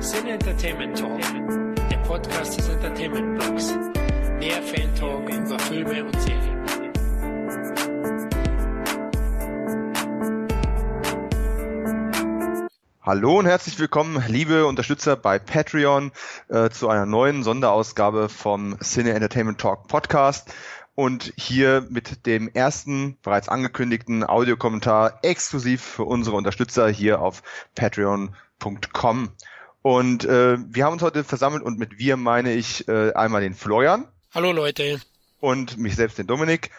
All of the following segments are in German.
Sin Entertainment Talk, der Podcast des Entertainment Blogs. Der Fan Talk über Filme und Serien. Hallo und herzlich willkommen, liebe Unterstützer bei Patreon, äh, zu einer neuen Sonderausgabe vom Cine Entertainment Talk Podcast und hier mit dem ersten bereits angekündigten Audiokommentar exklusiv für unsere Unterstützer hier auf patreon.com. Und äh, wir haben uns heute versammelt und mit wir meine ich äh, einmal den Florian. Hallo Leute. Und mich selbst, den Dominik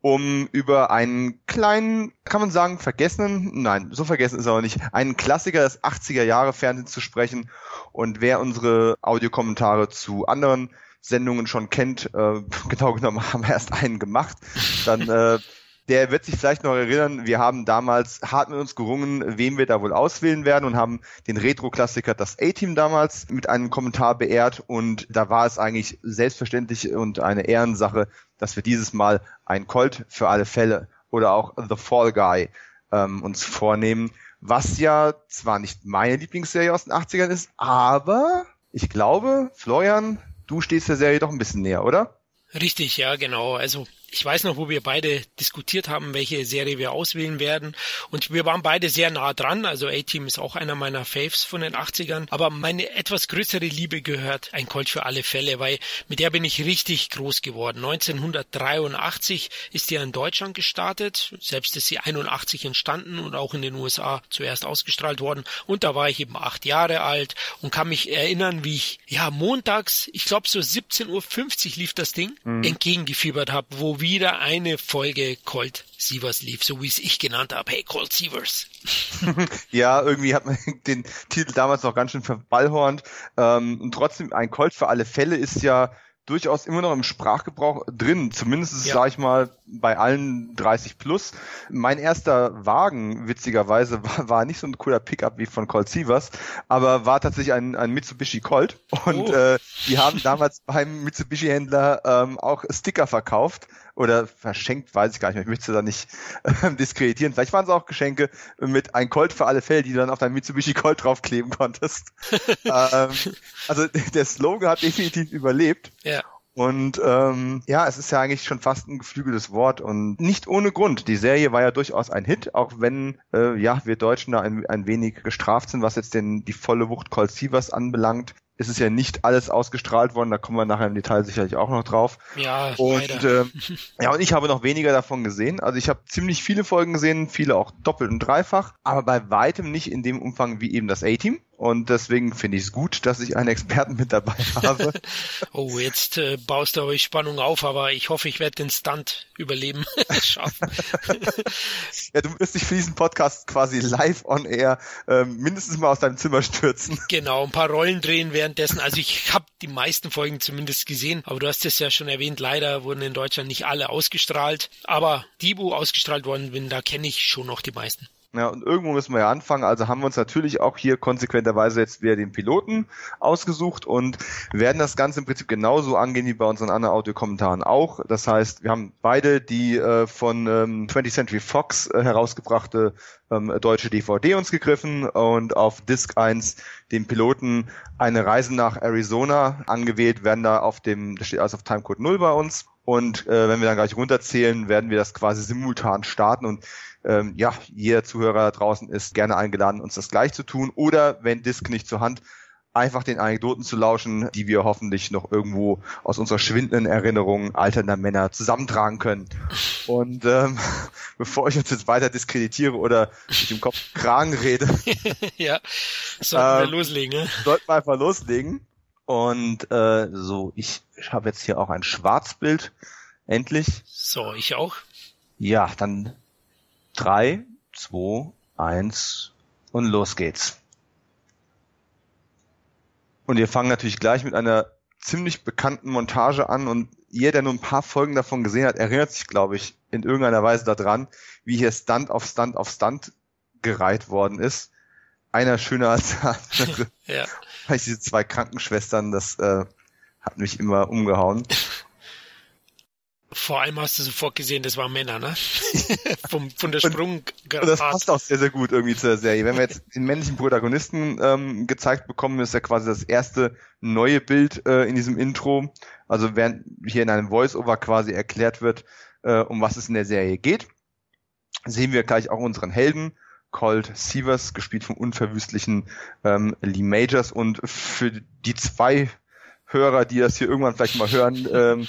um über einen kleinen, kann man sagen, vergessenen, nein, so vergessen ist er auch nicht, einen Klassiker des 80er Jahre Fernsehens zu sprechen. Und wer unsere Audiokommentare zu anderen Sendungen schon kennt, äh, genau genommen haben wir erst einen gemacht, dann äh, der wird sich vielleicht noch erinnern, wir haben damals hart mit uns gerungen, wem wir da wohl auswählen werden und haben den Retro-Klassiker das A-Team damals mit einem Kommentar beehrt und da war es eigentlich selbstverständlich und eine Ehrensache, dass wir dieses Mal ein Colt für alle Fälle oder auch The Fall Guy ähm, uns vornehmen, was ja zwar nicht meine Lieblingsserie aus den 80ern ist, aber ich glaube, Florian, du stehst der Serie doch ein bisschen näher, oder? Richtig, ja, genau. Also ich weiß noch, wo wir beide diskutiert haben, welche Serie wir auswählen werden. Und wir waren beide sehr nah dran. Also A-Team ist auch einer meiner Faves von den 80ern. Aber meine etwas größere Liebe gehört ein Colt für alle Fälle, weil mit der bin ich richtig groß geworden. 1983 ist die in Deutschland gestartet. Selbst ist sie 81 entstanden und auch in den USA zuerst ausgestrahlt worden. Und da war ich eben acht Jahre alt und kann mich erinnern, wie ich, ja, montags, ich glaube so 17.50 Uhr lief das Ding, mhm. entgegengefiebert habe, wo wieder eine Folge Colt Sievers lief, so wie es ich genannt habe. Hey, Colt Sievers. ja, irgendwie hat man den Titel damals noch ganz schön verballhornt. Ähm, und trotzdem, ein Colt für alle Fälle ist ja durchaus immer noch im Sprachgebrauch drin, zumindest ja. sage ich mal bei allen 30 plus. Mein erster Wagen, witzigerweise, war, war nicht so ein cooler Pickup wie von Colt Sievers, aber war tatsächlich ein, ein Mitsubishi Colt und oh. äh, die haben damals beim Mitsubishi-Händler ähm, auch Sticker verkauft oder verschenkt, weiß ich gar nicht mehr. Ich möchte da nicht äh, diskreditieren. Vielleicht waren es auch Geschenke mit ein Colt für alle Fälle, die du dann auf dein Mitsubishi Colt draufkleben konntest. ähm, also der Slogan hat definitiv überlebt. Ja. Und ähm, ja, es ist ja eigentlich schon fast ein geflügeltes Wort und nicht ohne Grund. Die Serie war ja durchaus ein Hit, auch wenn äh, ja wir Deutschen da ein, ein wenig gestraft sind, was jetzt den die volle Wucht Colt Sievers anbelangt ist es ja nicht alles ausgestrahlt worden, da kommen wir nachher im Detail sicherlich auch noch drauf. Ja, und äh, ja, und ich habe noch weniger davon gesehen. Also ich habe ziemlich viele Folgen gesehen, viele auch doppelt und dreifach, aber bei weitem nicht in dem Umfang wie eben das A-Team. Und deswegen finde ich es gut, dass ich einen Experten mit dabei habe. oh, jetzt äh, baust du euch Spannung auf, aber ich hoffe, ich werde den Stunt überleben schaffen. ja, du wirst dich für diesen Podcast quasi live on air äh, mindestens mal aus deinem Zimmer stürzen. Genau, ein paar Rollen drehen währenddessen. Also ich habe die meisten Folgen zumindest gesehen, aber du hast es ja schon erwähnt, leider wurden in Deutschland nicht alle ausgestrahlt. Aber die, wo ausgestrahlt worden sind, da kenne ich schon noch die meisten. Ja, und irgendwo müssen wir ja anfangen. Also haben wir uns natürlich auch hier konsequenterweise jetzt wieder den Piloten ausgesucht und werden das Ganze im Prinzip genauso angehen wie bei unseren anderen Audiokommentaren auch. Das heißt, wir haben beide die äh, von ähm, 20th Century Fox äh, herausgebrachte ähm, deutsche DVD uns gegriffen und auf Disc 1 den Piloten eine Reise nach Arizona angewählt, werden da auf dem, das steht alles auf Timecode 0 bei uns. Und äh, wenn wir dann gleich runterzählen, werden wir das quasi simultan starten und ähm, ja, jeder Zuhörer da draußen ist gerne eingeladen, uns das gleich zu tun oder wenn Disk nicht zur Hand, einfach den Anekdoten zu lauschen, die wir hoffentlich noch irgendwo aus unserer schwindenden Erinnerung alternder Männer zusammentragen können. Und ähm, bevor ich uns jetzt weiter diskreditiere oder mit dem Kopf Kragen rede, ja, sollten wir loslegen. Ne? Sollten wir einfach loslegen. Und äh, so, ich habe jetzt hier auch ein Schwarzbild, endlich. So, ich auch. Ja, dann Drei, zwei, eins und los geht's. Und wir fangen natürlich gleich mit einer ziemlich bekannten Montage an und jeder, der nur ein paar Folgen davon gesehen hat, erinnert sich, glaube ich, in irgendeiner Weise daran, wie hier Stunt auf Stunt auf Stunt gereiht worden ist. Einer schöner als der andere. ja. Weil diese zwei Krankenschwestern, das äh, hat mich immer umgehauen. Vor allem hast du sofort gesehen, das waren Männer, ne? Vom, von der Sprung. Und das passt auch sehr, sehr gut irgendwie zur Serie. Wenn wir jetzt den männlichen Protagonisten ähm, gezeigt bekommen, ist ja quasi das erste neue Bild äh, in diesem Intro. Also während hier in einem Voice-Over quasi erklärt wird, äh, um was es in der Serie geht, sehen wir gleich auch unseren Helden, Colt Sievers, gespielt vom unverwüstlichen ähm, Lee Majors. Und für die zwei Hörer, die das hier irgendwann vielleicht mal hören, ähm,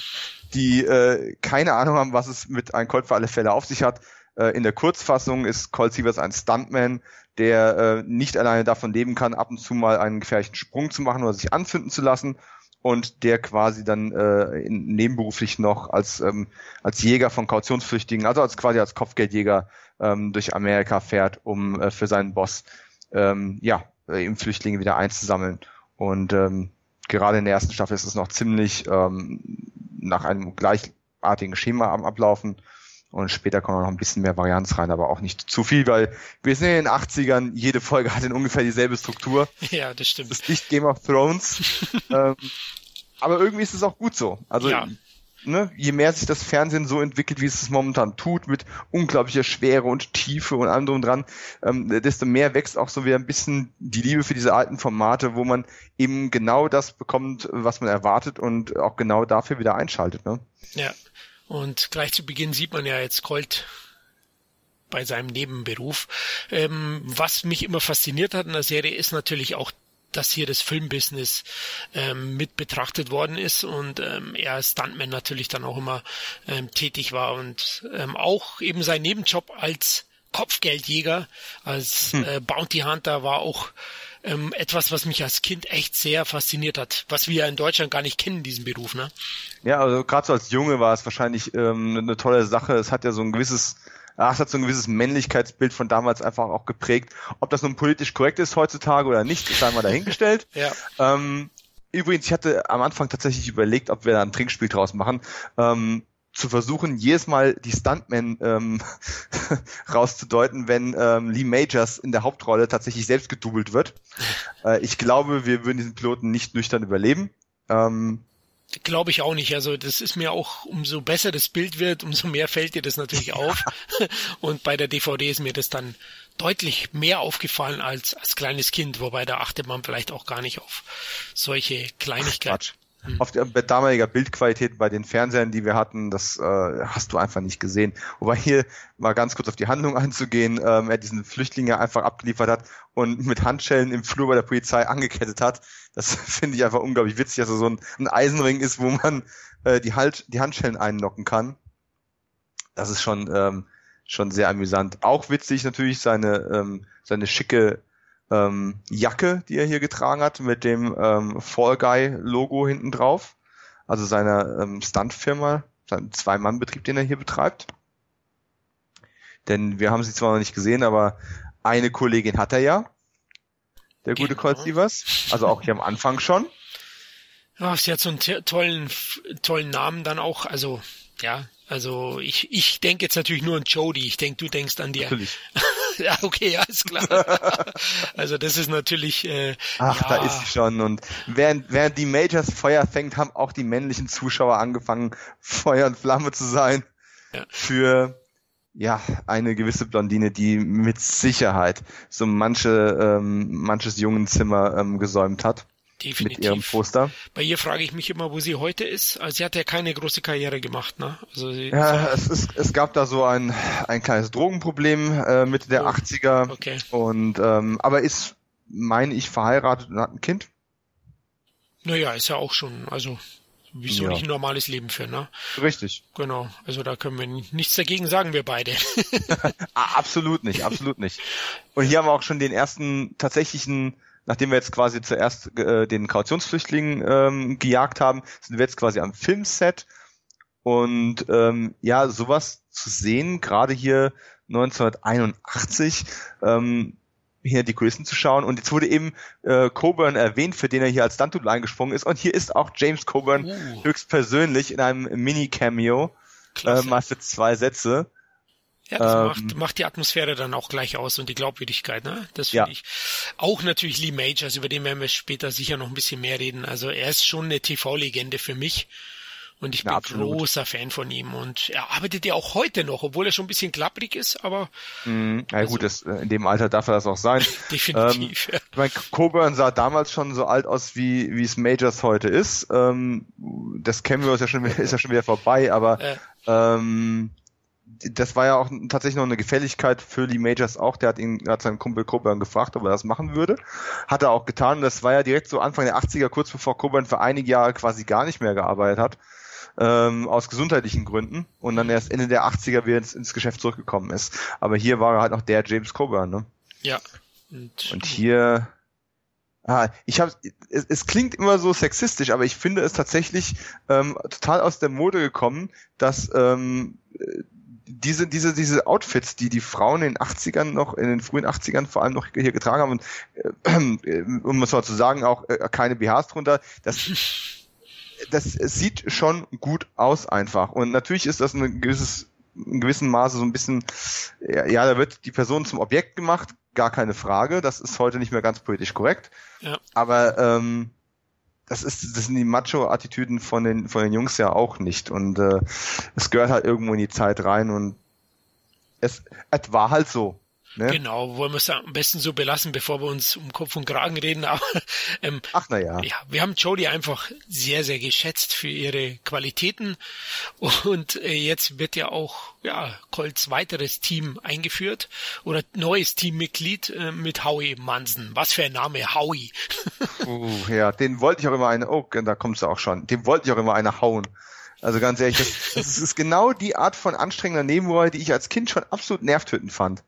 die äh, keine Ahnung haben, was es mit einem Colt für alle Fälle auf sich hat. Äh, in der Kurzfassung ist Colt Sievers ein Stuntman, der äh, nicht alleine davon leben kann, ab und zu mal einen gefährlichen Sprung zu machen oder sich anzünden zu lassen und der quasi dann äh, nebenberuflich noch als ähm, als Jäger von Kautionsflüchtigen, also als quasi als Kopfgeldjäger ähm, durch Amerika fährt, um äh, für seinen Boss ähm, ja äh, eben Flüchtlinge wieder einzusammeln. Und ähm, gerade in der ersten Staffel ist es noch ziemlich ähm, nach einem gleichartigen Schema am Ablaufen. Und später kommt noch ein bisschen mehr Varianz rein, aber auch nicht zu viel, weil wir sind in den 80ern, jede Folge hat in ungefähr dieselbe Struktur. Ja, das stimmt. Das ist nicht Game of Thrones. ähm, aber irgendwie ist es auch gut so. Also ja ne, je mehr sich das Fernsehen so entwickelt, wie es es momentan tut, mit unglaublicher Schwere und Tiefe und allem drum dran, ähm, desto mehr wächst auch so wieder ein bisschen die Liebe für diese alten Formate, wo man eben genau das bekommt, was man erwartet und auch genau dafür wieder einschaltet. Ne? Ja, und gleich zu Beginn sieht man ja jetzt Colt bei seinem Nebenberuf. Ähm, was mich immer fasziniert hat in der Serie ist natürlich auch dass hier das Filmbusiness ähm, mit betrachtet worden ist und ähm, er als Stuntman natürlich dann auch immer ähm, tätig war und ähm, auch eben sein Nebenjob als Kopfgeldjäger, als hm. äh, Bounty Hunter war auch ähm, etwas, was mich als Kind echt sehr fasziniert hat, was wir ja in Deutschland gar nicht kennen, diesen Beruf, ne? Ja, also gerade so als Junge war es wahrscheinlich ähm, eine tolle Sache. Es hat ja so ein gewisses Ach, es hat so ein gewisses Männlichkeitsbild von damals einfach auch geprägt. Ob das nun politisch korrekt ist heutzutage oder nicht, ist einmal dahingestellt. ja. Ähm, übrigens, ich hatte am Anfang tatsächlich überlegt, ob wir da ein Trinkspiel draus machen. Ähm, zu versuchen, jedes Mal die Stuntmen ähm, rauszudeuten, wenn ähm, Lee Majors in der Hauptrolle tatsächlich selbst gedoubelt wird. Äh, ich glaube, wir würden diesen Piloten nicht nüchtern überleben. Ähm, Glaube ich auch nicht. Also das ist mir auch, umso besser das Bild wird, umso mehr fällt dir das natürlich auf. Und bei der DVD ist mir das dann deutlich mehr aufgefallen als als kleines Kind, wobei da achtet man vielleicht auch gar nicht auf solche Kleinigkeiten. Auf die, bei damaliger Bildqualität bei den Fernsehern, die wir hatten, das äh, hast du einfach nicht gesehen. Wobei hier mal ganz kurz auf die Handlung einzugehen, ähm, er diesen Flüchtlinge einfach abgeliefert hat und mit Handschellen im Flur bei der Polizei angekettet hat. Das finde ich einfach unglaublich witzig, dass er so ein, ein Eisenring ist, wo man äh, die, halt, die Handschellen einlocken kann. Das ist schon, ähm, schon sehr amüsant. Auch witzig natürlich seine, ähm, seine schicke ähm, Jacke, die er hier getragen hat, mit dem ähm, Fall Guy Logo hinten drauf. Also seiner ähm, Stuntfirma, sein Zwei-Mann-Betrieb, den er hier betreibt. Denn wir haben sie zwar noch nicht gesehen, aber eine Kollegin hat er ja. Der gute genau. Colt Sievers. Also auch hier am Anfang schon. Ja, sie hat so einen tollen, tollen Namen dann auch. Also, ja, also ich, ich denke jetzt natürlich nur an Jodie. Ich denke, du denkst an die. Natürlich. ja, okay, alles klar. also das ist natürlich. Äh, Ach, ja. da ist sie schon. Und während, während die Majors Feuer fängt, haben auch die männlichen Zuschauer angefangen, Feuer und Flamme zu sein. Ja. Für ja eine gewisse Blondine, die mit Sicherheit so manche ähm, manches jungen Zimmer ähm, gesäumt hat. Definitiv. Mit ihrem Poster. Bei ihr frage ich mich immer, wo sie heute ist. Also sie hat ja keine große Karriere gemacht, ne? Also sie, ja, es, ist, es gab da so ein, ein kleines Drogenproblem äh, Mitte der oh, 80er. Okay. Und ähm, aber ist, meine ich, verheiratet und hat ein Kind. Naja, ist ja auch schon, also wieso ja. nicht ein normales Leben führen, ne? Richtig. Genau, also da können wir nichts dagegen sagen, wir beide. absolut nicht, absolut nicht. Und hier haben wir auch schon den ersten tatsächlichen nachdem wir jetzt quasi zuerst äh, den Kautionsflüchtling ähm, gejagt haben, sind wir jetzt quasi am Filmset. Und ähm, ja, sowas zu sehen, gerade hier 1981, ähm, hier die Kulissen zu schauen. Und jetzt wurde eben äh, Coburn erwähnt, für den er hier als Stunt-Double eingesprungen ist. Und hier ist auch James Coburn uh. höchstpersönlich in einem Mini-Cameo, äh, mal für zwei Sätze. Ja, das ähm, macht, macht die Atmosphäre dann auch gleich aus und die Glaubwürdigkeit, ne? Das finde ja. ich. Auch natürlich Lee Majors, über den werden wir später sicher noch ein bisschen mehr reden. Also er ist schon eine TV-Legende für mich. Und ich bin ja, großer Fan von ihm und er arbeitet ja auch heute noch, obwohl er schon ein bisschen klapprig ist, aber. Mm, ja also, gut, das, äh, in dem Alter darf er das auch sein. Definitiv. Ähm, ich meine, Coburn sah damals schon so alt aus, wie wie es Majors heute ist. Ähm, das kennen wir uns ja schon, ist ja schon wieder vorbei, aber äh. ähm, das war ja auch tatsächlich noch eine Gefälligkeit für Lee Majors auch. Der hat ihn, hat seinen Kumpel Coburn gefragt, ob er das machen würde. Hat er auch getan. Das war ja direkt so Anfang der 80er, kurz bevor Coburn für einige Jahre quasi gar nicht mehr gearbeitet hat ähm, aus gesundheitlichen Gründen und dann erst Ende der 80er wieder ins, ins Geschäft zurückgekommen ist. Aber hier war er halt noch der James Coburn, ne? Ja. Und, und hier Ah, ich habe es, es klingt immer so sexistisch, aber ich finde es tatsächlich ähm, total aus der Mode gekommen, dass ähm, diese, diese, diese Outfits, die die Frauen in den 80ern noch, in den frühen 80ern vor allem noch hier getragen haben, und, äh, um es mal zu sagen, auch äh, keine BHs drunter, das das sieht schon gut aus einfach. Und natürlich ist das ein gewisses, in gewissem Maße so ein bisschen, ja, da wird die Person zum Objekt gemacht, gar keine Frage. Das ist heute nicht mehr ganz politisch korrekt. Ja. Aber ähm, das ist, das sind die Macho-Attitüden von den von den Jungs ja auch nicht. Und äh, es gehört halt irgendwo in die Zeit rein und es, es war halt so. Ne? Genau, wollen wir es am besten so belassen, bevor wir uns um Kopf und Kragen reden. Aber ähm, Ach na ja. ja, wir haben Jodie einfach sehr, sehr geschätzt für ihre Qualitäten und äh, jetzt wird ja auch ja Colts weiteres Team eingeführt oder neues Teammitglied äh, mit Howie Manson. Was für ein Name, Howie. uh, ja, den wollte ich auch immer eine. Oh, da kommst du auch schon. Dem wollte ich auch immer eine hauen. Also ganz ehrlich, das, das ist genau die Art von anstrengender Nebenrolle, die ich als Kind schon absolut nervtötend fand.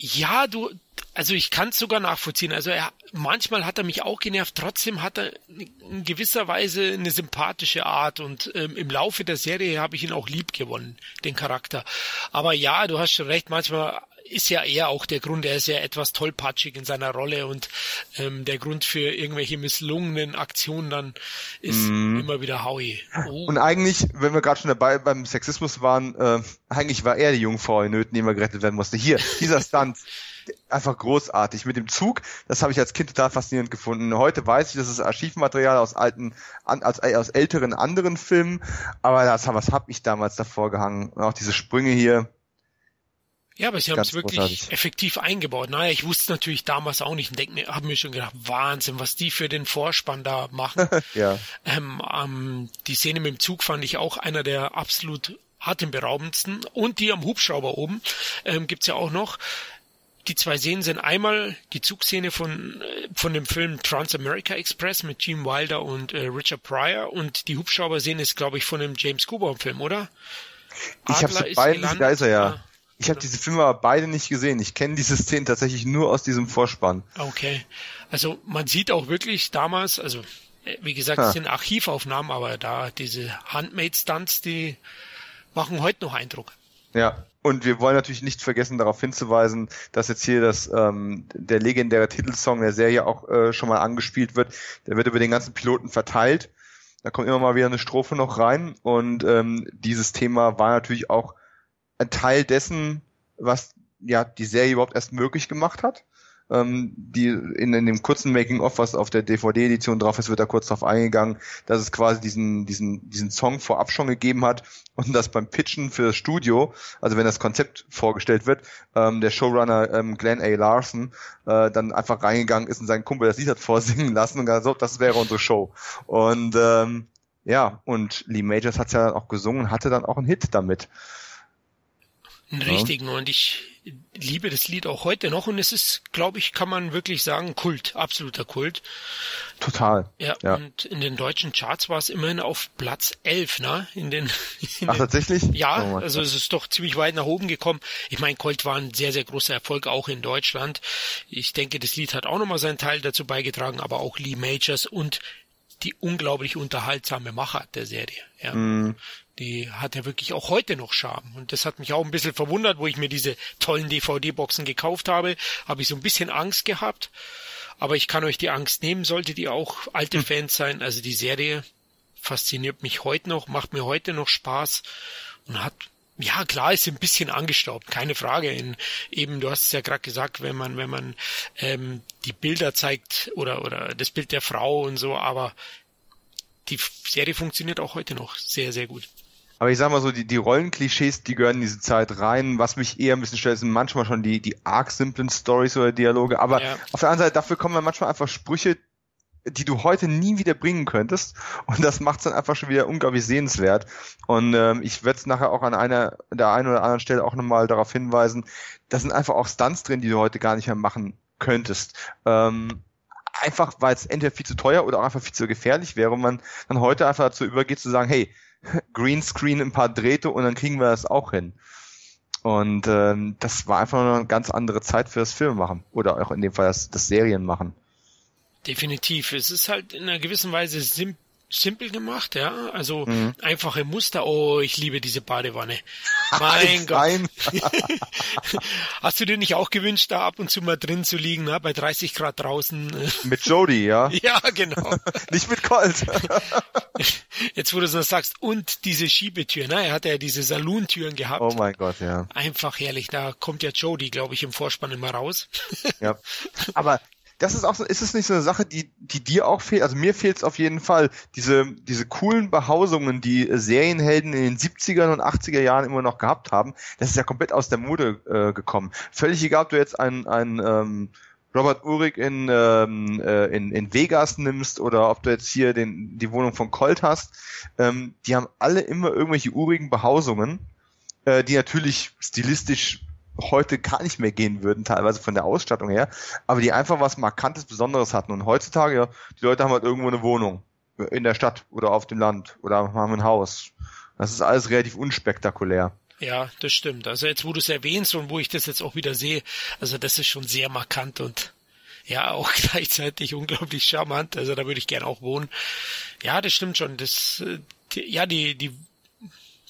Ja, du, also ich kann es sogar nachvollziehen. Also er, manchmal hat er mich auch genervt. Trotzdem hat er in gewisser Weise eine sympathische Art und ähm, im Laufe der Serie habe ich ihn auch lieb gewonnen, den Charakter. Aber ja, du hast schon recht. Manchmal ist ja eher auch der Grund, er ist ja etwas tollpatschig in seiner Rolle und ähm, der Grund für irgendwelche misslungenen Aktionen dann ist mm. immer wieder Howie. Oh. Und eigentlich, wenn wir gerade schon dabei beim Sexismus waren, äh, eigentlich war er die Jungfrau in Nöten, die immer gerettet werden musste. Hier, dieser Stunt. einfach großartig. Mit dem Zug, das habe ich als Kind total faszinierend gefunden. Heute weiß ich, das ist Archivmaterial aus alten, an, aus, aus älteren anderen Filmen, aber das, was habe ich damals davor gehangen? Und auch diese Sprünge hier, ja, aber sie haben es wirklich großartig. effektiv eingebaut. Naja, ich wusste natürlich damals auch nicht und denke mir, habe mir schon gedacht, Wahnsinn, was die für den Vorspann da machen. ja. Ähm, ähm, die Szene mit dem Zug fand ich auch einer der absolut atemberaubendsten. Und die am Hubschrauber oben ähm, gibt's ja auch noch. Die zwei Szenen sind einmal die Zugszene von, äh, von dem Film Trans-America Express mit Gene Wilder und äh, Richard Pryor und die Hubschrauber-Szene ist, glaube ich, von dem James Kubo-Film, oder? Ich habe sie beide, da ist er ja. Ich habe diese Filme aber beide nicht gesehen. Ich kenne diese Szenen tatsächlich nur aus diesem Vorspann. Okay. Also man sieht auch wirklich damals, also äh, wie gesagt, es sind Archivaufnahmen, aber da diese Handmade-Stunts, die machen heute noch Eindruck. Ja, und wir wollen natürlich nicht vergessen, darauf hinzuweisen, dass jetzt hier das ähm, der legendäre Titelsong der Serie auch äh, schon mal angespielt wird. Der wird über den ganzen Piloten verteilt. Da kommt immer mal wieder eine Strophe noch rein und ähm, dieses Thema war natürlich auch ein Teil dessen, was ja die Serie überhaupt erst möglich gemacht hat. Ähm, die in, in dem kurzen Making-of, was auf der DVD-Edition drauf ist, wird da kurz drauf eingegangen, dass es quasi diesen, diesen, diesen Song vorab schon gegeben hat und dass beim Pitchen für das Studio, also wenn das Konzept vorgestellt wird, ähm, der Showrunner ähm, Glenn A. Larson äh, dann einfach reingegangen ist und seinen Kumpel das Lied hat vorsingen lassen und gesagt, so, das wäre unsere Show. Und ähm, ja, und Lee Majors hat ja dann auch gesungen, hatte dann auch einen Hit damit. Einen richtigen. Ja. Und ich liebe das Lied auch heute noch. Und es ist, glaube ich, kann man wirklich sagen, Kult, absoluter Kult. Total. Ja, ja. und in den deutschen Charts war es immerhin auf Platz 11, ne? In den, in Ach, den, tatsächlich? Ja, oh also es ist doch ziemlich weit nach oben gekommen. Ich meine, Kult war ein sehr, sehr großer Erfolg, auch in Deutschland. Ich denke, das Lied hat auch nochmal seinen Teil dazu beigetragen, aber auch Lee Majors und die unglaublich unterhaltsame Machart der Serie. Ja. Mm die hat ja wirklich auch heute noch Charme. Und das hat mich auch ein bisschen verwundert, wo ich mir diese tollen DVD-Boxen gekauft habe, habe ich so ein bisschen Angst gehabt. Aber ich kann euch die Angst nehmen, solltet ihr auch alte hm. Fans sein. Also die Serie fasziniert mich heute noch, macht mir heute noch Spaß und hat ja, klar, ist ein bisschen angestaubt, keine Frage. In, eben, du hast es ja gerade gesagt, wenn man, wenn man ähm, die Bilder zeigt oder oder das Bild der Frau und so, aber die Serie funktioniert auch heute noch sehr, sehr gut. Aber ich sag mal so, die, die Rollenklischees, die gehören in diese Zeit rein. Was mich eher ein bisschen stellt, sind manchmal schon die, die arg simplen Stories oder Dialoge. Aber ja. auf der anderen Seite, dafür kommen dann manchmal einfach Sprüche, die du heute nie wieder bringen könntest. Und das macht es dann einfach schon wieder unglaublich sehenswert. Und ähm, ich werde es nachher auch an einer der einen oder anderen Stelle auch nochmal darauf hinweisen, da sind einfach auch Stunts drin, die du heute gar nicht mehr machen könntest. Ähm, einfach, weil es entweder viel zu teuer oder auch einfach viel zu gefährlich wäre und man dann heute einfach dazu übergeht zu sagen, hey, Greenscreen, ein paar Drähte und dann kriegen wir das auch hin. Und ähm, das war einfach eine ganz andere Zeit für das Filmemachen oder auch in dem Fall das, das Serienmachen. Definitiv. Es ist halt in einer gewissen Weise simpel simpel gemacht, ja. Also mhm. einfache Muster. Oh, ich liebe diese Badewanne. Mein Gott. Hast du dir nicht auch gewünscht, da ab und zu mal drin zu liegen, ne? bei 30 Grad draußen? Mit Jody, ja? Ja, genau. nicht mit Colt. Jetzt, wo du so sagst, und diese Schiebetür, ne? Er hat ja diese Salontüren gehabt. Oh mein Gott, ja. Einfach herrlich. Da kommt ja Jody, glaube ich, im Vorspann immer raus. ja. Aber das ist auch so, ist es nicht so eine Sache, die, die dir auch fehlt? Also mir fehlt es auf jeden Fall, diese, diese coolen Behausungen, die Serienhelden in den 70er und 80er Jahren immer noch gehabt haben, das ist ja komplett aus der Mode äh, gekommen. Völlig egal, ob du jetzt ein, ein ähm, Robert Urich in, ähm, äh, in, in Vegas nimmst oder ob du jetzt hier den, die Wohnung von Colt hast, ähm, die haben alle immer irgendwelche urigen Behausungen, äh, die natürlich stilistisch heute gar nicht mehr gehen würden, teilweise von der Ausstattung her, aber die einfach was Markantes, Besonderes hatten. Und heutzutage, ja, die Leute haben halt irgendwo eine Wohnung in der Stadt oder auf dem Land oder haben ein Haus. Das ist alles relativ unspektakulär. Ja, das stimmt. Also jetzt, wo du es erwähnst und wo ich das jetzt auch wieder sehe, also das ist schon sehr markant und ja, auch gleichzeitig unglaublich charmant. Also da würde ich gern auch wohnen. Ja, das stimmt schon. Das, äh, ja, die, die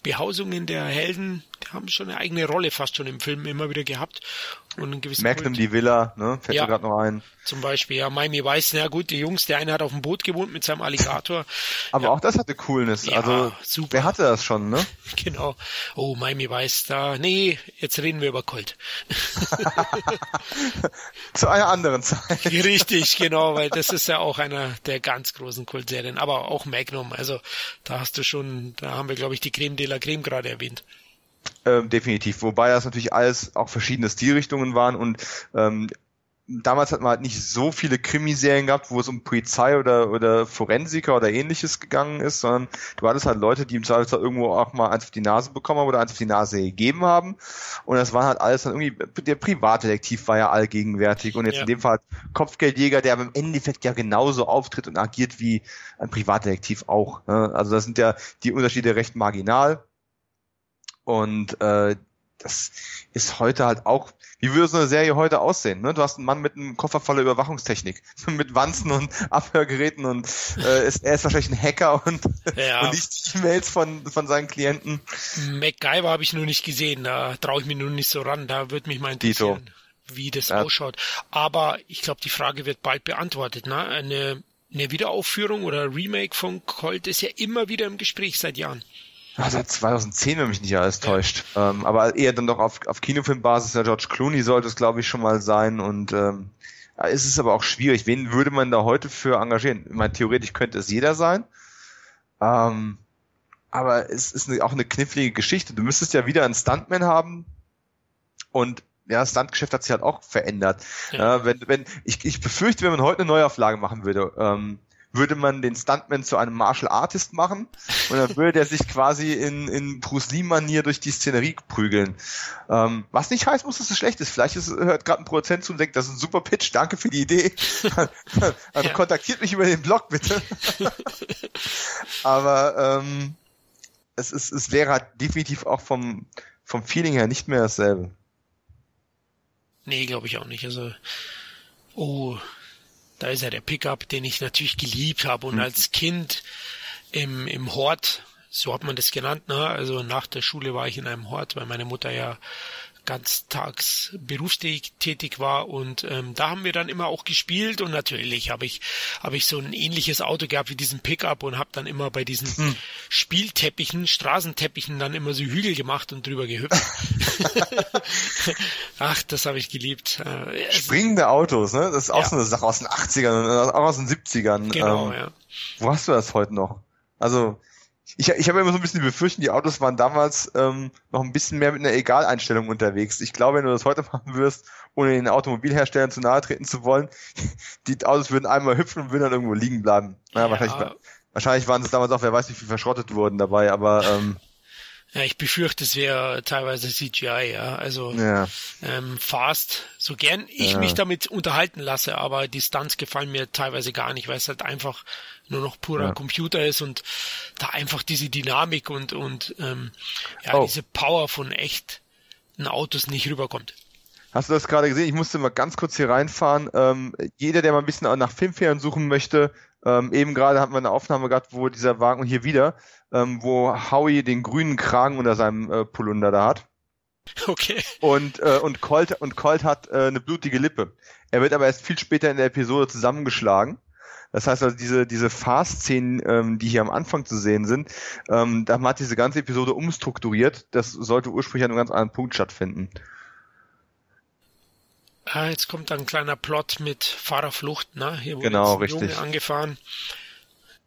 Behausungen der Helden, die haben schon eine eigene Rolle fast schon im Film immer wieder gehabt. Und ein gewisses Magnum Kult. die Villa, ne? Fällt ja, mir gerade noch ein. Zum Beispiel, ja, Miami Weiß, na gut, die Jungs, der eine hat auf dem Boot gewohnt mit seinem Alligator. Aber ja. auch das hatte Coolness. Ja, also, super. wer hatte das schon, ne? Genau. Oh, Miami Weiß, da, nee, jetzt reden wir über Colt. Zu einer anderen Zeit. Richtig, genau, weil das ist ja auch einer der ganz großen Kultserien. Aber auch Magnum, also, da hast du schon, da haben wir, glaube ich, die Creme de la Creme gerade erwähnt. Ähm, definitiv. Wobei das natürlich alles auch verschiedene Stilrichtungen waren und ähm, damals hat man halt nicht so viele Krimiserien gehabt, wo es um Polizei oder, oder Forensiker oder ähnliches gegangen ist, sondern du hattest halt Leute, die im Zweifelsfall irgendwo auch mal eins auf die Nase bekommen haben oder eins auf die Nase gegeben haben. Und das war halt alles dann irgendwie, der Privatdetektiv war ja allgegenwärtig und jetzt ja. in dem Fall Kopfgeldjäger, der aber im Endeffekt ja genauso auftritt und agiert wie ein Privatdetektiv auch. Ne? Also das sind ja die Unterschiede recht marginal. Und äh, das ist heute halt auch, wie würde so eine Serie heute aussehen? Ne? Du hast einen Mann mit einem Koffer voller Überwachungstechnik, mit Wanzen und Abhörgeräten und äh, ist, er ist wahrscheinlich ein Hacker und, ja. und nicht die E-Mails von, von seinen Klienten. MacGyver habe ich nur nicht gesehen, da traue ich mich nur nicht so ran, da wird mich mal interessieren, Dito. wie das ja. ausschaut. Aber ich glaube, die Frage wird bald beantwortet. Ne? Eine, eine Wiederaufführung oder Remake von Colt ist ja immer wieder im Gespräch seit Jahren. Ja, seit 2010, wenn mich nicht alles täuscht. Ja. Ähm, aber eher dann doch auf, auf Kinofilmbasis. Ja, George Clooney sollte es, glaube ich, schon mal sein. Und ähm, ist es aber auch schwierig. Wen würde man da heute für engagieren? Ich meine, theoretisch könnte es jeder sein. Ähm, aber es ist eine, auch eine knifflige Geschichte. Du müsstest ja wieder einen Stuntman haben. Und ja, das Stuntgeschäft hat sich halt auch verändert. Ja. Äh, wenn, wenn, ich, ich befürchte, wenn man heute eine Neuauflage machen würde, ähm, würde man den Stuntman zu einem Martial Artist machen und dann würde der sich quasi in, in Bruce Lee-Manier durch die Szenerie prügeln. Ähm, was nicht heißt muss, dass es schlecht ist. Vielleicht ist, hört gerade ein Produzent zu und denkt, das ist ein super Pitch, danke für die Idee. also ja. kontaktiert mich über den Blog bitte. Aber ähm, es, ist, es wäre halt definitiv auch vom, vom Feeling her nicht mehr dasselbe. Nee, glaube ich auch nicht. Also, oh, da ist ja der Pickup, den ich natürlich geliebt habe und mhm. als Kind im, im Hort, so hat man das genannt, ne? also nach der Schule war ich in einem Hort, weil meine Mutter ja ganztags berufstätig war und ähm, da haben wir dann immer auch gespielt und natürlich habe ich habe ich so ein ähnliches Auto gehabt wie diesen Pickup und habe dann immer bei diesen hm. Spielteppichen, Straßenteppichen dann immer so Hügel gemacht und drüber gehüpft. Ach, das habe ich geliebt. Äh, Springende Autos, ne? Das ist auch ja. so eine Sache aus den 80ern und auch aus den 70ern. Genau, ähm, ja. Wo hast du das heute noch? Also ich, ich habe immer so ein bisschen die Befürchtung, die Autos waren damals ähm, noch ein bisschen mehr mit einer Egaleinstellung unterwegs. Ich glaube, wenn du das heute machen wirst, ohne den Automobilherstellern zu nahe treten zu wollen, die Autos würden einmal hüpfen und würden dann irgendwo liegen bleiben. Naja, ja. wahrscheinlich, wahrscheinlich waren es damals auch, wer weiß, wie viel verschrottet wurden dabei, aber ähm, ja, ich befürchte, es wäre teilweise CGI, ja. Also ja. Ähm, Fast, so gern ich ja. mich damit unterhalten lasse, aber die Stunts gefallen mir teilweise gar nicht, weil es halt einfach nur noch purer ja. Computer ist und da einfach diese Dynamik und und ähm, ja oh. diese Power von echten Autos nicht rüberkommt. Hast du das gerade gesehen? Ich musste mal ganz kurz hier reinfahren. Ähm, jeder, der mal ein bisschen nach Filmfehlern suchen möchte, ähm, eben gerade hatten wir eine Aufnahme gehabt, wo dieser Wagen und hier wieder, ähm, wo Howie den grünen Kragen unter seinem äh, Polunder da hat. Okay. Und, äh, und, Colt, und Colt hat äh, eine blutige Lippe. Er wird aber erst viel später in der Episode zusammengeschlagen. Das heißt also, diese, diese Fahrszenen, ähm, die hier am Anfang zu sehen sind, ähm, da hat diese ganze Episode umstrukturiert. Das sollte ursprünglich an einem ganz anderen Punkt stattfinden. Ah, jetzt kommt ein kleiner Plot mit Fahrerflucht, ne? Hier wurde genau, richtig. Junge angefahren.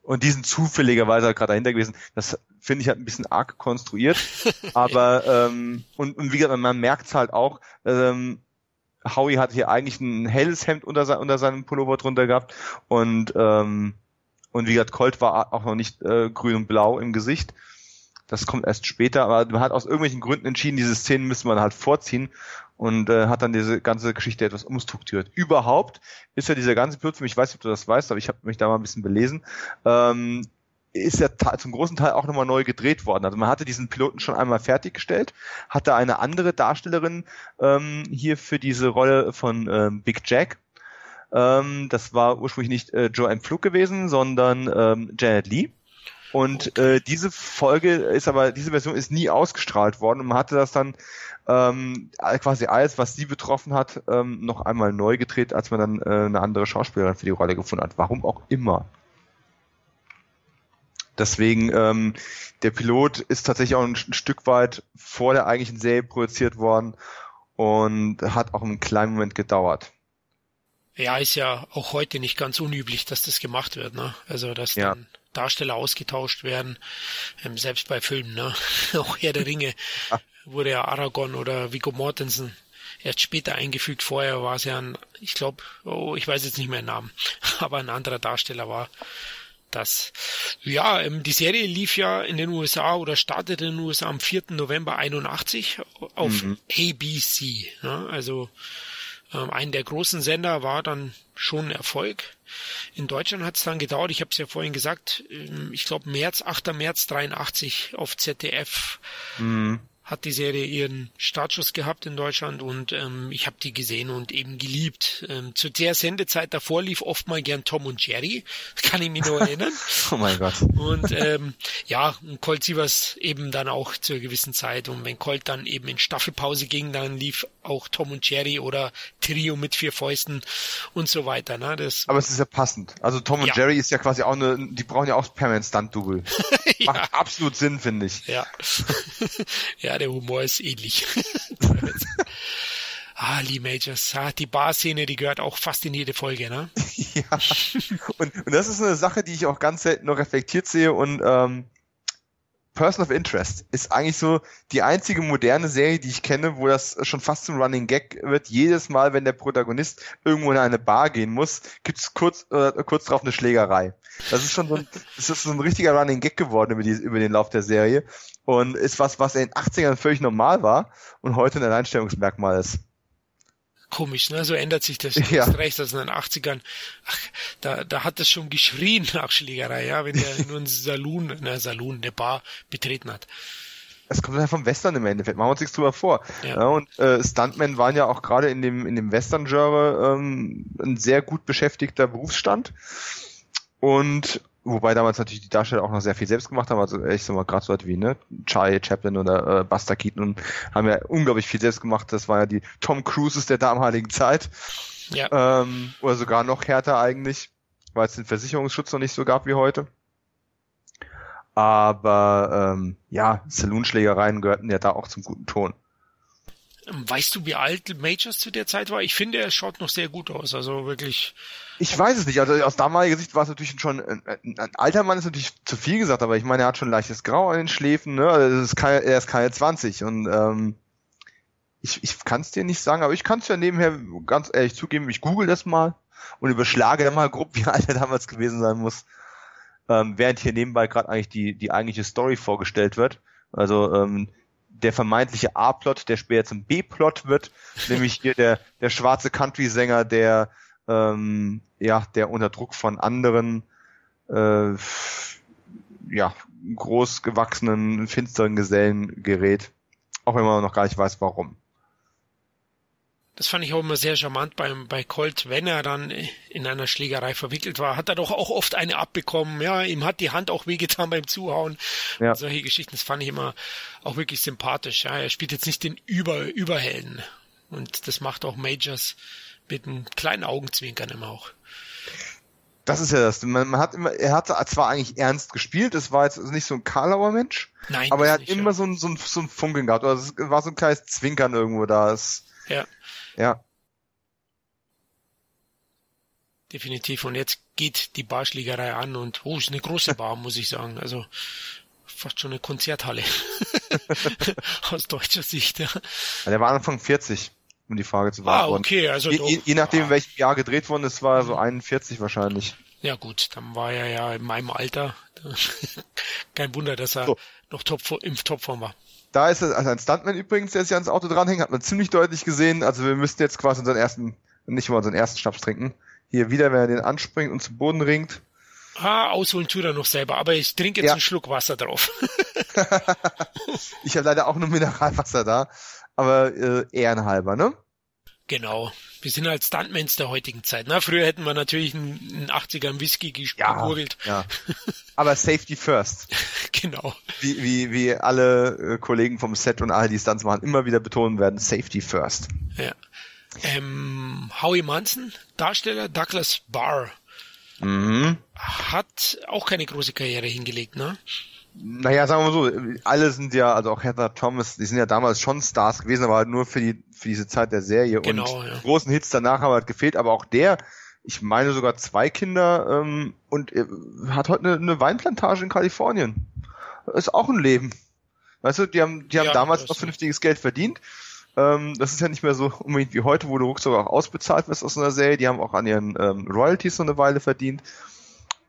Und die sind zufälligerweise gerade dahinter gewesen. Das finde ich halt ein bisschen arg konstruiert. aber ähm, und, und wie gesagt, man merkt es halt auch, ähm, Howie hat hier eigentlich ein helles Hemd unter, unter seinem Pullover drunter gehabt und ähm, und wie gesagt, Colt war auch noch nicht äh, grün und blau im Gesicht. Das kommt erst später, aber man hat aus irgendwelchen Gründen entschieden, diese Szenen müssen wir halt vorziehen und äh, hat dann diese ganze Geschichte etwas umstrukturiert. Überhaupt ist ja dieser ganze Pilot, ich weiß nicht, ob du das weißt, aber ich habe mich da mal ein bisschen belesen, ähm, ist ja zum großen Teil auch nochmal neu gedreht worden. Also man hatte diesen Piloten schon einmal fertiggestellt, hatte eine andere Darstellerin ähm, hier für diese Rolle von ähm, Big Jack. Ähm, das war ursprünglich nicht äh, Joanne Flug gewesen, sondern ähm, Janet Lee. Und okay. äh, diese Folge ist aber, diese Version ist nie ausgestrahlt worden und man hatte das dann ähm, quasi alles, was sie betroffen hat, ähm, noch einmal neu gedreht, als man dann äh, eine andere Schauspielerin für die Rolle gefunden hat. Warum auch immer. Deswegen, ähm, der Pilot ist tatsächlich auch ein, ein Stück weit vor der eigentlichen Serie produziert worden und hat auch einen kleinen Moment gedauert. Ja, ist ja auch heute nicht ganz unüblich, dass das gemacht wird, ne? Also, dass ja. dann Darsteller ausgetauscht werden, ähm, selbst bei Filmen, ne? auch Herr der Ringe wurde ja Aragorn oder Viggo Mortensen erst später eingefügt. Vorher war es ja ein, ich glaube, oh, ich weiß jetzt nicht mehr den Namen, aber ein anderer Darsteller war das. Ja, ähm, die Serie lief ja in den USA oder startete in den USA am 4. November 81 auf mhm. ABC. Ne? Also ähm, einen der großen Sender war dann schon ein Erfolg. In Deutschland hat es dann gedauert, ich habe es ja vorhin gesagt, ähm, ich glaube März, 8. März 83 auf ZDF. Mhm hat die Serie ihren Startschuss gehabt in Deutschland und ähm, ich habe die gesehen und eben geliebt. Ähm, zu der Sendezeit davor lief oft mal gern Tom und Jerry, kann ich mich nur erinnern. oh mein Gott. Und ähm, ja, und Colt Sievers eben dann auch zur gewissen Zeit und wenn Colt dann eben in Staffelpause ging, dann lief auch Tom und Jerry oder Trio mit vier Fäusten und so weiter. Ne? Das, Aber es ist ja passend. Also Tom und ja. Jerry ist ja quasi auch eine, die brauchen ja auch permanent Stunt-Double. ja. Macht absolut Sinn, finde ich. Ja. ja, der Humor ist ähnlich. ah, Lee Majors, ah, die Bar-Szene, die gehört auch fast in jede Folge, ne? ja. Und, und das ist eine Sache, die ich auch ganz selten noch reflektiert sehe und ähm, Person of Interest ist eigentlich so die einzige moderne Serie, die ich kenne, wo das schon fast zum Running Gag wird. Jedes Mal, wenn der Protagonist irgendwo in eine Bar gehen muss, gibt's kurz, äh, kurz drauf eine Schlägerei. Das ist schon so ein, das ist so ein richtiger Running Gag geworden über, die, über den Lauf der Serie und ist was, was in den 80ern völlig normal war und heute ein Alleinstellungsmerkmal ist komisch, ne? So ändert sich das. Du ja. hast recht, also in den 80ern, ach, da, da hat es schon geschrien nach Schlägerei, ja, wenn der nur einen Saloon, ne, Saloon, eine Bar betreten hat. Es kommt ja vom Western im Endeffekt, machen wir uns nichts drüber vor. Ja. ja und äh, Stuntmen waren ja auch gerade in dem, in dem Western-Genre ähm, ein sehr gut beschäftigter Berufsstand. Und Wobei damals natürlich die Darsteller auch noch sehr viel selbst gemacht haben, also ich sag mal gerade so wie ne Charlie Chaplin oder äh, Buster Keaton haben ja unglaublich viel selbst gemacht. Das war ja die Tom Cruises der damaligen Zeit. Ja. Ähm, oder sogar noch härter eigentlich, weil es den Versicherungsschutz noch nicht so gab wie heute. Aber ähm, ja, Saloonschlägereien gehörten ja da auch zum guten Ton. Weißt du, wie alt Majors zu der Zeit war? Ich finde, er schaut noch sehr gut aus. Also wirklich. Ich weiß es nicht. Also aus damaliger Sicht war es natürlich schon, ein, ein alter Mann ist natürlich zu viel gesagt, aber ich meine, er hat schon leichtes Grau an den Schläfen, ne? Also ist keine, er ist keine 20 und ähm, ich, ich kann es dir nicht sagen, aber ich kann es ja nebenher ganz ehrlich zugeben, ich google das mal und überschlage dann mal grob, wie alt er damals gewesen sein muss. Ähm, während hier nebenbei gerade eigentlich die, die eigentliche Story vorgestellt wird. Also ähm, der vermeintliche A-Plot, der später zum B-Plot wird, nämlich hier der, der schwarze Country-Sänger, der ähm, ja, der unter Druck von anderen äh, ja, groß gewachsenen, finsteren Gesellen gerät. Auch wenn man noch gar nicht weiß, warum. Das fand ich auch immer sehr charmant beim, bei Colt, wenn er dann in einer Schlägerei verwickelt war, hat er doch auch oft eine abbekommen. Ja, ihm hat die Hand auch wehgetan beim Zuhauen. Ja. Und solche Geschichten, das fand ich immer auch wirklich sympathisch. Ja, er spielt jetzt nicht den Über, Überhelden. Und das macht auch Majors mit einem kleinen Augenzwinkern immer auch. Das ist ja das. Man, hat immer, er hat zwar eigentlich ernst gespielt, es war jetzt nicht so ein Karlauer Mensch, Nein, aber er hat nicht, immer ja. so, ein, so, ein, so ein Funkeln gehabt. Oder es war so ein kleines Zwinkern irgendwo da. Es, ja. Ja. Definitiv. Und jetzt geht die Barschlägerei an und, oh, ist eine große Bar, muss ich sagen. Also, fast schon eine Konzerthalle. Aus deutscher Sicht, ja. Der war Anfang 40, um die Frage zu beantworten. Ah, okay, also je, je, je nachdem, ah. welchem Jahr gedreht worden ist, war so 41 wahrscheinlich. Ja gut, dann war er ja in meinem Alter. Kein Wunder, dass er so. noch top, im Topform war. Da ist es, also ein Stuntman übrigens, der sich ans Auto dranhängt, hat man ziemlich deutlich gesehen. Also wir müssten jetzt quasi unseren ersten, nicht mal unseren ersten Schnaps trinken. Hier wieder, wenn er den anspringt und zu Boden ringt. Ah, ausholen tut er noch selber, aber ich trinke jetzt ja. einen Schluck Wasser drauf. ich habe leider auch nur Mineralwasser da, aber äh, ehrenhalber, ne? Genau. Wir sind halt Stuntmans der heutigen Zeit. Na, früher hätten wir natürlich einen, 80er Whisky gegurgelt. Ja, ja. Aber Safety first. genau. Wie, wie, wie alle äh, Kollegen vom Set und alle, die Stunts machen, immer wieder betonen werden, Safety first. Ja. Ähm, Howie Munson, Darsteller Douglas Barr, mhm. hat auch keine große Karriere hingelegt, ne? Naja, sagen wir mal so, alle sind ja, also auch Heather Thomas, die sind ja damals schon Stars gewesen, aber halt nur für die für diese Zeit der Serie. Genau, und ja. großen Hits danach haben halt gefehlt, aber auch der, ich meine sogar zwei Kinder ähm, und äh, hat heute eine, eine Weinplantage in Kalifornien. Ist auch ein Leben. Weißt du, die haben, die haben ja, damals noch vernünftiges Geld verdient. Ähm, das ist ja nicht mehr so unbedingt wie heute, wo du ruckzuck auch ausbezahlt wirst aus einer Serie. Die haben auch an ihren ähm, Royalties so eine Weile verdient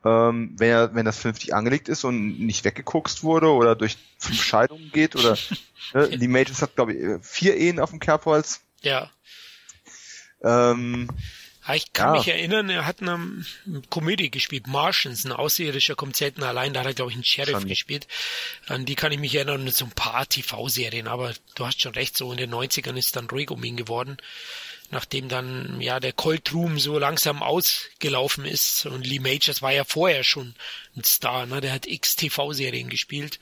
ähm, wenn, er, wenn das vernünftig angelegt ist und nicht weggeguckst wurde oder durch fünf Scheidungen geht oder ne, Lee Majors hat glaube ich vier Ehen auf dem Kerbholz. Ja. Ähm, ich kann ja. mich erinnern, er hat eine Komödie gespielt, Martians, ein Außerirdischer kommt selten allein, da hat er, glaube ich, einen Sheriff schon. gespielt. An die kann ich mich erinnern, so ein paar TV-Serien, aber du hast schon recht, so in den 90ern ist dann ruhig um ihn geworden nachdem dann ja der Colt Room so langsam ausgelaufen ist und Lee Majors war ja vorher schon ein Star, ne? Der hat x TV-Serien gespielt.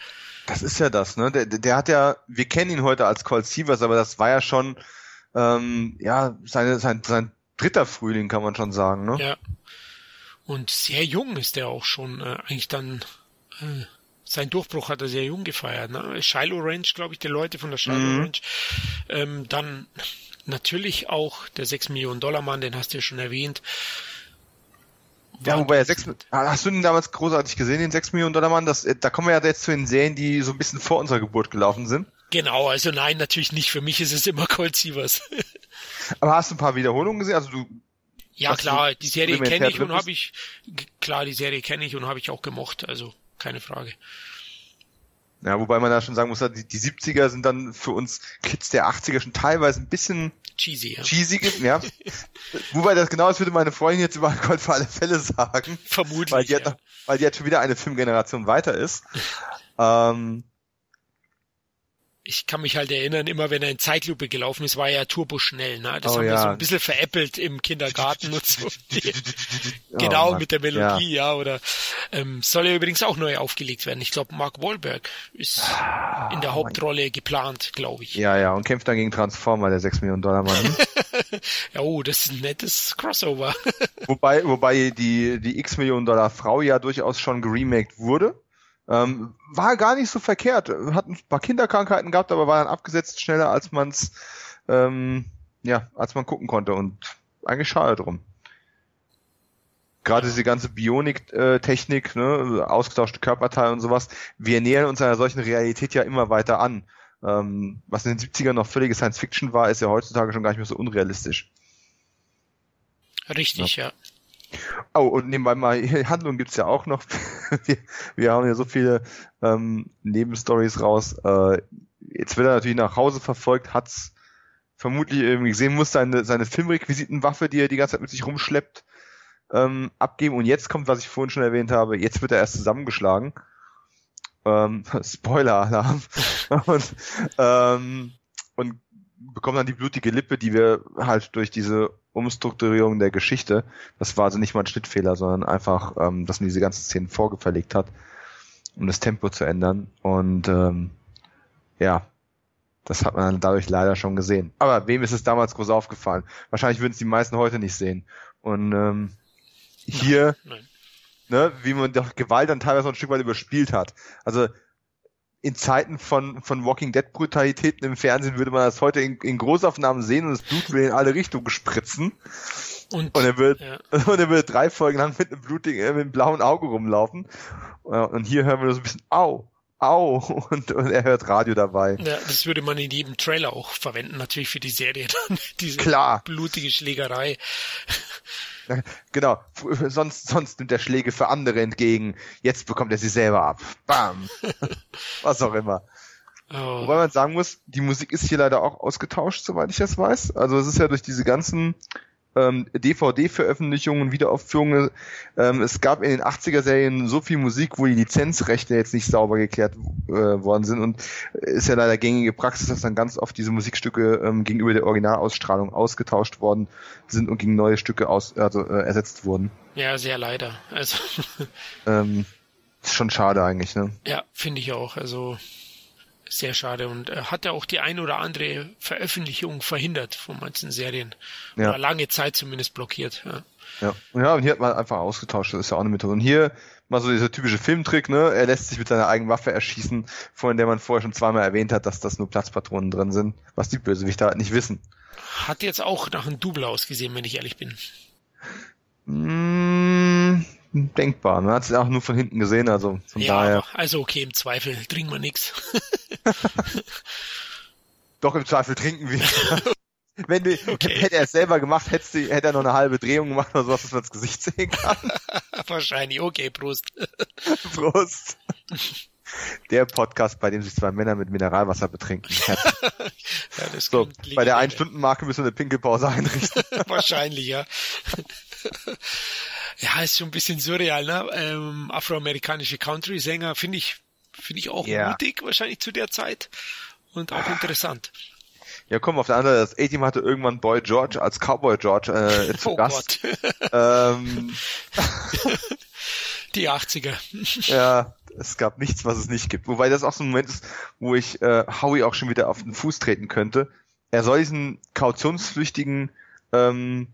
Das ist ja das, ne? Der, der hat ja, wir kennen ihn heute als Colt Sievers, aber das war ja schon ähm, ja seine, sein, sein dritter Frühling, kann man schon sagen, ne? Ja. Und sehr jung ist er auch schon äh, eigentlich dann. Äh, sein Durchbruch hat er sehr jung gefeiert. Ne? Shiloh Ranch, glaube ich, die Leute von der Shiloh mhm. Ranch. Ähm, dann natürlich auch der 6 Millionen Dollar Mann, den hast du ja schon erwähnt. Ja, wobei er 6, hast du den damals großartig gesehen, den 6 Millionen Dollar Mann? Das, da kommen wir ja jetzt zu den Serien, die so ein bisschen vor unserer Geburt gelaufen sind. Genau, also nein, natürlich nicht. Für mich ist es immer Cold Sievers. Aber hast du ein paar Wiederholungen gesehen? Also du ja klar, die Serie kenne ich und habe ich klar, die Serie kenne ich und habe ich auch gemocht, also keine Frage. Ja, wobei man da schon sagen muss, die, die 70er sind dann für uns Kids der 80er schon teilweise ein bisschen cheesy, ja. cheesy ja. wobei das genau das würde meine Freundin jetzt über Gold für alle Fälle sagen. Vermutlich. Weil die, ja. hat, weil die jetzt schon wieder eine Filmgeneration weiter ist. ähm, ich kann mich halt erinnern, immer wenn er in Zeitlupe gelaufen ist, war er ja turboschnell, ne? Das oh, haben ja. wir so ein bisschen veräppelt im Kindergarten und so. genau, oh, mit der Melodie, ja, ja oder ähm, soll er übrigens auch neu aufgelegt werden. Ich glaube, Mark Wahlberg ist ah, in der Hauptrolle Mann. geplant, glaube ich. Ja, ja, und kämpft dann gegen Transformer, der 6 Millionen Dollar Mann. Ja, oh, das ist ein nettes Crossover. wobei, wobei die, die X Millionen Dollar Frau ja durchaus schon geremaked wurde. Ähm, war gar nicht so verkehrt. Hat ein paar Kinderkrankheiten gehabt, aber war dann abgesetzt schneller, als man es ähm, ja, als man gucken konnte und eigentlich schade drum. Gerade diese ganze Bionik-Technik, ne, ausgetauschte Körperteile und sowas, wir nähern uns einer solchen Realität ja immer weiter an. Ähm, was in den 70ern noch völlige Science-Fiction war, ist ja heutzutage schon gar nicht mehr so unrealistisch. Richtig, ja. ja. Oh, und nebenbei mal, Handlung gibt's ja auch noch. wir, wir haben ja so viele ähm, Nebenstories raus. Äh, jetzt wird er natürlich nach Hause verfolgt, hat's vermutlich irgendwie gesehen, muss seine, seine Filmrequisitenwaffe, die er die ganze Zeit mit sich rumschleppt, ähm, abgeben. Und jetzt kommt, was ich vorhin schon erwähnt habe, jetzt wird er erst zusammengeschlagen. Ähm, Spoiler-Alarm. und, ähm, und bekommt dann die blutige Lippe, die wir halt durch diese Umstrukturierung der Geschichte, das war also nicht mal ein Schnittfehler, sondern einfach, ähm, dass man diese ganzen Szenen vorgeverlegt hat, um das Tempo zu ändern. Und ähm, ja, das hat man dann dadurch leider schon gesehen. Aber wem ist es damals groß aufgefallen? Wahrscheinlich würden es die meisten heute nicht sehen. Und ähm, hier, Nein. ne, wie man doch Gewalt dann teilweise ein Stück weit überspielt hat. Also in Zeiten von, von Walking Dead Brutalitäten im Fernsehen würde man das heute in, in Großaufnahmen sehen und das Blut will in alle Richtungen spritzen. Und, und er wird, ja. und er wird drei Folgen lang mit einem blutigen, äh, mit einem blauen Auge rumlaufen. Und hier hören wir so ein bisschen, au, au, und, und er hört Radio dabei. Ja, das würde man in jedem Trailer auch verwenden, natürlich für die Serie dann, diese Klar. blutige Schlägerei. Genau, sonst, sonst nimmt er Schläge für andere entgegen. Jetzt bekommt er sie selber ab. Bam. Was auch immer. Oh. Wobei man sagen muss, die Musik ist hier leider auch ausgetauscht, soweit ich das weiß. Also es ist ja durch diese ganzen ähm, DVD-Veröffentlichungen, Wiederaufführungen. Ähm, es gab in den 80er-Serien so viel Musik, wo die Lizenzrechte jetzt nicht sauber geklärt äh, worden sind und ist ja leider gängige Praxis, dass dann ganz oft diese Musikstücke ähm, gegenüber der Originalausstrahlung ausgetauscht worden sind und gegen neue Stücke aus, also äh, ersetzt wurden. Ja, sehr leider. Also ähm, ist schon schade eigentlich, ne? Ja, finde ich auch. Also sehr schade und er hat ja auch die ein oder andere Veröffentlichung verhindert von manchen Serien. Ja. Oder lange Zeit zumindest blockiert. Ja. Ja. ja, und hier hat man einfach ausgetauscht, das ist ja auch eine Methode. Und hier mal so dieser typische Filmtrick, ne? Er lässt sich mit seiner eigenen Waffe erschießen, von der man vorher schon zweimal erwähnt hat, dass das nur Platzpatronen drin sind, was die Bösewichter halt nicht wissen. Hat jetzt auch nach einem Double ausgesehen, wenn ich ehrlich bin. Mmh, denkbar. Man hat es auch nur von hinten gesehen, also von ja, daher. Also okay, im Zweifel trinken wir nichts. Doch, im Zweifel trinken wir. Wenn du, okay. hätte er es selber gemacht, hätte, hätte er noch eine halbe Drehung gemacht oder sowas, dass man das Gesicht sehen kann. Wahrscheinlich, okay, Prost. Prost. Der Podcast, bei dem sich zwei Männer mit Mineralwasser betrinken. ja, so, bei der Ein-Stunden-Marke müssen wir eine Pinkelpause einrichten. Wahrscheinlich, ja. Ja, ist schon ein bisschen surreal, ne? Ähm, afroamerikanische Country-Sänger finde ich, finde ich auch yeah. mutig wahrscheinlich zu der Zeit und auch interessant. Ja, komm, auf der anderen Seite, das A-Team hatte irgendwann Boy George als Cowboy George äh, zu oh Gast. ähm, Die 80er. ja, es gab nichts, was es nicht gibt. Wobei das auch so ein Moment ist, wo ich äh, Howie auch schon wieder auf den Fuß treten könnte. Er soll diesen kautionsflüchtigen ähm,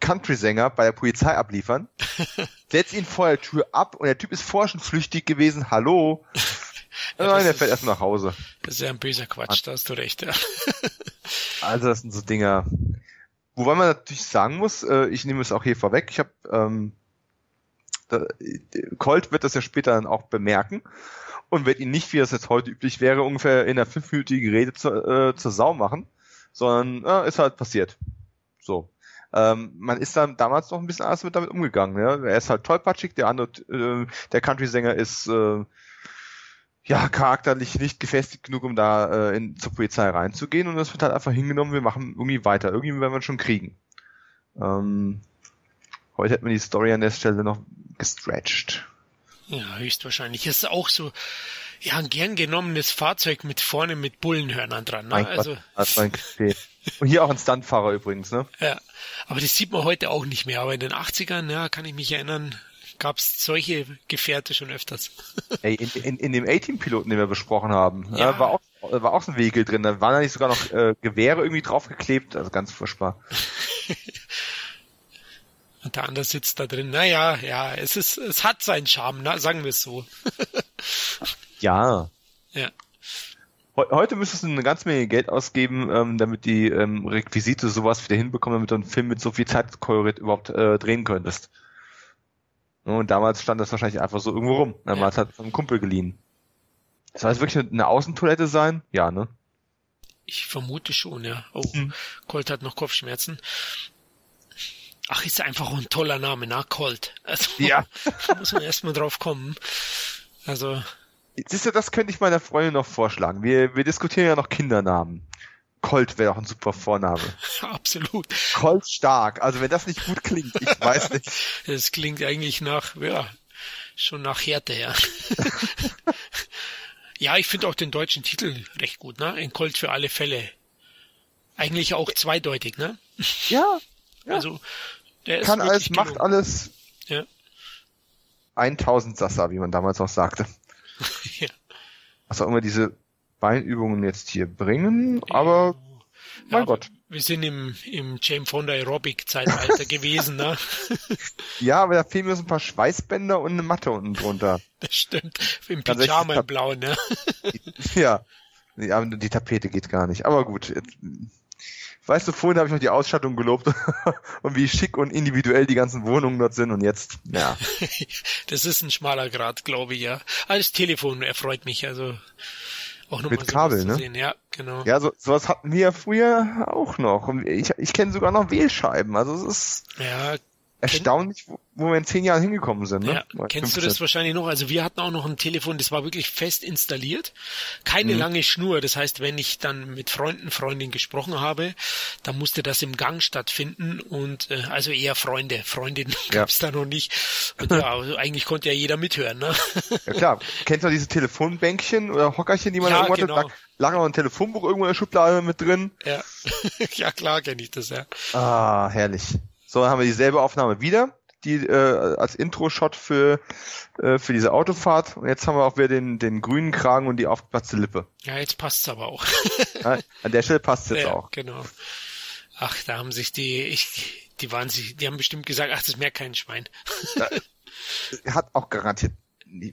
Country-Sänger bei der Polizei abliefern, setzt ihn vor der Tür ab und der Typ ist vorher schon flüchtig gewesen. Hallo? ja, Nein, der fährt erst nach Hause. Das ist ja ein böser Quatsch, da hast du recht. Ja. also das sind so Dinger. Wobei man natürlich sagen muss, äh, ich nehme es auch hier vorweg, ich habe ähm, da, Colt wird das ja später dann auch bemerken und wird ihn nicht, wie das jetzt heute üblich wäre, ungefähr in einer fünfminütigen Rede zu, äh, zur Sau machen, sondern äh, ist halt passiert. So ähm, man ist dann damals noch ein bisschen anders mit damit umgegangen. Ja? Er ist halt tollpatschig, der andere, äh, der Country-Sänger ist äh, ja charakterlich nicht gefestigt genug, um da äh, in, zur Polizei reinzugehen und das wird halt einfach hingenommen, wir machen irgendwie weiter. Irgendwie werden wir schon kriegen. Ähm, heute hätten wir die Story an der Stelle noch gestretched. Ja, höchstwahrscheinlich. Es ist auch so, ja, ein gern genommenes Fahrzeug mit vorne mit Bullenhörnern dran. Ne? Mein also, Gott, Und hier auch ein Stuntfahrer übrigens, ne? Ja. Aber das sieht man heute auch nicht mehr. Aber in den 80ern, ja, kann ich mich erinnern, gab es solche Gefährte schon öfters. Ey, in, in, in dem A-Team-Piloten, den wir besprochen haben, ja. war, auch, war auch so ein Vehikel drin. Da waren da nicht sogar noch äh, Gewehre irgendwie draufgeklebt. Also ganz furchtbar. Und der andere sitzt da drin. Naja, ja, es ist, es hat seinen Charme, na, sagen wir es so. ja. Ja. Heute müsstest du eine ganze Menge Geld ausgeben, ähm, damit die ähm, Requisite sowas wieder hinbekommen, damit du einen Film mit so viel Zeitkolorit überhaupt äh, drehen könntest. Und damals stand das wahrscheinlich einfach so irgendwo rum. Damals ja. hat es einem Kumpel geliehen. Soll es wirklich eine Außentoilette sein? Ja, ne? Ich vermute schon, ja. Oh, hm. Colt hat noch Kopfschmerzen. Ach, ist einfach ein toller Name, na, Colt. Also, ja. muss man erstmal drauf kommen. Also. Siehst du, das könnte ich meiner Freundin noch vorschlagen. Wir, wir diskutieren ja noch Kindernamen. Colt wäre auch ein super Vorname. Absolut. Colt stark. Also wenn das nicht gut klingt, ich weiß nicht. Das klingt eigentlich nach, ja, schon nach Härte, ja. ja, ich finde auch den deutschen Titel recht gut, ne? Ein Colt für alle Fälle. Eigentlich auch zweideutig, ne? Ja. ja. Also, der ist Kann alles, gelungen. macht alles. Ja. 1000 Sassa, wie man damals auch sagte. Ja. Was auch immer diese Beinübungen jetzt hier bringen, aber mein ja, Gott. Wir sind im, im James Fonda Aerobic Zeitalter gewesen, ne? Ja, aber da fehlen mir so ein paar Schweißbänder und eine Matte unten drunter. Das stimmt. Im Pyjama im Blau, ne? ja. ja. Die Tapete geht gar nicht. Aber gut. Weißt du, vorhin habe ich noch die Ausstattung gelobt und wie schick und individuell die ganzen Wohnungen dort sind und jetzt, ja. das ist ein schmaler Grad, glaube ich, ja. Alles Telefon erfreut mich, also auch noch Mit Kabel, ne? Sehen. Ja, genau. Ja, so, sowas hatten wir ja früher auch noch. Und ich, ich kenne sogar noch Wählscheiben. Also es ist. Ja, erstaunlich, wo, wo wir in zehn Jahren hingekommen sind. Ne? Ja, kennst du das wahrscheinlich noch? Also wir hatten auch noch ein Telefon, das war wirklich fest installiert. Keine mhm. lange Schnur. Das heißt, wenn ich dann mit Freunden, Freundinnen gesprochen habe, dann musste das im Gang stattfinden und äh, also eher Freunde. Freundinnen ja. gab's da noch nicht. Und ja, also eigentlich konnte ja jeder mithören. Ne? Ja klar. Kennst du diese Telefonbänkchen oder Hockerchen, die man ja, irgendwo genau. hat? Lag noch ein Telefonbuch irgendwo in der Schublade mit drin. Ja, ja klar kenne ich das, ja. Ah, herrlich. So, dann haben wir dieselbe Aufnahme wieder, die äh, als Intro-Shot für, äh, für diese Autofahrt. Und jetzt haben wir auch wieder den, den grünen Kragen und die aufgeplatzte Lippe. Ja, jetzt passt's aber auch. ja, an der Stelle passt's jetzt ja, auch. Genau. Ach, da haben sich die, ich, die waren sich, die haben bestimmt gesagt, ach, das merkt kein Schwein. hat auch garantiert,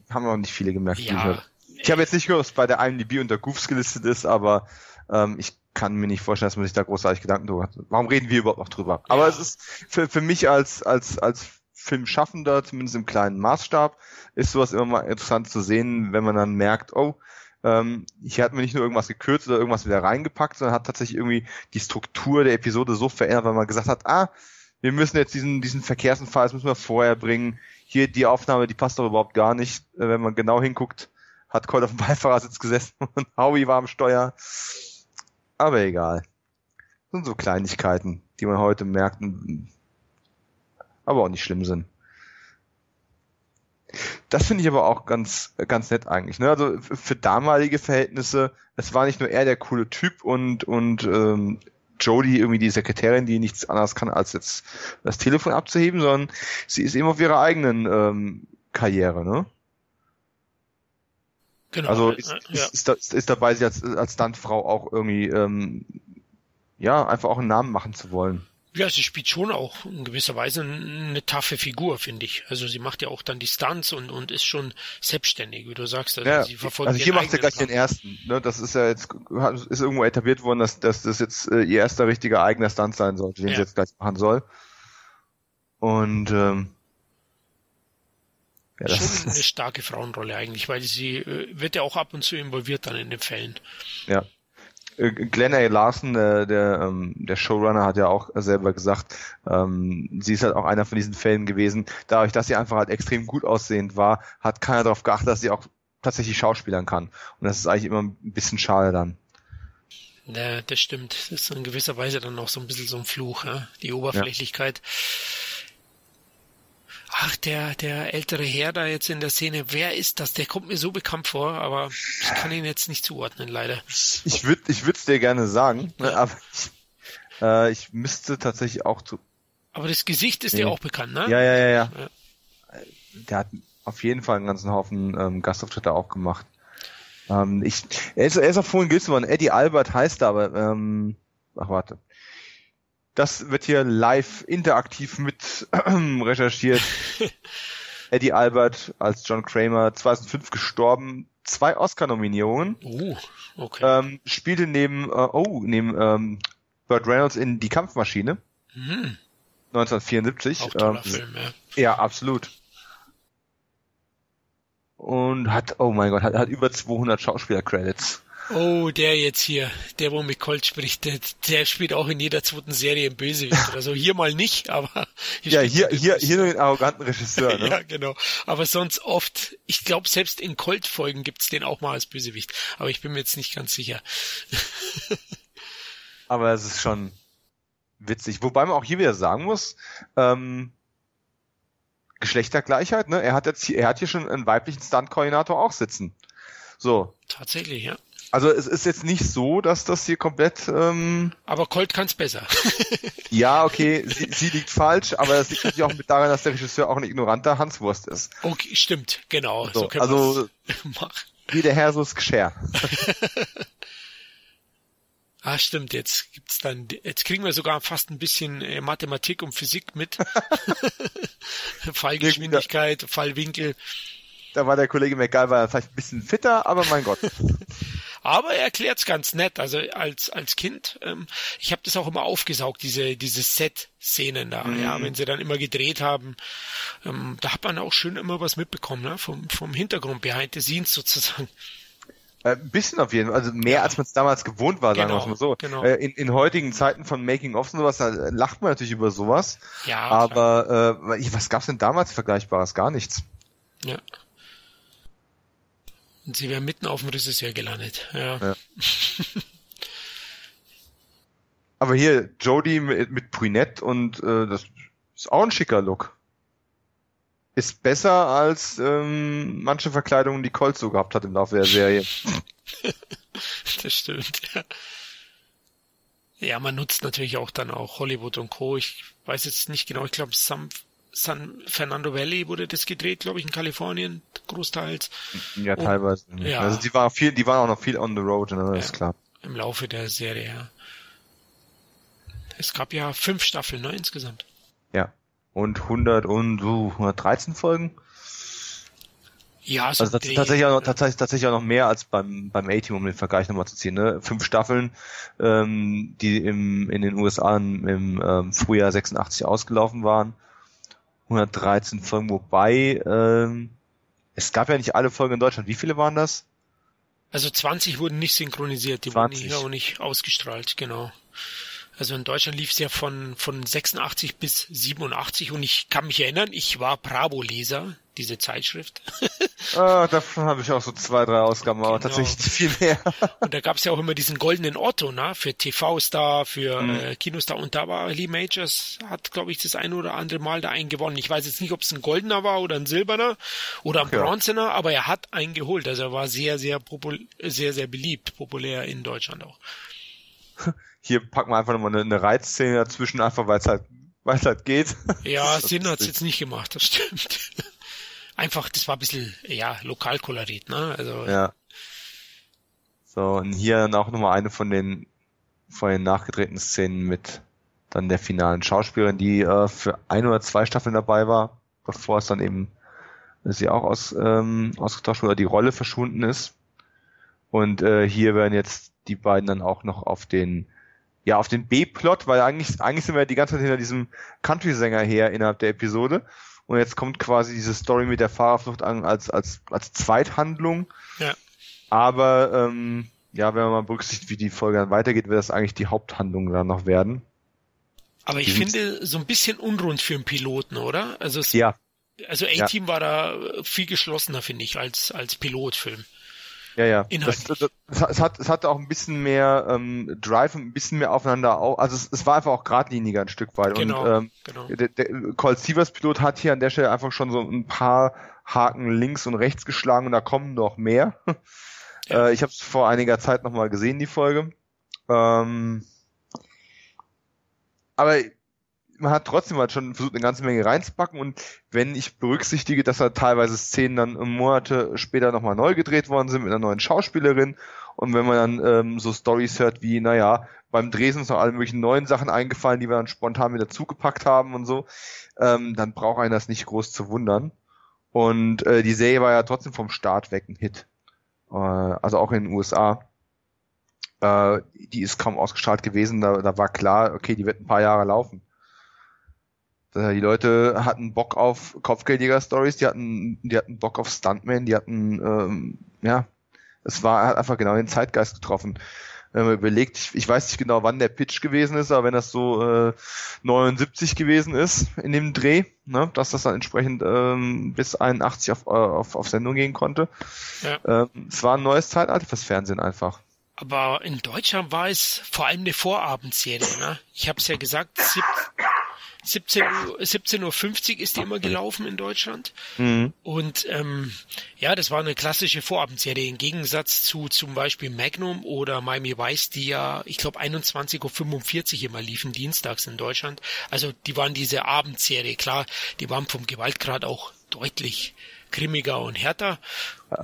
haben auch nicht viele gemerkt. Ja. Ich habe jetzt nicht gehört, was bei der IMDb unter Goofs gelistet ist, aber ähm, ich kann mir nicht vorstellen, dass man sich da großartig Gedanken drüber hat. Warum reden wir überhaupt noch drüber? Ja. Aber es ist für, für mich als, als, als Filmschaffender, zumindest im kleinen Maßstab, ist sowas immer mal interessant zu sehen, wenn man dann merkt, oh, ähm, hier hat man nicht nur irgendwas gekürzt oder irgendwas wieder reingepackt, sondern hat tatsächlich irgendwie die Struktur der Episode so verändert, weil man gesagt hat, ah, wir müssen jetzt diesen, diesen Verkehrsunfall, das müssen wir vorher bringen. Hier die Aufnahme, die passt doch überhaupt gar nicht. Äh, wenn man genau hinguckt, hat Colt auf dem Beifahrersitz gesessen und Howie war am Steuer. Aber egal. Das sind so Kleinigkeiten, die man heute merkt, aber auch nicht schlimm sind. Das finde ich aber auch ganz, ganz nett eigentlich. Ne? Also für damalige Verhältnisse, es war nicht nur er der coole Typ und, und ähm, Jodie irgendwie die Sekretärin, die nichts anderes kann, als jetzt das Telefon abzuheben, sondern sie ist eben auf ihrer eigenen ähm, Karriere, ne? Genau. Also ist, ja. ist, ist, ist dabei, sie als, als Stuntfrau auch irgendwie, ähm, ja, einfach auch einen Namen machen zu wollen. Ja, sie spielt schon auch in gewisser Weise eine taffe Figur, finde ich. Also sie macht ja auch dann die Stunts und, und ist schon selbstständig, wie du sagst. Also, ja, sie verfolgt also hier macht sie gleich den ersten. Ne? Das ist ja jetzt ist irgendwo etabliert worden, dass, dass das jetzt äh, ihr erster richtiger eigener Stunt sein sollte, den ja. sie jetzt gleich machen soll. Und ähm, ja, schon eine starke Frauenrolle eigentlich, weil sie äh, wird ja auch ab und zu involviert dann in den Fällen. Ja. Äh, Glenn A. Larson, der, der, ähm, der Showrunner, hat ja auch selber gesagt, ähm, sie ist halt auch einer von diesen Fällen gewesen. Dadurch, dass sie einfach halt extrem gut aussehend war, hat keiner darauf geachtet, dass sie auch tatsächlich schauspielern kann. Und das ist eigentlich immer ein bisschen schade dann. Ja, das stimmt. Das ist in gewisser Weise dann auch so ein bisschen so ein Fluch, ja? die Oberflächlichkeit. Ja ach, der, der ältere Herr da jetzt in der Szene, wer ist das? Der kommt mir so bekannt vor, aber ich kann ihn jetzt nicht zuordnen, leider. Ich würde ich würde es dir gerne sagen, ne, ja. aber ich, äh, ich müsste tatsächlich auch zu. Aber das Gesicht ist nee. dir auch bekannt, ne? Ja, ja, ja, ja, ja. Der hat auf jeden Fall einen ganzen Haufen ähm, Gastauftritte auch gemacht. Ähm, ich, er ist, er ist auch vorhin gilt worden. Eddie Albert heißt er, aber ähm, ach warte. Das wird hier live interaktiv mit recherchiert. Eddie Albert als John Kramer 2005 gestorben, zwei Oscar-Nominierungen. Uh, okay. Ähm, spielte neben, äh, oh, neben ähm, Burt Reynolds in Die Kampfmaschine. Mhm. 1974. Auch ähm, Film, ja. Ja, absolut. Und hat, oh mein Gott, hat, hat über 200 Schauspieler-Credits. Oh, der jetzt hier, der wo mit Colt spricht, der, der spielt auch in jeder zweiten Serie im Bösewicht. Also hier mal nicht, aber Ja, hier, er den hier, Bösewicht. hier nur den arroganten Regisseur, ne? Ja, genau. Aber sonst oft, ich glaube, selbst in Colt-Folgen gibt's den auch mal als Bösewicht. Aber ich bin mir jetzt nicht ganz sicher. Aber es ist schon witzig. Wobei man auch hier wieder sagen muss, ähm, Geschlechtergleichheit, ne? Er hat jetzt hier, er hat hier schon einen weiblichen Stunt-Koordinator auch sitzen. So. Tatsächlich, ja. Also es ist jetzt nicht so, dass das hier komplett, ähm, Aber Colt kann's besser. ja, okay, sie, sie liegt falsch, aber es liegt natürlich auch mit daran, dass der Regisseur auch ein ignoranter Hanswurst ist. okay, stimmt, genau. So, So, also-. Wie der Herr so ist Geschirr. Ah, stimmt, jetzt gibt's dann, jetzt kriegen wir sogar fast ein bisschen äh, Mathematik und Physik mit. Fallgeschwindigkeit, Fallwinkel. Da war der Kollege McGyver vielleicht ein bisschen fitter, aber mein Gott. Aber er erklärt's ganz nett. Also als als Kind, ähm, ich habe das auch immer aufgesaugt, diese diese Set-Szenen da. Mhm. Ja, wenn sie dann immer gedreht haben, ähm, da hat man auch schön immer was mitbekommen, ne? vom vom Hintergrund, behind the scenes sozusagen. Äh, Ein bisschen auf jeden Fall, also mehr als man es damals gewohnt war, sagen wir Genau, es mal so. genau. Äh, In, in heutigen Zeiten von Making-ofs und sowas, da lacht man natürlich über sowas. Ja, klar. aber äh, was gab's denn damals Vergleichbares? Gar nichts. ja. Und sie wäre mitten auf dem Regisseur gelandet. Ja. Ja. Aber hier, Jodie mit, mit Brünette und äh, das ist auch ein schicker Look. Ist besser als ähm, manche Verkleidungen, die Colt so gehabt hat im Laufe der Serie. Das stimmt, ja. Ja, man nutzt natürlich auch dann auch Hollywood und Co. Ich weiß jetzt nicht genau, ich glaube San, San Fernando Valley wurde das gedreht, glaube ich, in Kalifornien, großteils, Ja, teilweise. ja. Also die waren viel, die waren auch noch viel on the road, ne, das ist Ja. klar. im Laufe der Serie, ja. Es gab ja fünf Staffeln, ne, insgesamt. Ja. Und 100 und uh, 113 Folgen. Ja, so Also Dreh, tatsächlich, auch noch, tatsächlich, tatsächlich auch noch mehr als beim, beim A-Team, um den Vergleich nochmal zu ziehen. Ne? Fünf Staffeln, ähm, die im, in den USA im, im ähm, Frühjahr 86 ausgelaufen waren. 113 Folgen, wobei ähm, es gab ja nicht alle Folgen in Deutschland. Wie viele waren das? Also 20 wurden nicht synchronisiert, die 20. wurden hier auch nicht ausgestrahlt, genau. Also in Deutschland lief es ja von, von 86 bis 87 und ich kann mich erinnern, ich war Bravo-Leser, diese Zeitschrift. Ah, davon habe ich auch so zwei, drei Ausgaben, aber Genau. tatsächlich nicht viel mehr. Und da gab es ja auch immer diesen goldenen Otto, ne? Für TV-Star, für Mhm. äh, Kinostar. Und da war Lee Majors, hat, glaube ich, das ein oder andere Mal da einen gewonnen. Ich weiß jetzt nicht, ob es ein goldener war oder ein silberner oder ein Ja. bronzener, aber er hat einen geholt. Also er war sehr, sehr popul sehr, sehr beliebt, populär in Deutschland auch. Hier packen wir einfach nochmal eine, eine Reizszene dazwischen, einfach weil es halt, weil es halt geht. Ja, Sinn hat's lustig. jetzt nicht gemacht, das stimmt. Einfach, das war ein bisschen, ja, Lokalkolorit, ne? Also, Ja. So, und hier dann auch nochmal eine von den, von den nachgedrehten Szenen mit dann der finalen Schauspielerin, die äh, für ein oder zwei Staffeln dabei war, bevor es dann eben sie auch aus, ähm, ausgetauscht wurde, die Rolle verschwunden ist. Und äh, hier werden jetzt die beiden dann auch noch auf den, ja, auf den B-Plot, weil eigentlich, eigentlich sind wir die ganze Zeit hinter diesem Country-Sänger her innerhalb der Episode. Und jetzt kommt quasi diese Story mit der Fahrerflucht an als, als, als Zweithandlung. ja. Aber ähm, ja, wenn man mal berücksichtigt, wie die Folge dann weitergeht, wird das eigentlich die Haupthandlung dann noch werden. Aber ich Die sind- finde, so ein bisschen unrund für einen Piloten, oder? Also, es, Ja, also A-Team war da viel geschlossener, finde ich, als, als Pilotfilm. Ja, ja. Das, das, das, hat- es, hat, hatte auch ein bisschen mehr ähm, Drive und ein bisschen mehr aufeinander au Also es, es war einfach auch geradliniger ein Stück weit. Genau, Und ähm, genau. der, der Colt Sievers Pilot hat hier an der Stelle einfach schon so ein paar Haken links und rechts geschlagen und da kommen noch mehr. Ja. äh, ich habe es vor einiger Zeit nochmal gesehen, die Folge. Ähm, aber man hat trotzdem halt schon versucht, eine ganze Menge reinzupacken und wenn ich berücksichtige, dass da teilweise Szenen dann Monate später nochmal neu gedreht worden sind mit einer neuen Schauspielerin und wenn man dann ähm, so Stories hört wie, naja, beim Dreh sind noch alle möglichen neuen Sachen eingefallen, die wir dann spontan wieder zugepackt haben und so, ähm, dann braucht einen das nicht groß zu wundern. Und äh, die Serie war ja trotzdem vom Start weg ein Hit. äh, also auch in den USA. Äh, die ist kaum ausgestrahlt gewesen, da, da war klar, okay, die wird ein paar Jahre laufen. Die Leute hatten Bock auf Kopfgeldjäger-Stories, die hatten, die hatten Bock auf Stuntman, die hatten, ähm, ja, es war hat einfach genau den Zeitgeist getroffen. Wenn man überlegt, ich, ich, weiß nicht genau, wann der Pitch gewesen ist, aber wenn das so äh, 79 gewesen ist in dem Dreh, ne, dass das dann entsprechend ähm, bis 81 auf, äh, auf, auf Sendung gehen konnte. Ja. Ähm, es war ein neues Zeitalter fürs Fernsehen einfach. Aber in Deutschland war es vor allem eine Vorabendserie. Ne? Ich habe es ja gesagt, 17 Uhr, 17.50 Uhr ist die immer gelaufen in Deutschland. Mhm. Und ähm, ja, das war eine klassische Vorabendserie im Gegensatz zu zum Beispiel Magnum oder Miami Vice, die ja, ich glaube, 21.45 Uhr immer liefen, dienstags in Deutschland. Also die waren diese Abendserie. Klar, die waren vom Gewaltgrad auch deutlich grimmiger und härter.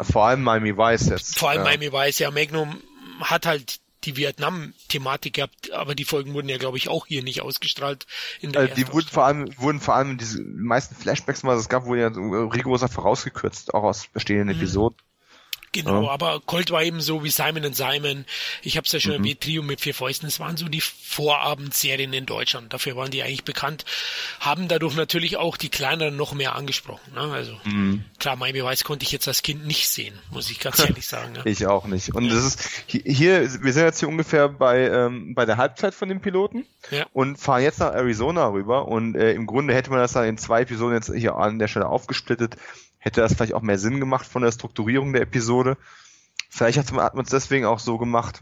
Vor allem Miami Vice jetzt. Vor allem ja. Miami Vice, ja, Magnum hat halt die Vietnam-Thematik gehabt, aber die Folgen wurden ja, glaube ich, auch hier nicht ausgestrahlt. In der also die wurden vor allem, wurden vor allem diese meisten Flashbacks, was es gab, wurden ja rigoroser vorausgekürzt, auch aus bestehenden mhm. Episoden. Genau, ja. aber Colt war eben so wie Simon Simon. Ich habe es ja schon mhm. erwähnt, Trio mit vier Fäusten. Das waren so die Vorabendserien in Deutschland. Dafür waren die eigentlich bekannt. Haben dadurch natürlich auch die kleineren noch mehr angesprochen. Ne? Also mhm. klar, Miami Vice konnte ich jetzt als Kind nicht sehen, muss ich ganz ehrlich sagen. Ne? ich auch nicht. Und das ist hier, wir sind jetzt hier ungefähr bei ähm, bei der Halbzeit von dem Piloten ja. und fahren jetzt nach Arizona rüber. Und äh, im Grunde hätte man das dann in zwei Episoden jetzt hier an der Stelle aufgesplittet hätte das vielleicht auch mehr Sinn gemacht von der Strukturierung der Episode. Vielleicht hat man es deswegen auch so gemacht.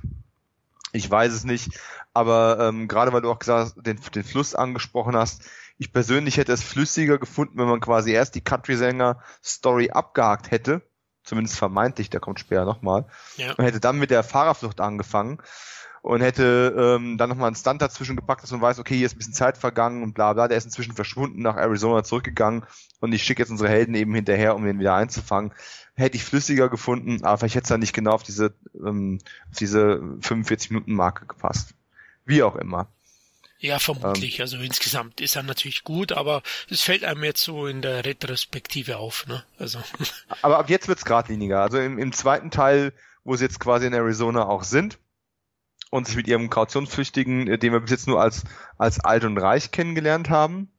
Ich weiß es nicht. Aber ähm, gerade weil du auch gesagt hast, den, den Fluss angesprochen hast, ich persönlich hätte es flüssiger gefunden, wenn man quasi erst die Country-Sänger-Story abgehakt hätte. Zumindest vermeintlich, der kommt später nochmal. Ja. Und hätte dann mit der Fahrerflucht angefangen und hätte ähm, dann nochmal einen Stunt dazwischen gepackt, dass man weiß, okay, hier ist ein bisschen Zeit vergangen und bla bla, der ist inzwischen verschwunden, nach Arizona zurückgegangen und ich schicke jetzt unsere Helden eben hinterher, um den wieder einzufangen. Hätte ich flüssiger gefunden, aber vielleicht hätte es dann nicht genau auf diese, ähm, auf diese 45 Minuten Marke gepasst. Wie auch immer. Ja, vermutlich. Ähm, also insgesamt ist er natürlich gut, aber es fällt einem jetzt so in der Retrospektive auf. Ne? Also. Aber ab jetzt wird's geradliniger. Also im, im zweiten Teil, wo sie jetzt quasi in Arizona auch sind, und sich mit ihrem Kautionsflüchtigen, äh, den wir bis jetzt nur als, als alt und reich kennengelernt haben,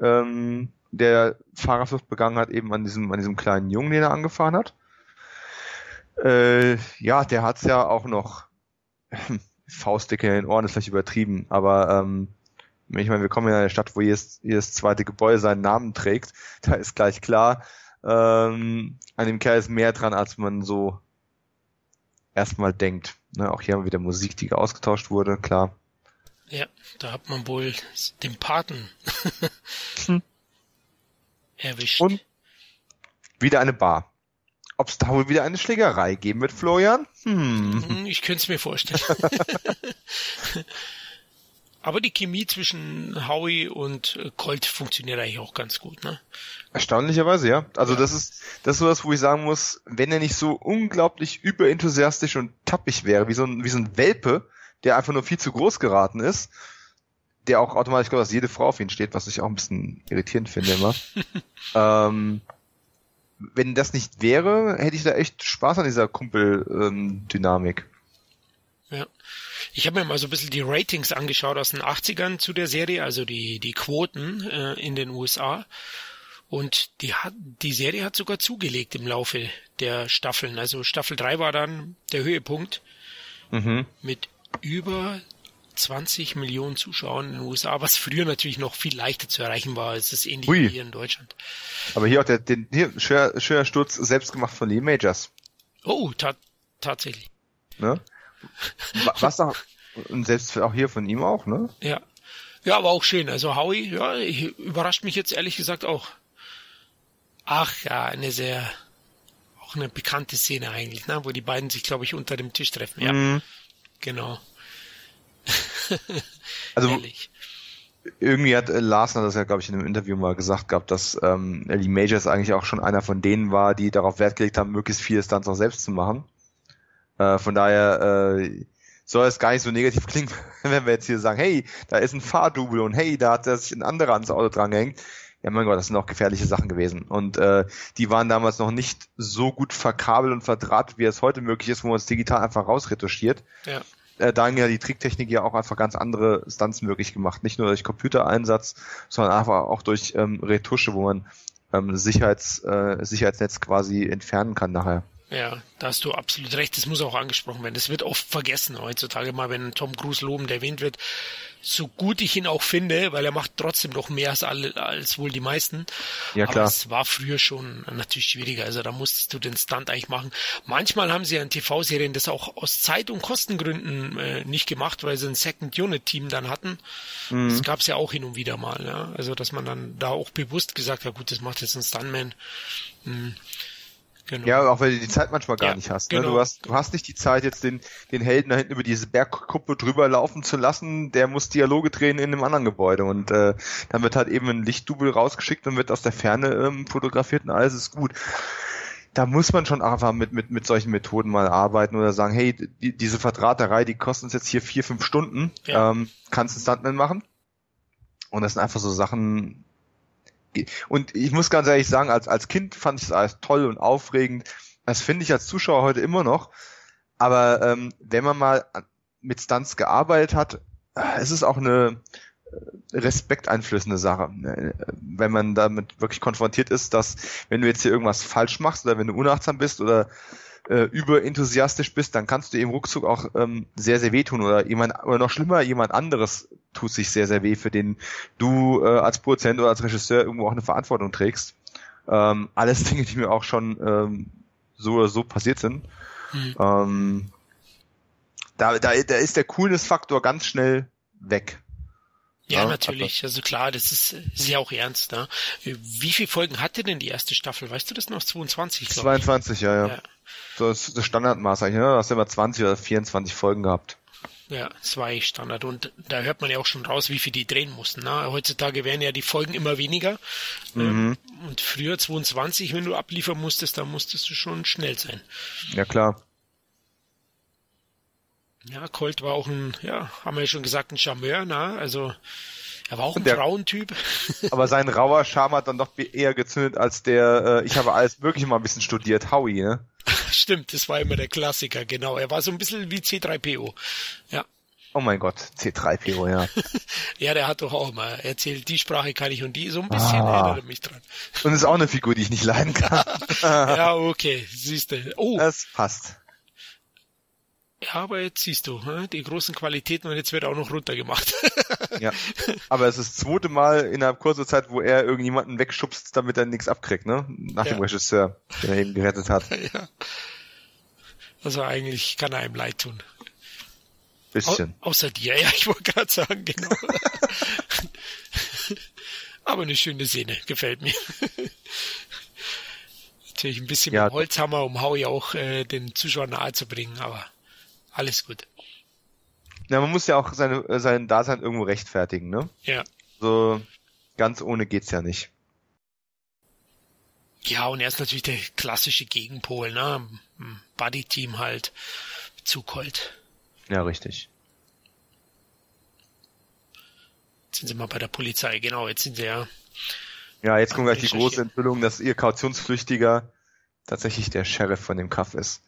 ähm, der Fahrerflucht begangen hat, eben an diesem, an diesem kleinen Jungen, den er angefahren hat. Äh, ja, der hat's ja auch noch Faustdicke in den Ohren, ist vielleicht übertrieben, aber ähm, ich meine, wir kommen in eine Stadt, wo jedes, jedes zweite Gebäude seinen Namen trägt. Da ist gleich klar, ähm, an dem Kerl ist mehr dran, als man so erstmal denkt. Ne, auch hier haben wir wieder Musik, die ausgetauscht wurde, klar. Ja, da hat man wohl den Paten hm. erwischt. Und wieder eine Bar. Ob es da wohl wieder eine Schlägerei geben wird, Florian? Hm. hm ich könnte es mir vorstellen. Aber die Chemie zwischen Howie und Colt funktioniert eigentlich auch ganz gut, ne? Erstaunlicherweise, ja. Also ja. das ist das ist so das, wo ich sagen muss, wenn er nicht so unglaublich überenthusiastisch und tappig wäre, wie so ein, wie so ein Welpe, der einfach nur viel zu groß geraten ist, der auch automatisch glaube, dass jede Frau auf ihn steht, was ich auch ein bisschen irritierend finde immer. ähm, wenn das nicht wäre, hätte ich da echt Spaß an dieser Kumpel-Dynamik. Ähm, ja. Ich habe mir mal so ein bisschen die Ratings angeschaut aus den 80ern zu der Serie, also die, die Quoten äh, in den USA. Und die hat, die Serie hat sogar zugelegt im Laufe der Staffeln. Also Staffel 3 war dann der Höhepunkt mhm. mit über 20 Millionen Zuschauern in den USA, was früher natürlich noch viel leichter zu erreichen war. Es ist ähnlich Ui. wie hier in Deutschland. Aber hier auch der, den, hier, schöner, schöner Sturz selbst gemacht von Lee Majors. Oh, ta tatsächlich. Ne? Was auch, und selbst auch hier von ihm auch, ne? Ja. Ja, aber auch schön. Also Howie, ja, überrascht mich jetzt ehrlich gesagt auch. Ach ja, eine sehr, auch eine bekannte Szene eigentlich, ne? wo die beiden sich, glaube ich, unter dem Tisch treffen. Ja, mhm. genau. also Ehrlich. irgendwie hat äh, Larsen das ja, glaube ich, in einem Interview mal gesagt gehabt, dass ähm, Ellie Majors eigentlich auch schon einer von denen war, die darauf Wert gelegt haben, möglichst viele Stunts auch selbst zu machen. Äh, von daher äh, soll es gar nicht so negativ klingen, wenn wir jetzt hier sagen, hey, da ist ein Fahrdouble und hey, da hat er sich ein anderer ans Auto drangehängt ja mein Gott, das sind auch gefährliche Sachen gewesen. Und äh, die waren damals noch nicht so gut verkabelt und verdrahtet, wie es heute möglich ist, wo man es digital einfach rausretuschiert. Ja. Äh, da haben ja die Tricktechnik ja auch einfach ganz andere Stunts möglich gemacht. Nicht nur durch Computereinsatz, sondern einfach auch durch ähm, Retusche, wo man ähm, Sicherheits, äh, Sicherheitsnetz quasi entfernen kann nachher. Ja, da hast du absolut recht. Das muss auch angesprochen werden. Das wird oft vergessen heutzutage mal, wenn Tom Cruise lobend erwähnt wird. So gut ich ihn auch finde, weil er macht trotzdem noch mehr als alle, als wohl die meisten. Ja, klar. Aber es war früher schon natürlich schwieriger. Also da musstest du den Stunt eigentlich machen. Manchmal haben sie ja in TV-Serien das auch aus Zeit- und Kostengründen äh, nicht gemacht, weil sie ein Second Unit Team dann hatten. Mhm. Das gab's ja auch hin und wieder mal. Ja? Also dass man dann da auch bewusst gesagt hat, gut, das macht jetzt ein Stuntman. Mhm. Genau. Ja, auch weil du die Zeit manchmal gar ja, nicht hast. Ne? Genau. Du hast. Du hast nicht die Zeit, jetzt den, den Helden da hinten über diese Bergkuppe drüber laufen zu lassen. Der muss Dialoge drehen in einem anderen Gebäude. Und äh, dann wird halt eben ein Lichtdubel rausgeschickt und wird aus der Ferne ähm, fotografiert und alles ist gut. Da muss man schon einfach mit, mit, mit solchen Methoden mal arbeiten oder sagen, hey, die, diese Verdrahterei, die kostet uns jetzt hier vier, fünf Stunden. Ja. Ähm, kannst du Stuntman machen? Und das sind einfach so Sachen, und ich muss ganz ehrlich sagen, als, als Kind fand ich es alles toll und aufregend. Das finde ich als Zuschauer heute immer noch. Aber ähm, wenn man mal mit Stunts gearbeitet hat, es ist auch eine äh, respekteinflößende Sache. Äh, wenn man damit wirklich konfrontiert ist, dass wenn du jetzt hier irgendwas falsch machst oder wenn du unachtsam bist oder äh, überenthusiastisch bist, dann kannst du eben ruckzuck auch ähm, sehr, sehr wehtun oder jemand, oder noch schlimmer, jemand anderes tut sich sehr, sehr weh, für den du äh, als Produzent oder als Regisseur irgendwo auch eine Verantwortung trägst. Ähm, alles Dinge, die mir auch schon ähm, so oder so passiert sind. Mhm. Ähm, da, da, da ist der Coolness-Faktor ganz schnell weg. Ja, ja, natürlich. Also klar, das ist, ja auch ernst. Ne? Wie viele Folgen hatte denn die erste Staffel? Weißt du das noch? 22, glaube 22, ja, ja. ja. Das ist das Standardmaß eigentlich, ne? Da hast du immer 20 oder 24 Folgen gehabt. Ja, zwei Standard. Und da hört man ja auch schon raus, wie viel die drehen mussten. Ne? Heutzutage werden ja die Folgen immer weniger. Mhm. Und früher 22, wenn du abliefern musstest, da musstest du schon schnell sein. Ja, klar. Ja, Colt war auch ein, ja, haben wir ja schon gesagt, ein Charmeur, ne? Also er war auch ein der, Frauentyp. Aber sein rauer Charme hat dann doch eher gezündet als der, äh, ich habe alles wirklich mal ein bisschen studiert, Howie, ne? Stimmt, das war immer der Klassiker, genau. Er war so ein bisschen wie C3PO. Ja. Oh mein Gott, C3PO, ja. ja, der hat doch auch mal erzählt, die Sprache kann ich und die, so ein bisschen ah. erinnert mich dran. Und ist auch eine Figur, die ich nicht leiden kann. ja, okay, siehst du. Oh. Das passt. Ja, aber jetzt siehst du, die großen Qualitäten und jetzt wird auch noch runtergemacht. ja. Aber es ist das zweite Mal innerhalb kurzer Zeit, wo er irgendjemanden wegschubst, damit er nichts abkriegt, ne? Nach ja. dem Regisseur, den er eben gerettet hat. Ja. Also eigentlich kann er einem leid tun. Bisschen. Au außer dir, ja, ich wollte gerade sagen, genau. aber eine schöne Szene, gefällt mir. Natürlich ein bisschen ja. mit Holzhammer, um Howie auch äh, den Zuschauern nahe zu bringen, aber alles gut. Ja, man muss ja auch seine, äh, sein Dasein irgendwo rechtfertigen, ne? Ja. So ganz ohne geht's ja nicht. Ja, und er ist natürlich der klassische Gegenpol, ne? Buddy-Team halt zu Colt. Ja, richtig. Jetzt sind sie mal bei der Polizei, genau, jetzt sind sie ja. Ja, jetzt kommt gleich die große Enthüllung, dass ihr Kautionsflüchtiger tatsächlich der Sheriff von dem Kaff ist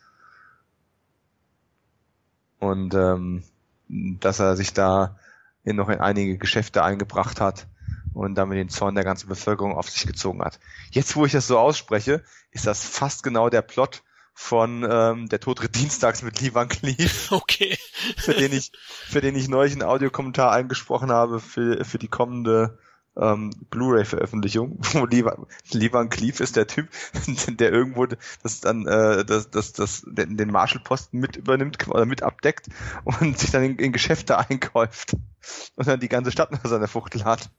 und ähm, dass er sich da in noch in einige Geschäfte eingebracht hat und damit den Zorn der ganzen Bevölkerung auf sich gezogen hat. Jetzt, wo ich das so ausspreche, ist das fast genau der Plot von ähm, der Tod Dienstags mit Lee Van Cleef. Okay. für den ich, für den ich neulich einen Audiokommentar eingesprochen habe für, für die kommende ähm, Blu-ray-Veröffentlichung, wo Levan Cleef ist der Typ, der irgendwo das dann äh, das, das, das, den, Marshall-Posten mit übernimmt oder mit abdeckt und sich dann in, in Geschäfte einkauft und dann die ganze Stadt nach seiner Fuchtel hat.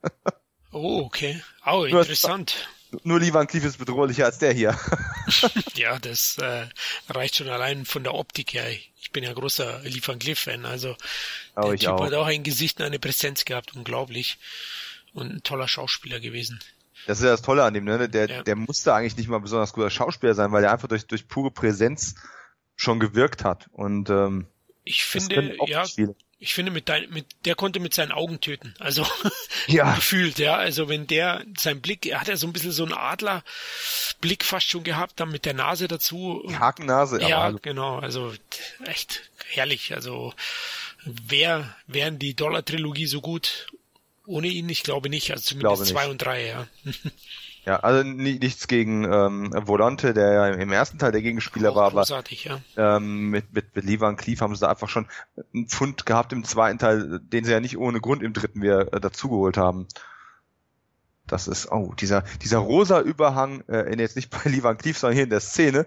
Oh, okay. Oh, interessant. Nur, nur Levan Cleef ist bedrohlicher als der hier. ja, das äh, reicht schon allein von der Optik her. Ich bin ja großer Lee Van Cleef-Fan, also oh, der Typ auch. hat auch ein Gesicht und eine Präsenz gehabt, unglaublich und ein toller Schauspieler gewesen. Das ist ja das Tolle an dem, ne? Der, ja. der musste eigentlich nicht mal besonders guter Schauspieler sein, weil er einfach durch, durch pure Präsenz schon gewirkt hat. Und ähm, ich finde, ja, Ich finde, mit, dein, mit der konnte mit seinen Augen töten. Also Ja. gefühlt, ja. Also wenn der sein Blick, er hat ja so ein bisschen so einen Adlerblick fast schon gehabt, dann mit der Nase dazu. Die Hakennase, Ja, hallo. genau. Also echt herrlich. Also wer wären die Dollar-Trilogie so gut ohne ihn? Ich glaube nicht. Also zumindest zwei und drei, ja. Ja, also ni- nichts gegen ähm, Volante, der ja im ersten Teil der Gegenspieler Auch war, aber ja. ähm, mit, mit, mit Lee Van Cleef haben sie da einfach schon einen Pfund gehabt im zweiten Teil, den sie ja nicht ohne Grund im dritten wieder äh, dazugeholt haben. Das ist, oh, dieser, dieser rosa Überhang, äh, jetzt nicht bei Lee Van Cleef, sondern hier in der Szene,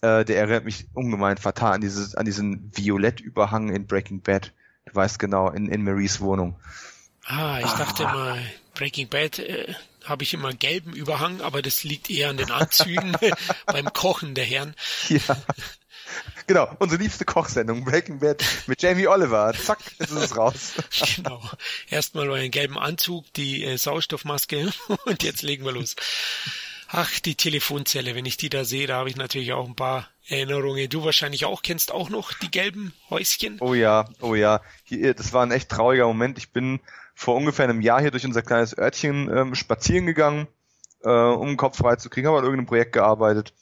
äh, der erinnert mich ungemein fatal an dieses, an diesen Violettüberhang in Breaking Bad. Du weißt genau, in, in Maries Wohnung. Ah, ich dachte immer, Breaking Bad äh, habe ich immer gelben Überhang, aber das liegt eher an den Anzügen beim Kochen der Herren. Ja. Genau, unsere liebste Kochsendung, Breaking Bad mit Jamie Oliver. Zack, jetzt ist es raus. Genau. Erstmal euren gelben Anzug, die äh, Sauerstoffmaske und jetzt legen wir los. Ach, die Telefonzelle, wenn ich die da sehe, da habe ich natürlich auch ein paar Erinnerungen. Du wahrscheinlich auch, kennst auch noch die gelben Häuschen? Oh ja, oh ja. Hier, das war ein echt trauriger Moment. Ich bin vor ungefähr einem Jahr hier durch unser kleines Örtchen ähm, spazieren gegangen, äh, um den Kopf frei zu kriegen, habe an irgendeinem Projekt gearbeitet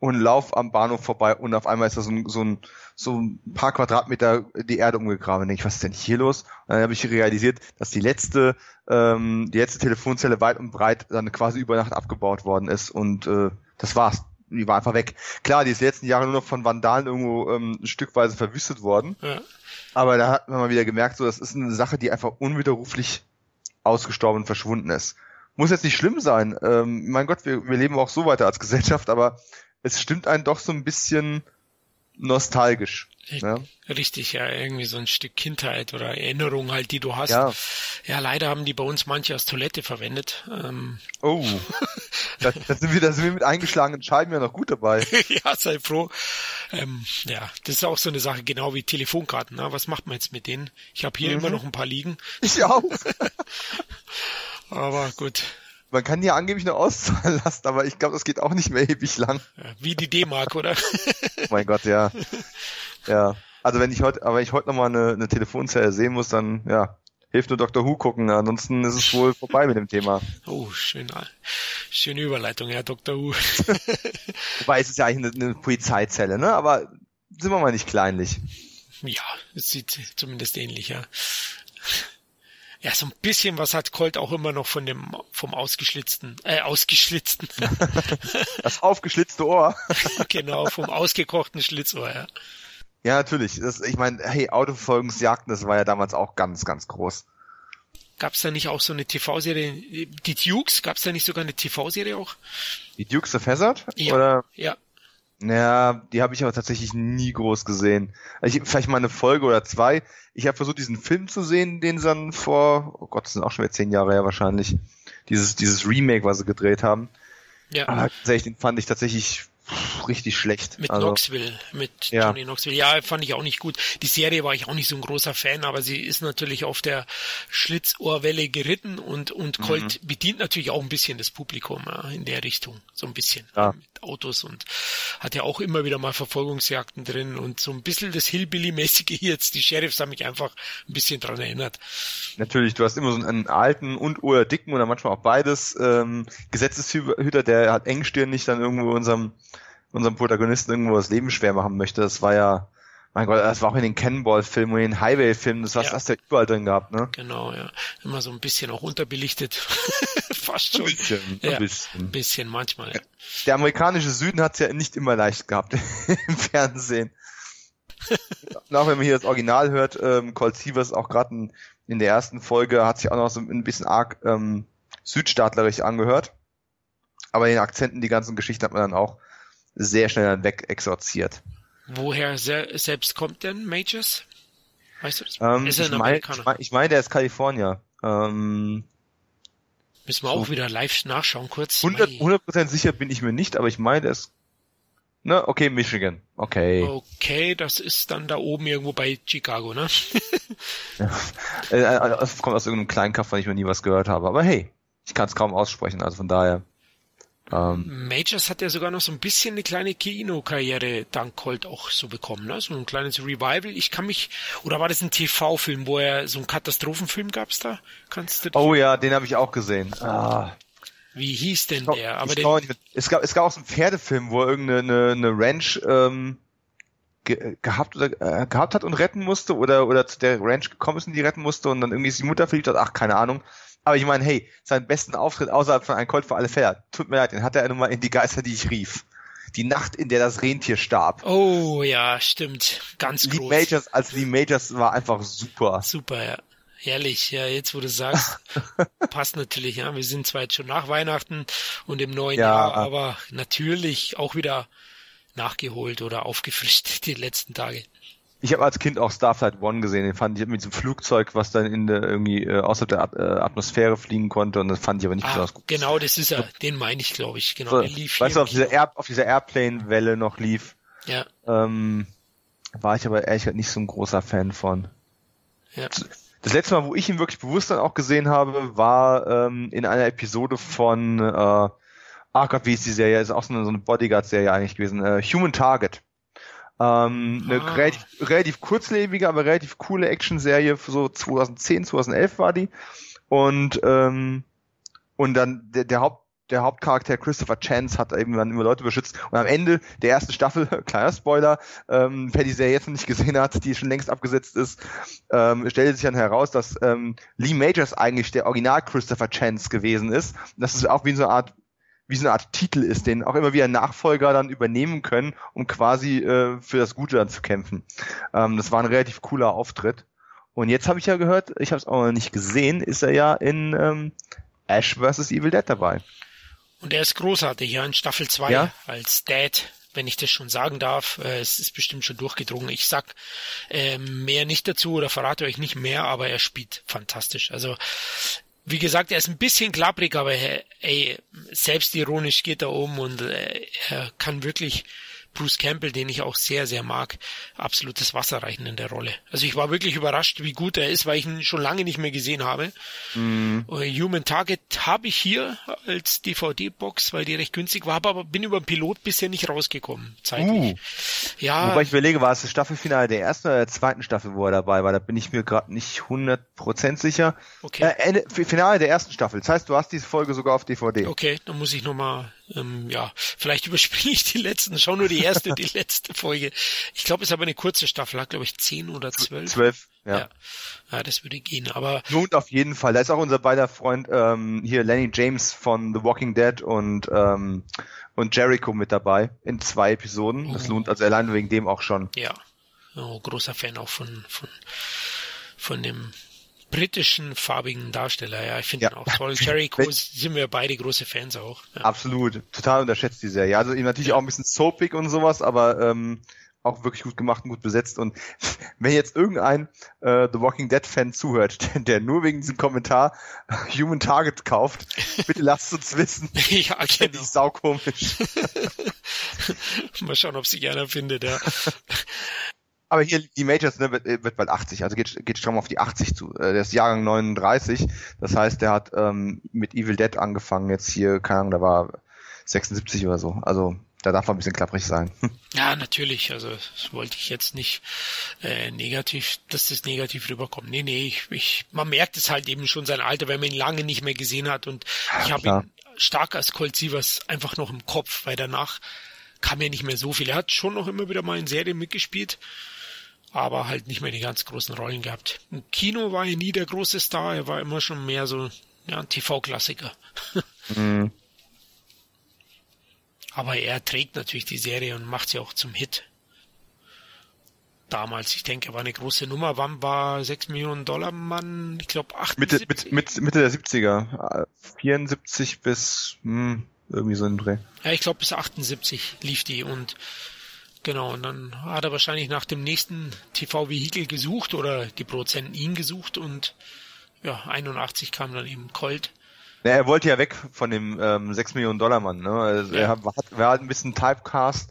und lauf am Bahnhof vorbei und auf einmal ist da so ein, so ein, so ein paar Quadratmeter die Erde umgegraben. Und denk ich, was ist denn hier los? Und dann habe ich realisiert, dass die letzte, ähm, die letzte Telefonzelle weit und breit dann quasi über Nacht abgebaut worden ist und äh, das war's. Die war einfach weg. Klar, die ist die letzten Jahre nur noch von Vandalen irgendwo ähm, stückweise verwüstet worden. Ja. Aber da hat man mal wieder gemerkt, so das ist eine Sache, die einfach unwiderruflich ausgestorben und verschwunden ist. Muss jetzt nicht schlimm sein. Ähm, mein Gott, wir, wir leben auch so weiter als Gesellschaft, aber es stimmt einen doch so ein bisschen nostalgisch. Ne? Richtig, ja, irgendwie so ein Stück Kindheit oder Erinnerung halt, die du hast. Ja. Ja, leider haben die bei uns manche als Toilette verwendet. Ähm, Oh, da, da, sind wir, da sind wir mit eingeschlagenen Scheiben ja noch gut dabei. ja, sei froh. Ähm, ja, das ist auch so eine Sache, genau wie Telefonkarten. Ne? Was macht man jetzt mit denen? Ich habe hier Mhm. immer noch ein paar liegen, Ich auch. aber gut. Man kann ja angeblich eine auszahlen lassen, aber ich glaube, das geht auch nicht mehr ewig lang. Wie die D-Mark, oder? Oh mein Gott, ja. Ja. Also wenn ich heute, aber wenn ich heute nochmal eine, eine Telefonzelle sehen muss, dann ja, hilft nur Dr. Who gucken. Ansonsten ist es wohl vorbei mit dem Thema. oh, schön, schöne Überleitung, ja, Dr. Who. Wobei es ist ja eigentlich eine, eine Polizeizelle, ne? Aber sind wir mal nicht kleinlich. Ja, es sieht zumindest ähnlich, ja. Ja, so ein bisschen was hat Colt auch immer noch von dem, vom ausgeschlitzten, äh, ausgeschlitzten, Das aufgeschlitzte Ohr. genau, vom ausgekochten Schlitzohr, ja. Ja, natürlich. Das, ich meine, hey, Autoverfolgungsjagden, das war ja damals auch ganz, ganz groß. Gab's da nicht auch so eine TV-Serie, die Dukes, gab's da nicht sogar eine TV-Serie auch? Die Dukes of Hazzard? Ja. Oder? Ja, Ja, die habe ich aber tatsächlich nie groß gesehen. Ich, vielleicht mal eine Folge oder zwei. Ich habe versucht, diesen Film zu sehen, den sie dann vor, oh Gott, das sind auch schon wieder zehn Jahre her wahrscheinlich, dieses, dieses Remake, was sie gedreht haben. ja. Aber tatsächlich, den fand ich tatsächlich richtig schlecht. Mit also, Knoxville, mit Ja. Johnny Knoxville. Ja, fand ich auch nicht gut. Die Serie war ich auch nicht so ein großer Fan, aber sie ist natürlich auf der Schlitzohrwelle geritten und, und Colt Mhm. bedient natürlich auch ein bisschen das Publikum ja, in der Richtung. So ein bisschen. Ja. Mit Autos und hat ja auch immer wieder mal Verfolgungsjagden drin und so ein bisschen das Hillbilly-mäßige jetzt. Die Sheriffs haben mich einfach ein bisschen dran erinnert. Natürlich, du hast immer so einen alten und oder dicken oder manchmal auch beides ähm, Gesetzeshüter, der halt engstirnig dann irgendwo unserem unserem Protagonisten irgendwo das Leben schwer machen möchte. Das war ja, mein Gott, das war auch in den Cannonball-Filmen und in den Highway-Filmen, das, Ja. hast du ja überall drin gehabt, ne? Genau, ja. Immer so ein bisschen auch unterbelichtet. Fast Ein schon. bisschen, Ja, ein bisschen. Ein bisschen manchmal. Ja. Der amerikanische Süden hat es ja nicht immer leicht gehabt im Fernsehen. auch wenn man hier das Original hört, ähm, Colt Sievers auch gerade in, in der ersten Folge hat sich auch noch so ein bisschen arg ähm, südstaatlerisch angehört. Aber in den Akzenten, die ganzen Geschichten hat man dann auch sehr schnell dann weg exorziert. Woher se selbst kommt denn Majors? Weißt du das? Ähm, ist er ich ein meine, Amerikaner? ich mein, ich mein, der ist Kalifornier. Ähm, Müssen wir auch so. wieder live nachschauen kurz. 100, Mei. 100% sicher bin ich mir nicht, aber ich meine, der ist, ne, okay, Michigan. Okay. Okay, das ist dann da oben irgendwo bei Chicago, ne? Äh, äh, Es kommt aus irgendeinem kleinen Kaff, von dem ich noch nie was gehört habe. Aber hey, ich kann es kaum aussprechen, also von daher. Ähm, Majors hat ja sogar noch so ein bisschen eine kleine Kino-Karriere dank Colt auch so bekommen, ne? So ein kleines Revival. Ich kann mich, oder war das ein TV-Film, wo er so einen Katastrophenfilm gab's da? Kannst du? Oh ja, den habe ich auch gesehen. Ah. Wie hieß denn der? Aber den, es gab es gab auch so einen Pferdefilm, wo er irgendeine eine, eine Ranch ähm, ge gehabt oder äh, gehabt hat und retten musste oder oder zu der Ranch gekommen ist und die retten musste und dann irgendwie ist die Mutter verliebt hat. Ach, keine Ahnung. Aber ich meine, hey, seinen besten Auftritt außerhalb von einem Colt für alle Fälle. Tut mir leid, den hatte er nun mal in die Geister, die ich rief. Die Nacht, in der das Rentier starb. Oh ja, stimmt. Ganz Lee groß. Majors als Lee Majors war einfach super. Super, ja. Herrlich, ja, jetzt wo du sagst, passt natürlich, ja. Wir sind zwar jetzt schon nach Weihnachten und im neuen ja. Jahr, aber natürlich auch wieder nachgeholt oder aufgefrischt die letzten Tage. Ich habe als Kind auch Starflight One gesehen, den fand ich mit diesem Flugzeug, was dann in der irgendwie äh, außerhalb der At äh, Atmosphäre fliegen konnte und das fand ich aber nicht ah, besonders gut. Genau, das ist er, den meine ich, glaube ich. Genau, so, lief weißt du, auf dieser, Air, auf dieser Airplane-Welle noch lief. Ja. Ähm, war ich aber ehrlich gesagt nicht so ein großer Fan von. Ja. Das letzte Mal, wo ich ihn wirklich bewusst dann auch gesehen habe, war ähm, in einer Episode von, äh, ach Gott, wie ist die Serie? Ist auch so eine, so eine Bodyguard-Serie eigentlich gewesen. Äh, Human Target. Ähm, eine ah. relativ, relativ kurzlebige, aber relativ coole Action-Serie, so 2010, 2011 war die. Und, ähm, und dann der, der Haupt der Hauptcharakter Christopher Chance hat irgendwann immer Leute beschützt. Und am Ende der ersten Staffel, kleiner Spoiler, ähm, wer die Serie jetzt noch nicht gesehen hat, die schon längst abgesetzt ist, ähm, stellte sich dann heraus, dass ähm, Lee Majors eigentlich der Original Christopher Chance gewesen ist. Das ist auch wie so eine Art wie so eine Art Titel ist, den auch immer wieder Nachfolger dann übernehmen können, um quasi äh, für das Gute dann zu kämpfen. Ähm, das war ein relativ cooler Auftritt. Und jetzt habe ich ja gehört, ich habe es auch noch nicht gesehen, ist er ja in ähm, Ash vs. Evil Dead dabei. Und er ist großartig, ja, in Staffel 2 ja? als Dad, wenn ich das schon sagen darf. Äh, es ist bestimmt schon durchgedrungen. Ich sag äh, mehr nicht dazu oder verrate euch nicht mehr, aber er spielt fantastisch. Also wie gesagt, er ist ein bisschen klapprig, aber ey, selbstironisch geht er um und äh, er kann wirklich Bruce Campbell, den ich auch sehr, sehr mag, absolutes Wasser reichen in der Rolle. Also ich war wirklich überrascht, wie gut er ist, weil ich ihn schon lange nicht mehr gesehen habe. Mm. Human Target habe ich hier als DVD-Box, weil die recht günstig war, aber bin über den Pilot bisher nicht rausgekommen, zeitlich. Uh. Ja. Wobei ich überlege, war es das Staffelfinale der ersten oder der zweiten Staffel, wo er dabei war? Da bin ich mir gerade nicht 100% sicher. Okay. Äh, Ende, Finale der ersten Staffel. Das heißt, du hast diese Folge sogar auf DVD. Okay, dann muss ich nochmal ähm, ja, vielleicht überspringe ich die letzten, schau nur die erste, die letzte Folge. Ich glaube, es ist aber eine kurze Staffel, hat glaube ich zehn oder zwölf. Zwölf, ja. ja. ja. das würde gehen, aber. Lohnt auf jeden Fall. Da ist auch unser beider Freund ähm, hier Lenny James von The Walking Dead und ähm, und Jericho mit dabei in zwei Episoden. Das oh. lohnt also allein wegen dem auch schon. Ja. Oh, großer Fan auch von von von dem britischen farbigen Darsteller. Ja, ich finde ja. ihn auch toll. Jericho sind wir beide große Fans auch. Ja. Absolut, total unterschätzt die Serie. Also natürlich ja. auch ein bisschen soapig und sowas, aber ähm, auch wirklich gut gemacht und gut besetzt. Und wenn jetzt irgendein äh, The Walking Dead Fan zuhört, der, der nur wegen diesem Kommentar Human Target kauft, bitte lasst uns wissen. ja, genau. Ich saukomisch. Mal schauen, ob sie gerne findet, ja. Aber hier, die Majors ne, wird, wird bald 80, also geht, geht stramm auf die 80 zu. Äh, der ist Jahrgang 39, das heißt, der hat ähm, mit Evil Dead angefangen, jetzt hier, keine Ahnung, da war 76 oder so. Also da darf man ein bisschen klapprig sein. Ja, natürlich. Also das wollte ich jetzt nicht äh, negativ, dass das negativ rüberkommt. Nee, nee, ich, ich, man merkt es halt eben schon sein Alter, wenn man ihn lange nicht mehr gesehen hat. Und ja, ich habe ihn stark als Colt Sievers einfach noch im Kopf, weil danach kam ja nicht mehr so viel. Er hat schon noch immer wieder mal in Serien mitgespielt aber halt nicht mehr die ganz großen Rollen gehabt. Im Kino war er nie der große Star, er war immer schon mehr so ja, ein TV-Klassiker. Mhm. Aber er trägt natürlich die Serie und macht sie auch zum Hit. Damals, ich denke, war eine große Nummer. Wann war 6 Millionen Dollar Mann? Ich glaube 78. Mitte, Mitte, Mitte der 70er. 74 bis hm, irgendwie so ein Dreh. Ja, ich glaube bis 78 lief die und Genau, und dann hat er wahrscheinlich nach dem nächsten TV-Vehikel gesucht oder die Produzenten ihn gesucht und ja, 81 kam dann eben Colt. Ja, er wollte ja weg von dem ähm, 6 Millionen Dollar Mann, ne? Also ja. Er, hat, er hat ein bisschen Typecast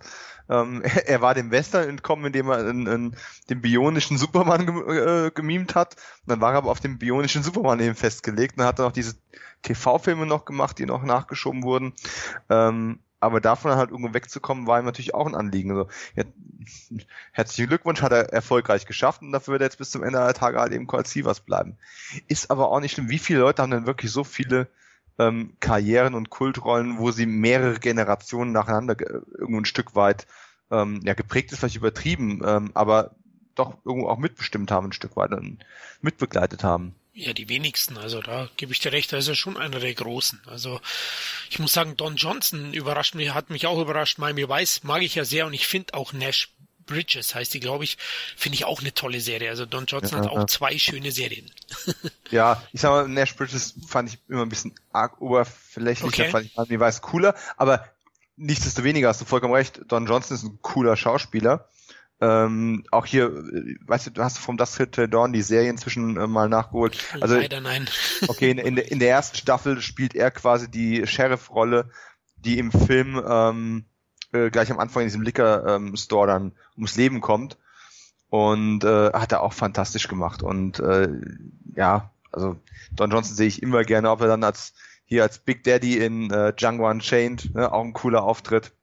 Ähm, er war dem Western entkommen, indem er in, in den bionischen Superman ge äh, gemimt hat. Und dann war er aber auf dem bionischen Superman eben festgelegt und hat dann auch diese TV-Filme noch gemacht, die noch nachgeschoben wurden. Ähm, aber davon halt irgendwo wegzukommen, war ihm natürlich auch ein Anliegen. Also, ja, herzlichen Glückwunsch, hat er erfolgreich geschafft und dafür wird er jetzt bis zum Ende der Tage halt eben Colt Sievers bleiben. Ist aber auch nicht schlimm. Wie viele Leute haben denn wirklich so viele ähm, Karrieren und Kultrollen, wo sie mehrere Generationen nacheinander irgendwo ein Stück weit ähm, ja geprägt ist, vielleicht übertrieben, ähm, aber doch irgendwo auch mitbestimmt haben, ein Stück weit und mitbegleitet haben. Ja, die wenigsten. Also da gebe ich dir recht, da ist er schon einer der Großen. Also ich muss sagen, Don Johnson überrascht mich, hat mich auch überrascht. Miami Weiß mag ich ja sehr und ich finde auch Nash Bridges heißt die, glaube ich, finde ich auch eine tolle Serie. Also Don Johnson ja, hat auch ja. zwei schöne Serien. ja, ich sag mal, Nash Bridges fand ich immer ein bisschen arg oberflächlicher, okay. fand ich Miami Weiß cooler, aber nichtsdestoweniger hast du vollkommen recht, Don Johnson ist ein cooler Schauspieler. Ähm, auch hier, weißt du, du hast vom Das Hit Dawn die Serie inzwischen äh, mal nachgeholt. Also, Leider nein. okay, in, in, der, in der ersten Staffel spielt er quasi die Sheriff-Rolle, die im Film ähm, äh, gleich am Anfang in diesem Liquor-Store ähm, dann ums Leben kommt. Und äh, hat er auch fantastisch gemacht. Und äh, ja, also Don Johnson sehe ich immer gerne, ob er dann als hier als Big Daddy in äh, Django Unchained, ne, auch ein cooler Auftritt.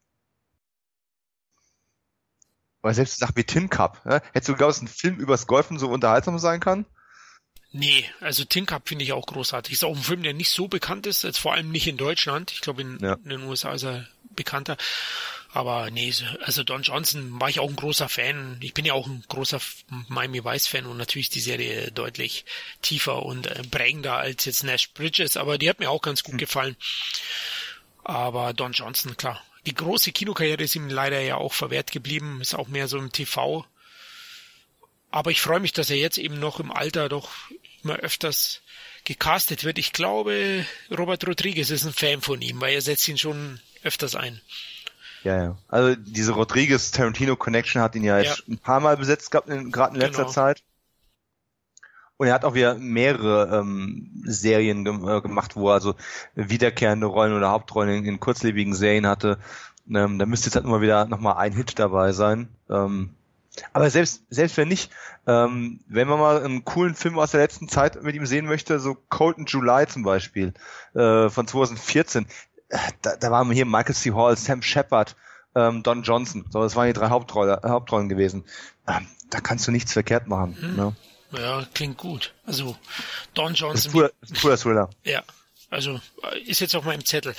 Oder selbst Sachen wie Tin Cup. Ne? Hättest du geglaubt, dass ein Film übers Golfen so unterhaltsam sein kann? Nee, also Tin Cup finde ich auch großartig. Ist auch ein Film, der nicht so bekannt ist, jetzt vor allem nicht in Deutschland. Ich glaube, in, ja. in, den USA ist er bekannter. Aber nee, also Don Johnson war ich auch ein großer Fan. Ich bin ja auch ein großer Miami Vice Fan und natürlich ist die Serie deutlich tiefer und äh, prägender als jetzt Nash Bridges, aber die hat mir auch ganz gut hm. gefallen. Aber Don Johnson, klar, die große Kinokarriere ist ihm leider ja auch verwehrt geblieben, ist auch mehr so im TV. Aber ich freue mich, dass er jetzt eben noch im Alter doch immer öfters gecastet wird. Ich glaube, Robert Rodriguez ist ein Fan von ihm, weil er setzt ihn schon öfters ein. Ja, ja. Also diese Rodriguez-Tarantino-Connection hat ihn ja, ja, jetzt ein paar Mal besetzt gehabt, gerade in letzter genau. Zeit. Und er hat auch wieder mehrere ähm, Serien ge äh, gemacht, wo er also wiederkehrende Rollen oder Hauptrollen in, in kurzlebigen Serien hatte. Ähm, da müsste jetzt halt immer wieder nochmal ein Hit dabei sein. Ähm, aber selbst, selbst wenn nicht, ähm, wenn man mal einen coolen Film aus der letzten Zeit mit ihm sehen möchte, so Cold in July zum Beispiel, äh, von 2014, äh, da, da waren hier Michael C. Hall, Sam Shepard, ähm, Don Johnson. So, das waren die drei Hauptrolle, Hauptrollen gewesen. Ähm, da kannst du nichts verkehrt machen. Hm. Ne? Ja, klingt gut. Also Don Johnson. Ist cooler Thriller. Ja, also ist jetzt auf meinem Zettel.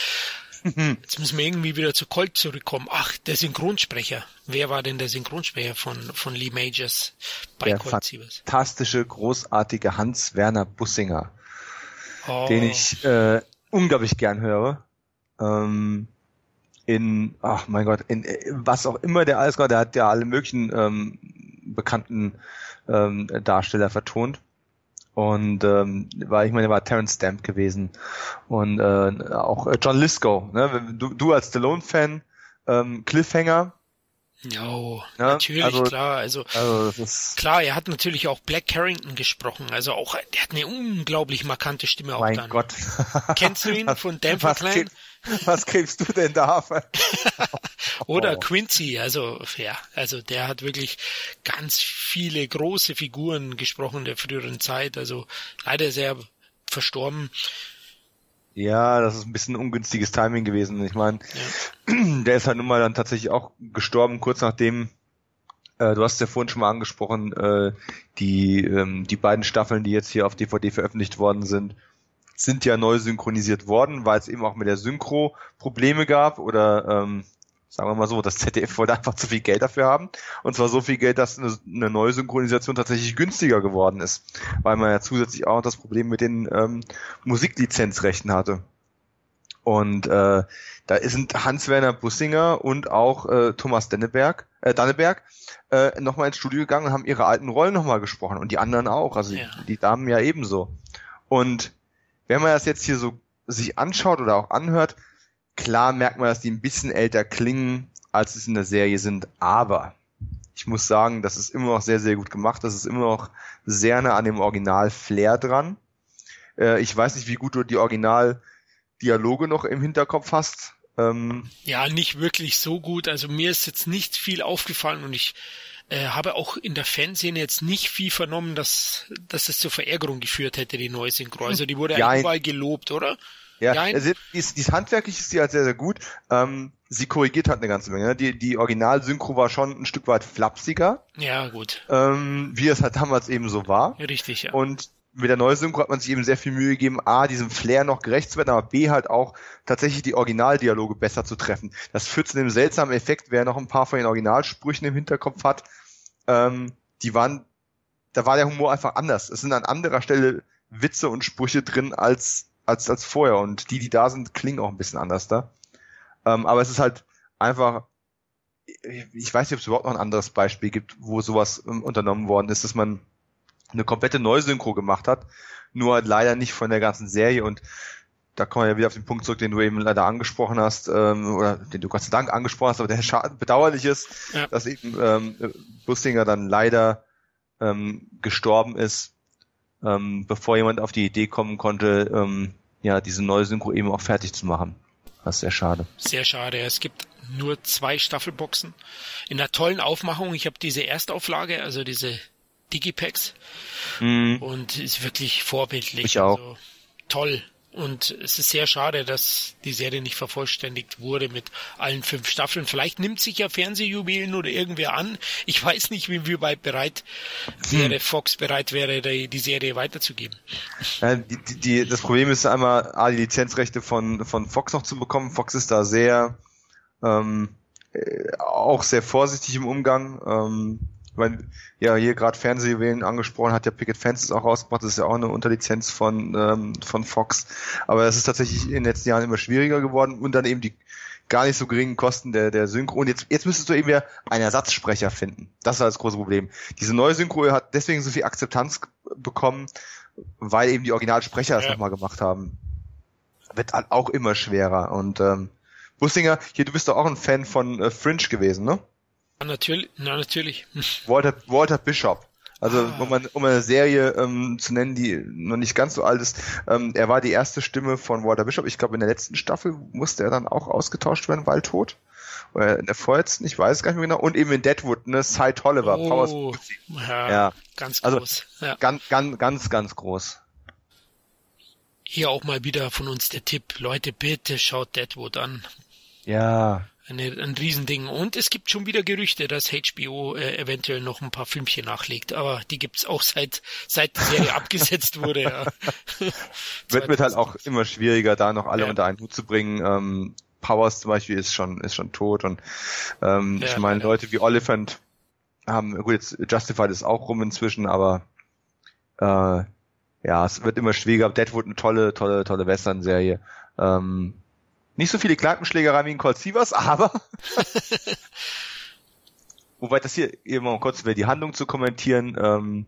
Jetzt müssen wir irgendwie wieder zu Colt zurückkommen. Ach, der Synchronsprecher. Wer war denn der Synchronsprecher von, von Lee Majors bei der Colt Sievers? Fantastische, großartige Hans-Werner Bussinger. Oh. Den ich äh, unglaublich gern höre. Ähm, in, ach mein Gott, in äh, was auch immer der alles war, der hat ja alle möglichen ähm, bekannten ähm, Darsteller vertont. Und ähm, war, ich meine, war Terence Stamp gewesen. Und äh, auch äh, John Lisco, ne? Du, du als Stallone-Fan, ähm, Cliffhanger. Jo, ja, natürlich, also, klar. Also, also das ist klar, er hat natürlich auch Black Carrington gesprochen. Also auch, der hat eine unglaublich markante Stimme auch mein dann. Gott. Kennst du ihn von Denver Clan? Was kriegst du denn da? Oder oh. Quincy, also ja, also der hat wirklich ganz viele große Figuren gesprochen der früheren Zeit, also leider sehr verstorben. Ja, das ist ein bisschen ungünstiges Timing gewesen. Ich meine, ja. der ist halt nun mal dann tatsächlich auch gestorben, kurz nachdem, äh, du hast ja vorhin schon mal angesprochen, äh, die, ähm, die beiden Staffeln, die jetzt hier auf DVD veröffentlicht worden sind, sind ja neu synchronisiert worden, weil es eben auch mit der Synchro Probleme gab oder ähm, sagen wir mal so, das ZDF wollte einfach zu viel Geld dafür haben. Und zwar so viel Geld, dass eine, eine neue Synchronisation tatsächlich günstiger geworden ist, weil man ja zusätzlich auch das Problem mit den ähm, Musiklizenzrechten hatte. Und äh, da sind Hans-Werner Bussinger und auch äh, Thomas Denneberg, äh, Danneberg äh, nochmal ins Studio gegangen und haben ihre alten Rollen nochmal gesprochen und die anderen auch, also ja. die, die Damen ja ebenso. Und wenn man das jetzt hier so sich anschaut oder auch anhört, klar merkt man, dass die ein bisschen älter klingen, als es in der Serie sind, aber ich muss sagen, das ist immer noch sehr, sehr gut gemacht. Das ist immer noch sehr nah an dem Original Flair dran. Äh, ich weiß nicht, wie gut du die Original Dialoge noch im Hinterkopf hast. Ähm, ja, nicht wirklich so gut. Also mir ist jetzt nicht viel aufgefallen und ich äh, habe auch in der Fanszene jetzt nicht viel vernommen, dass, dass es zur Verärgerung geführt hätte, die neue Synchro. Also die wurde ja überall gelobt, oder? Ja, also dies, dies handwerklich ist die halt sehr, sehr gut. Ähm, sie korrigiert halt eine ganze Menge. Ne? Die, die Original-Synchro war schon ein Stück weit flapsiger. Ja, gut. Ähm, wie es halt damals eben so war. Richtig, ja. Und mit der Neusynchro hat man sich eben sehr viel Mühe gegeben, A, diesem Flair noch gerecht zu werden, aber B, halt auch tatsächlich die Originaldialoge besser zu treffen. Das führt zu einem seltsamen Effekt, wer noch ein paar von den Originalsprüchen im Hinterkopf hat, ähm, die waren, da war der Humor einfach anders. Es sind an anderer Stelle Witze und Sprüche drin als, als, als vorher und die, die da sind, klingen auch ein bisschen anders da. Ähm, aber es ist halt einfach, ich weiß nicht, ob es überhaupt noch ein anderes Beispiel gibt, wo sowas ähm, unternommen worden ist, dass man eine komplette Neusynchro gemacht hat, nur leider nicht von der ganzen Serie und da kommen wir ja wieder auf den Punkt zurück, den du eben leider angesprochen hast, ähm, oder den du Gott sei Dank angesprochen hast, aber der Schaden bedauerlich ist, ja. dass eben ähm, Bussinger dann leider ähm, gestorben ist, ähm, bevor jemand auf die Idee kommen konnte, ähm, ja, diese neue Synchro eben auch fertig zu machen. Das ist sehr schade. Sehr schade. Es gibt nur zwei Staffelboxen in einer tollen Aufmachung. Ich habe diese Erstauflage, also diese Digipacks. Mm. Und ist wirklich vorbildlich. Ich auch. Also, toll. Und es ist sehr schade, dass die Serie nicht vervollständigt wurde mit allen fünf Staffeln. Vielleicht nimmt sich ja Fernsehjubiläen oder irgendwer an. Ich weiß nicht, wie, wie weit bereit wäre, hm. Fox bereit wäre, die, die Serie weiterzugeben. Ja, die, die, das Problem ist einmal, A, die Lizenzrechte von, von Fox noch zu bekommen. Fox ist da sehr, ähm, äh, auch sehr vorsichtig im Umgang. Ähm, weil ja hier gerade Fernsehjuwelen angesprochen hat, ja Picket Fences auch rausgebracht, das ist ja auch eine Unterlizenz von, ähm, von Fox. Aber das ist tatsächlich in den letzten Jahren immer schwieriger geworden und dann eben die gar nicht so geringen Kosten der, der Synchro. Und jetzt, jetzt müsstest du eben wieder einen Ersatzsprecher finden. Das war das große Problem. Diese neue Synchro hat deswegen so viel Akzeptanz bekommen, weil eben die Originalsprecher das ja. nochmal gemacht haben. Wird halt auch immer schwerer. Und ähm, Bussinger, hier, du bist doch auch ein Fan von äh, Fringe gewesen, ne? Natürlich, na, natürlich. Walter, Walter Bishop. Also ah. um, eine, um eine Serie ähm, zu nennen, die noch nicht ganz so alt ist. Ähm, er war die erste Stimme von Walter Bishop. Ich glaube, in der letzten Staffel musste er dann auch ausgetauscht werden, weil tot. Oder in der vorletzten, ich weiß es gar nicht mehr genau. Und eben in Deadwood, ne, Cy Tolliver, oh, Powers. Ja, ja, ganz also groß. Also, ja. Ganz, ganz, ganz, ganz groß. Hier auch mal wieder von uns der Tipp. Leute, bitte schaut Deadwood an. Ja, eine, ein Riesending. Und es gibt schon wieder Gerüchte, dass HBO äh, eventuell noch ein paar Filmchen nachlegt. Aber die gibt's auch seit, seit die Serie abgesetzt wurde. Ja. Wird mit halt auch immer schwieriger, da noch alle ja. unter einen Hut zu bringen. Ähm, Powers zum Beispiel ist schon, ist schon tot. Und ähm, ja, ich meine, Leute wie Oliphant haben, gut, jetzt Justified ist auch rum inzwischen, aber äh, ja, es wird immer schwieriger. Deadwood eine tolle, tolle, tolle Western-Serie. Ähm, nicht so viele Kneipenschlägereien wie in Cold Sievers, aber wobei das hier eben mal kurz über die Handlung zu kommentieren, ähm,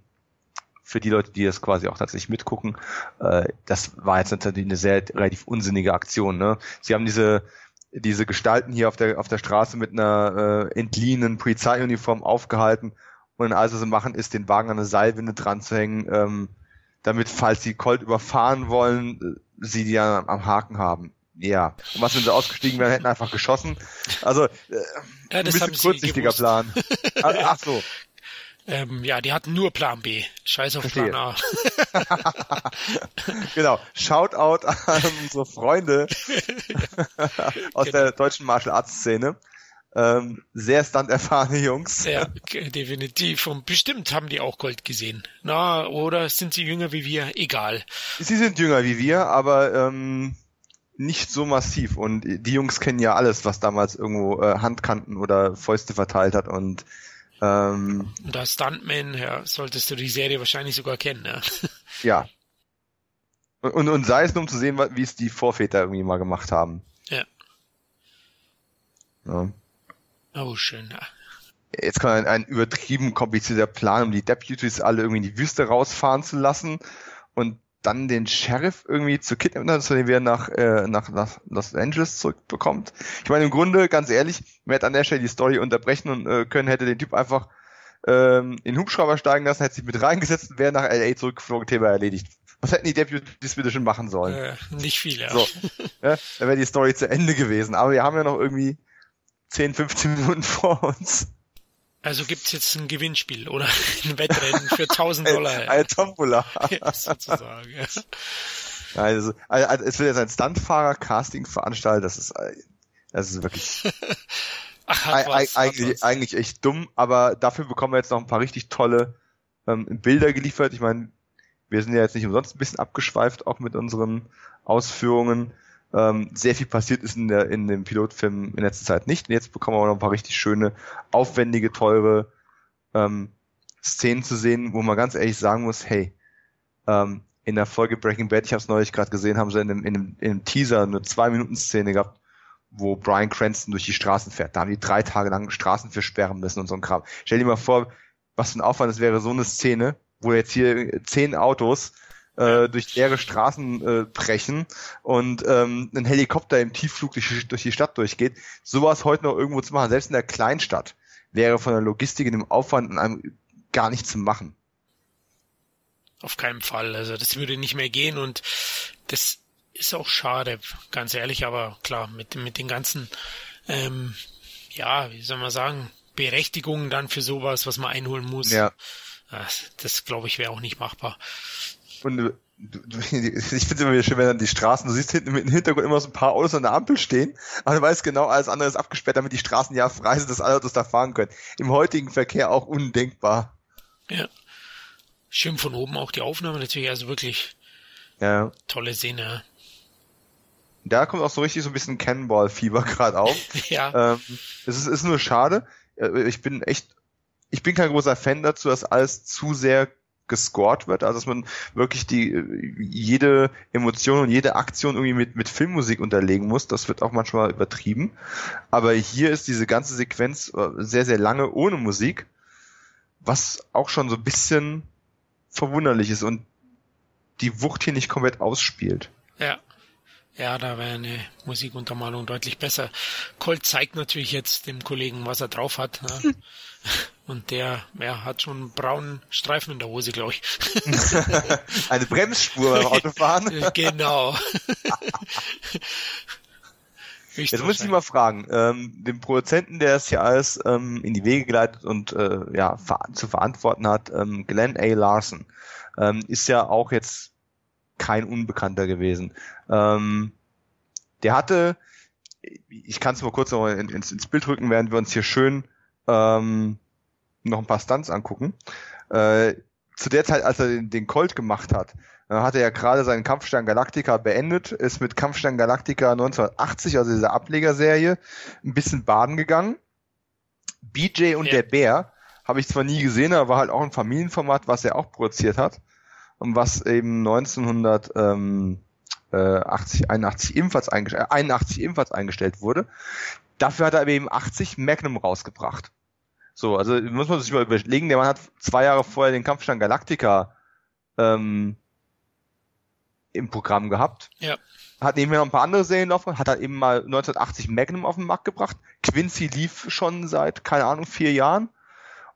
für die Leute, die das quasi auch tatsächlich mitgucken, äh, das war jetzt natürlich eine sehr relativ unsinnige Aktion. Ne? Sie haben diese diese Gestalten hier auf der auf der Straße mit einer äh, entliehenen Polizeiuniform aufgehalten und alles, was sie machen, ist den Wagen an eine Seilwinde dran zu hängen, ähm, damit, falls sie Colt überfahren wollen, äh, sie die ja am Haken haben ja, und was, wenn sie ausgestiegen wären, hätten einfach geschossen. Also, äh, ja, ein bisschen kurzsichtiger Plan. ach, ach so. Ähm, ja, die hatten nur Plan B. Scheiß auf Verstehe. Plan A. genau. Shoutout an unsere Freunde aus genau. der deutschen Martial Arts Szene. Ähm, sehr stunt-erfahrene Jungs. Ja, definitiv. Und bestimmt haben die auch Gold gesehen. Na, oder sind sie jünger wie wir? Egal. Sie sind jünger wie wir, aber ähm, nicht so massiv und die Jungs kennen ja alles, was damals irgendwo äh, Handkanten oder Fäuste verteilt hat und ähm, und als Stuntman, ja, solltest du die Serie wahrscheinlich sogar kennen, ja. Ja. Und, und sei es nur um zu sehen, wie es die Vorväter irgendwie mal gemacht haben. Ja. ja. Oh, schön, ja. Jetzt kann ein, ein übertrieben komplizierter Plan, um die Deputies alle irgendwie in die Wüste rausfahren zu lassen und dann den Sheriff irgendwie zu kidnappen, dass er den wieder nach, äh, nach, nach Los Angeles zurückbekommt. Ich meine, im Grunde, ganz ehrlich, man hätte an der Stelle die Story unterbrechen und äh, können, hätte den Typ einfach ähm, in den Hubschrauber steigen lassen, hätte sich mit reingesetzt und wäre nach LA zurückgeflogen, Thema erledigt. was hätten die Deputies bitte schon machen sollen? Äh, nicht viel, ja. So, ja, da wäre die Story zu Ende gewesen. Aber wir haben ja noch irgendwie 10, 15 Minuten vor uns. Also gibt's jetzt ein Gewinnspiel oder ein Wettrennen für 1000 Dollar. Eine, eine Tombola. Ja, sozusagen, ja. Also, also, es wird jetzt ein Stuntfahrer-Casting veranstaltet. Das ist, das ist wirklich Ach, was, hat eigentlich, eigentlich echt dumm. Aber dafür bekommen wir jetzt noch ein paar richtig tolle ähm, Bilder geliefert. Ich meine, wir sind ja jetzt nicht umsonst ein bisschen abgeschweift, auch mit unseren Ausführungen. Ähm, sehr viel passiert ist in, der, in dem Pilotfilm in letzter Zeit nicht. Und jetzt bekommen wir noch ein paar richtig schöne, aufwendige, teure ähm, Szenen zu sehen, wo man ganz ehrlich sagen muss, hey, ähm, in der Folge Breaking Bad, ich habe es neulich gerade gesehen, haben sie in einem, in, einem, in einem Teaser eine Zwei-Minuten-Szene gehabt, wo Brian Cranston durch die Straßen fährt. Da haben die drei Tage lang Straßen für sperren müssen und so ein Kram. Stell dir mal vor, was für ein Aufwand es wäre, so eine Szene, wo jetzt hier zehn Autos äh, durch leere Straßen äh, brechen und ähm, ein Helikopter im Tiefflug durch, durch die Stadt durchgeht. Sowas heute noch irgendwo zu machen, selbst in der Kleinstadt, wäre von der Logistik in dem Aufwand in einem gar nicht zu machen. Auf keinen Fall. Also das würde nicht mehr gehen und das ist auch schade, ganz ehrlich, aber klar, mit, mit den ganzen, ähm, ja, wie soll man sagen, Berechtigungen dann für sowas, was man einholen muss. Ja. Das, das glaube ich, wäre auch nicht machbar. Und du, du, ich finde es immer wieder schön, wenn dann die Straßen, du siehst hinten im Hintergrund immer so ein paar Autos an der Ampel stehen, aber du weißt genau, alles andere ist abgesperrt, damit die Straßen ja frei sind, dass alle Autos da fahren können. Im heutigen Verkehr auch undenkbar. Ja. Schön von oben auch die Aufnahme natürlich, also wirklich Ja. tolle Szene. Da kommt auch so richtig so ein bisschen Cannonball-Fieber gerade auf. Ja, ähm, es ist, ist nur schade. Äh, Ich bin echt, ich bin kein großer Fan dazu, dass alles zu sehr gescored wird, also dass man wirklich die äh, jede Emotion und jede Aktion irgendwie mit mit Filmmusik unterlegen muss. Das wird auch manchmal übertrieben. Aber hier ist diese ganze Sequenz äh, sehr sehr lange ohne Musik, was auch schon so ein bisschen verwunderlich ist und die Wucht hier nicht komplett ausspielt. ja. Ja, da wäre eine Musikuntermalung deutlich besser. Colt zeigt natürlich jetzt dem Kollegen, was er drauf hat. Ja. Und der ja, hat schon einen braunen Streifen in der Hose, glaube ich. Eine Bremsspur beim Autofahren. genau. Jetzt muss ich mal fragen, ähm, dem Produzenten, der es hier alles ähm, in die Wege geleitet und äh, ja ver zu verantworten hat, ähm, Glenn A. Larson, ähm, ist ja auch jetzt kein Unbekannter gewesen. Ähm, der hatte, ich kann es mal kurz noch in, ins, ins Bild rücken, während wir uns hier schön ähm, noch ein paar Stunts angucken. Äh, zu der Zeit, als er den, den Colt gemacht hat, äh, hat er ja gerade seinen Kampfstern Galactica beendet, ist mit Kampfstern Galactica 1980, also dieser Ablegerserie, ein bisschen baden gegangen. BJ und Ja. der Bär habe ich zwar nie gesehen, aber war halt auch ein Familienformat, was er auch produziert hat was eben 1980, 81 ebenfalls, eingestellt, äh, 81 ebenfalls eingestellt wurde. Dafür hat er eben 80 Magnum rausgebracht. So, also muss man sich mal überlegen, der Mann hat zwei Jahre vorher den Kampfstand Galactica ähm, im Programm gehabt. Ja. Hat nebenher noch ein paar andere Serien laufen, hat halt eben mal 1980 Magnum auf den Markt gebracht. Quincy lief schon seit, keine Ahnung, vier Jahren.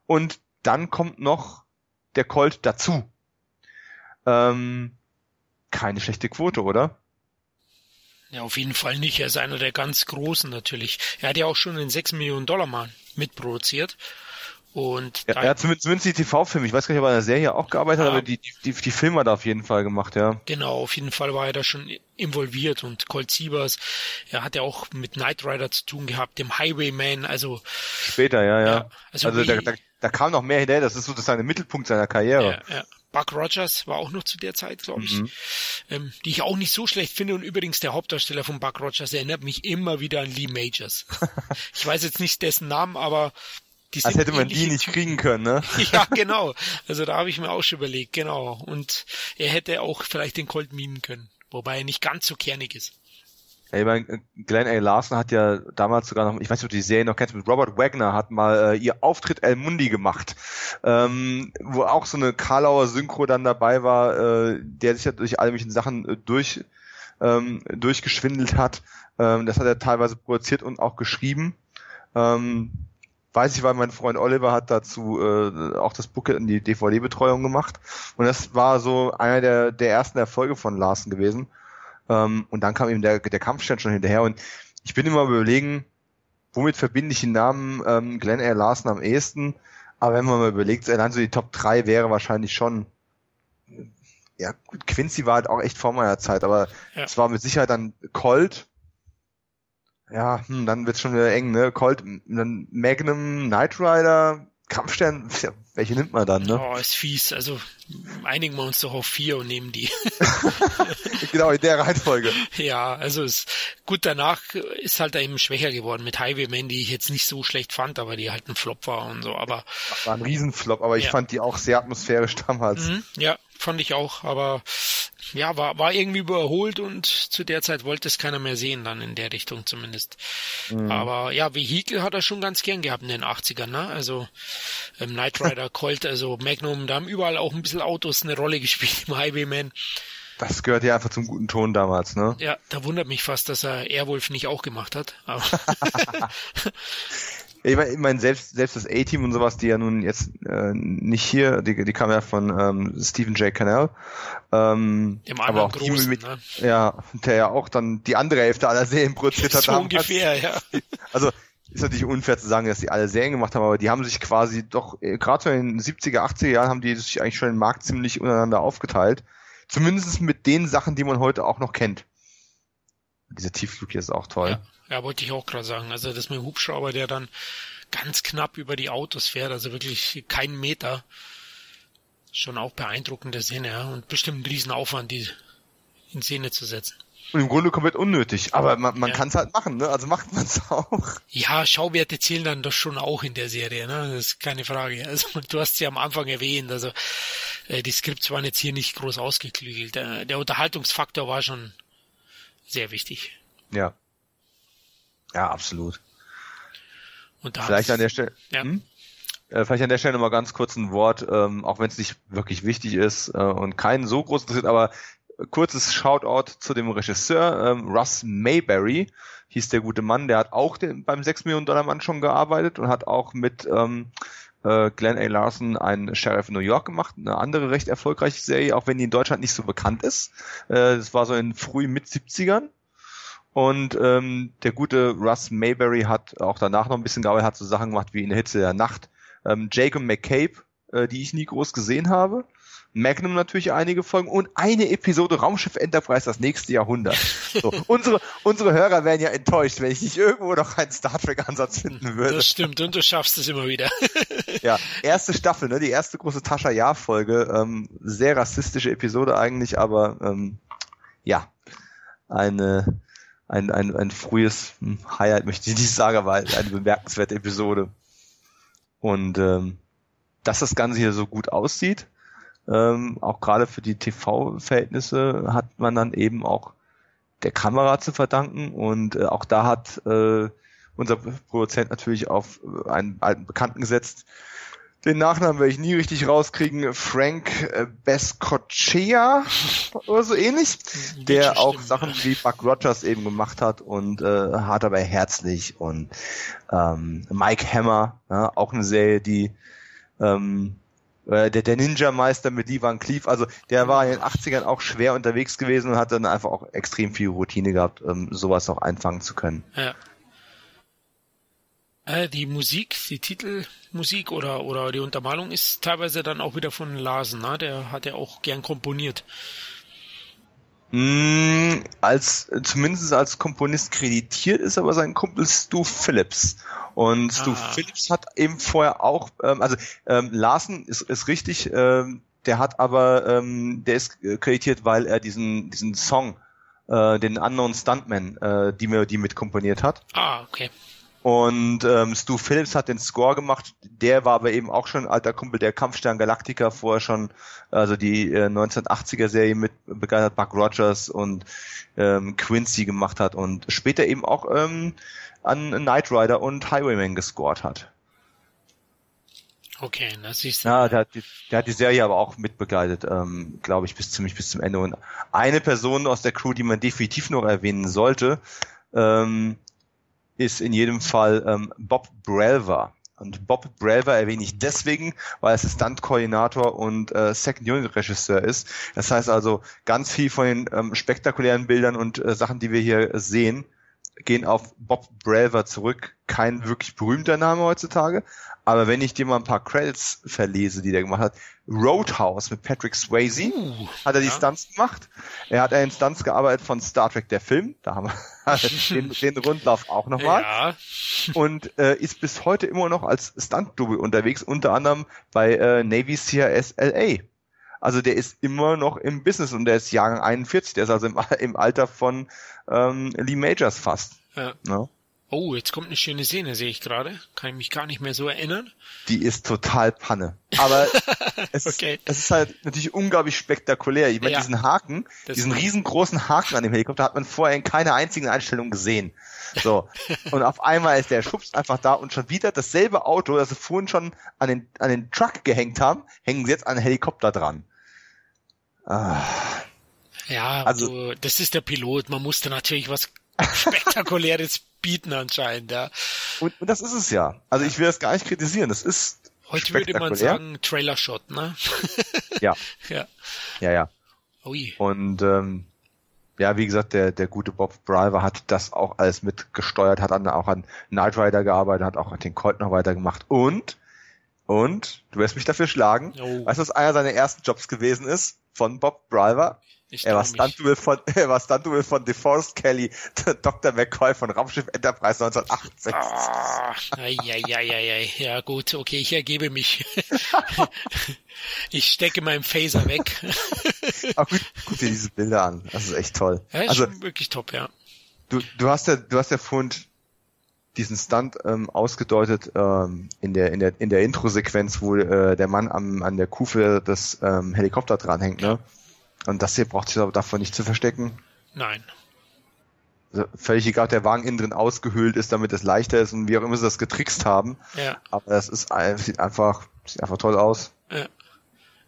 Und dann kommt noch der Colt dazu. Ähm, keine schlechte Quote, oder? Ja, auf jeden Fall nicht. Er ist einer der ganz Großen natürlich. Er hat ja auch schon einen 6 Millionen Dollar Mann mitproduziert. Und Ja, er hat zumindest, zumindest die TV-Filme. Ich weiß gar nicht, ob er in der Serie auch gearbeitet hat, Ja. aber die, die, die Filme hat er auf jeden Fall gemacht, ja. genau, auf jeden Fall war er da schon involviert und Colt Sievers, er hat ja auch mit Knight Rider zu tun gehabt, dem Highwayman, also Später, ja, ja. Ja, also also da, da, da kam noch mehr hinterher, das ist sozusagen der Mittelpunkt seiner Karriere. Ja, ja. Buck Rogers war auch noch zu der Zeit, glaube ich, Mhm. ähm, die ich auch nicht so schlecht finde. Und übrigens der Hauptdarsteller von Buck Rogers erinnert mich immer wieder an Lee Majors. ich weiß jetzt nicht dessen Namen, aber die Als sind hätte man die nicht kriegen können, ne? ja, genau. Also da habe ich mir auch schon überlegt, genau. Und er hätte auch vielleicht den Colt mimen können, wobei er nicht ganz so kernig ist. Ja, ich meine, Glenn A. Larson hat ja damals sogar noch, ich weiß nicht, ob du die Serie noch kennst, mit Robert Wagner hat mal äh, ihr Auftritt El Mundi gemacht, ähm, wo auch so eine Karlauer Synchro dann dabei war, äh, der sich ja durch alle möglichen Sachen äh, durch ähm, durchgeschwindelt hat. Ähm, das hat er teilweise produziert und auch geschrieben. Ähm, weiß ich, weil mein Freund Oliver hat dazu äh, auch das Booklet in die DVD-Betreuung gemacht. Und das war so einer der, der ersten Erfolge von Larsen gewesen. Ähm, und dann kam eben der, der Kampfstern schon hinterher. Und ich bin immer überlegen, womit verbinde ich den Namen ähm, Glenn R. Larsen am ehesten? Aber wenn man mal überlegt, allein so die Top 3 wäre wahrscheinlich schon ja, gut, Quincy war halt auch echt vor meiner Zeit, aber ja. es war mit Sicherheit dann Colt. Ja, hm, dann wird's schon wieder eng, ne? Colt, dann Magnum, Knight Rider, Kampfstern, welche nimmt man dann, ne? Oh, ist fies. Also einigen wir uns doch auf vier und nehmen die. genau, in der Reihenfolge. Ja, also ist gut, danach ist halt eben schwächer geworden mit Highwayman, die ich jetzt nicht so schlecht fand, aber die halt ein Flop war und so, aber. War ein Riesenflop, aber ich ja. fand die auch sehr atmosphärisch damals. Mhm, ja, fand ich auch, aber ja, war, war irgendwie überholt und zu der Zeit wollte es keiner mehr sehen, dann in der Richtung zumindest. Mhm. Aber ja, Vehikel hat er schon ganz gern gehabt in den 80ern, ne? Also ähm, Knight Rider, Colt, also Magnum, da haben überall auch ein bisschen Autos eine Rolle gespielt im Highwayman. Das gehört ja einfach zum guten Ton damals, ne? Ja, da wundert mich fast, dass er Airwolf nicht auch gemacht hat. Ich meine, selbst, selbst das A-Team und sowas, die ja nun jetzt äh, nicht hier, die, die kam ja von ähm, Stephen J. Cannell. Ähm, Dem aber auch großen, mit, ne? ja, der ja auch dann die andere Hälfte aller Serien produziert hat. So ungefähr, ja. Also ist natürlich unfair zu sagen, dass die alle Serien gemacht haben, aber die haben sich quasi doch, äh, gerade so in den 70er, 80er Jahren haben die sich eigentlich schon den Markt ziemlich untereinander aufgeteilt. Zumindest mit den Sachen, die man heute auch noch kennt. Dieser Tiefflug hier ist auch toll. Ja. Ja, wollte ich auch gerade sagen. Also das mit dem Hubschrauber, der dann ganz knapp über die Autos fährt, also wirklich keinen Meter. Schon auch beeindruckende Szene, ja. Und bestimmt ein Riesenaufwand, die in Szene zu setzen. Und im Grunde komplett unnötig. Aber man, man ja. kann es halt machen, ne? Also macht man es auch. Ja, Schauwerte zählen dann doch schon auch in der Serie, ne? Das ist keine Frage. Also du hast sie am Anfang erwähnt. Also äh, die Skripts waren jetzt hier nicht groß ausgeklügelt. Der, der Unterhaltungsfaktor war schon sehr wichtig. Ja. Ja, absolut. Und da vielleicht an der Stelle, ja. hm? äh, vielleicht an der Stelle nochmal ganz kurz ein Wort, ähm, auch wenn es nicht wirklich wichtig ist äh, und keinen so groß interessiert, aber kurzes Shoutout zu dem Regisseur ähm, Russ Mayberry hieß der gute Mann, der hat auch den, beim 6 Millionen Dollar Mann schon gearbeitet und hat auch mit ähm, äh, Glenn A. Larson einen Sheriff in New York gemacht, eine andere recht erfolgreiche Serie, auch wenn die in Deutschland nicht so bekannt ist. Äh, das war so in früh mit 70ern und ähm, der gute Russ Mayberry hat auch danach noch ein bisschen gearbeitet, hat so Sachen gemacht wie in der Hitze der Nacht. Ähm, Jacob McCabe, äh, die ich nie groß gesehen habe. Magnum natürlich einige Folgen und eine Episode Raumschiff Enterprise das nächste Jahrhundert. So, unsere, unsere Hörer wären ja enttäuscht, wenn ich nicht irgendwo noch einen Star Trek Ansatz finden würde. Das stimmt und du schaffst es immer wieder. ja, erste Staffel, ne, die erste große Tascha Jahr Folge, ähm, sehr rassistische Episode eigentlich, aber ähm, ja, eine ein, ein, ein frühes hm, Highlight, möchte ich nicht sagen, aber eine bemerkenswerte Episode. Und ähm, dass das Ganze hier so gut aussieht, ähm, auch gerade für die TV-Verhältnisse, hat man dann eben auch der Kamera zu verdanken. Und äh, auch da hat äh, unser Produzent natürlich auf einen alten Bekannten gesetzt, den Nachnamen werde ich nie richtig rauskriegen. Frank äh, Bescoccia oder so ähnlich, der auch Sachen wie Buck Rogers eben gemacht hat und äh, hart dabei herzlich und ähm, Mike Hammer, ja, auch eine Serie, die ähm, äh, der, der Ninja-Meister mit Lee Van Cleef, also der war in den 80ern auch schwer unterwegs gewesen und hat dann einfach auch extrem viel Routine gehabt, um sowas auch einfangen zu können. Ja. Äh, die Musik, die Titelmusik oder, oder die Untermalung ist teilweise dann auch wieder von Larsen, ne? Der hat ja auch gern komponiert. Mm, als, zumindest als Komponist kreditiert ist aber sein Kumpel Stu Phillips. Und Stu ah. Phillips hat eben vorher auch, ähm, also ähm, Larsen ist, ist richtig, ähm, der hat aber, ähm, der ist kreditiert, weil er diesen, diesen Song, äh, den Unknown Stuntman, äh, die Melodie mit komponiert hat. Ah, okay. Und ähm, Stu Phillips hat den Score gemacht. Der war aber eben auch schon ein alter Kumpel der Kampfstern Galactica, vorher schon also die äh, 1980er Serie mit begeistert Buck Rogers und ähm, Quincy gemacht hat und später eben auch ähm, an Knight Rider und Highwayman gescored hat. Okay, das ist ja, der hat, die, der hat die Serie aber auch mitbegleitet, ähm, glaube ich, bis ziemlich bis zum Ende. Und eine Person aus der Crew, die man definitiv noch erwähnen sollte, ähm, ist in jedem Fall ähm, Bob Brelver. Und Bob Braver erwähne ich deswegen, weil es Stunt-Koordinator und äh, Second-Unit-Regisseur ist. Das heißt also, ganz viel von den ähm, spektakulären Bildern und äh, Sachen, die wir hier sehen, gehen auf Bob Braver zurück. Kein wirklich berühmter Name heutzutage, aber wenn ich dir mal ein paar Credits verlese, die der gemacht hat, Roadhouse mit Patrick Swayze uh, hat er die ja. Stunts gemacht. Er hat einen Stunts gearbeitet von Star Trek der Film, da haben wir den, den Rundlauf auch nochmal. Ja. Und äh, ist bis heute immer noch als Stunt-Double unterwegs, unter anderem bei äh, Navy CRS LA. Also der ist immer noch im Business und der ist Jahrgang 41, der ist also im, im Alter von ähm, Lee Majors fast. Ja. ja. Oh, jetzt kommt eine schöne Szene, sehe ich gerade. Kann ich mich gar nicht mehr so erinnern. Die ist total Panne. Aber es, okay. es ist halt natürlich unglaublich spektakulär. Ich meine, ja. diesen Haken, das diesen riesengroßen Haken an dem Helikopter hat man vorher in keiner einzigen Einstellung gesehen. So. Und auf einmal ist der Schubs einfach da und schon wieder dasselbe Auto, das sie vorhin schon an den, an den Truck gehängt haben, hängen sie jetzt an den Helikopter dran. Ah. Ja, also, das ist der Pilot. Man musste natürlich was Spektakuläres bieten anscheinend, ja. Und, und das ist es ja. Also ich will das gar nicht kritisieren. Das ist Heute würde man sagen Trailer-Shot, ne? ja. ja. Ja, ja. Ui. Und ähm, ja, wie gesagt, der, der gute Bob Briver hat das auch alles mitgesteuert, hat dann auch an Knight Rider gearbeitet, hat auch den Colt noch weitergemacht und und du wirst mich dafür schlagen. Oh. Weißt du, was einer seiner ersten Jobs gewesen ist von Bob Briver? Ich er war Stuntduel von, er war Stuntduel von DeForest Kelly, Dr. McCoy von Raumschiff Enterprise 1968. Ah, ja, ja, ja, ja, ja, gut, okay, ich ergebe mich. ich stecke meinen Phaser weg. Aber gut, guck dir diese Bilder an. Das ist echt toll. Ja, ist also, wirklich top, ja. Du, du hast ja, du hast ja vorhin diesen Stunt ähm, ausgedeutet ähm, in der in der in der Intro-Sequenz, wo äh, der Mann am, an der Kufe des ähm, Helikopter dranhängt, ne? Und das hier braucht sich aber davon nicht zu verstecken. Nein. Also völlig egal, ob der Wagen innen drin ausgehöhlt ist, damit es leichter ist und wie auch immer sie das getrickst haben. Ja. Aber das ist sieht einfach, sieht einfach toll aus. Ja.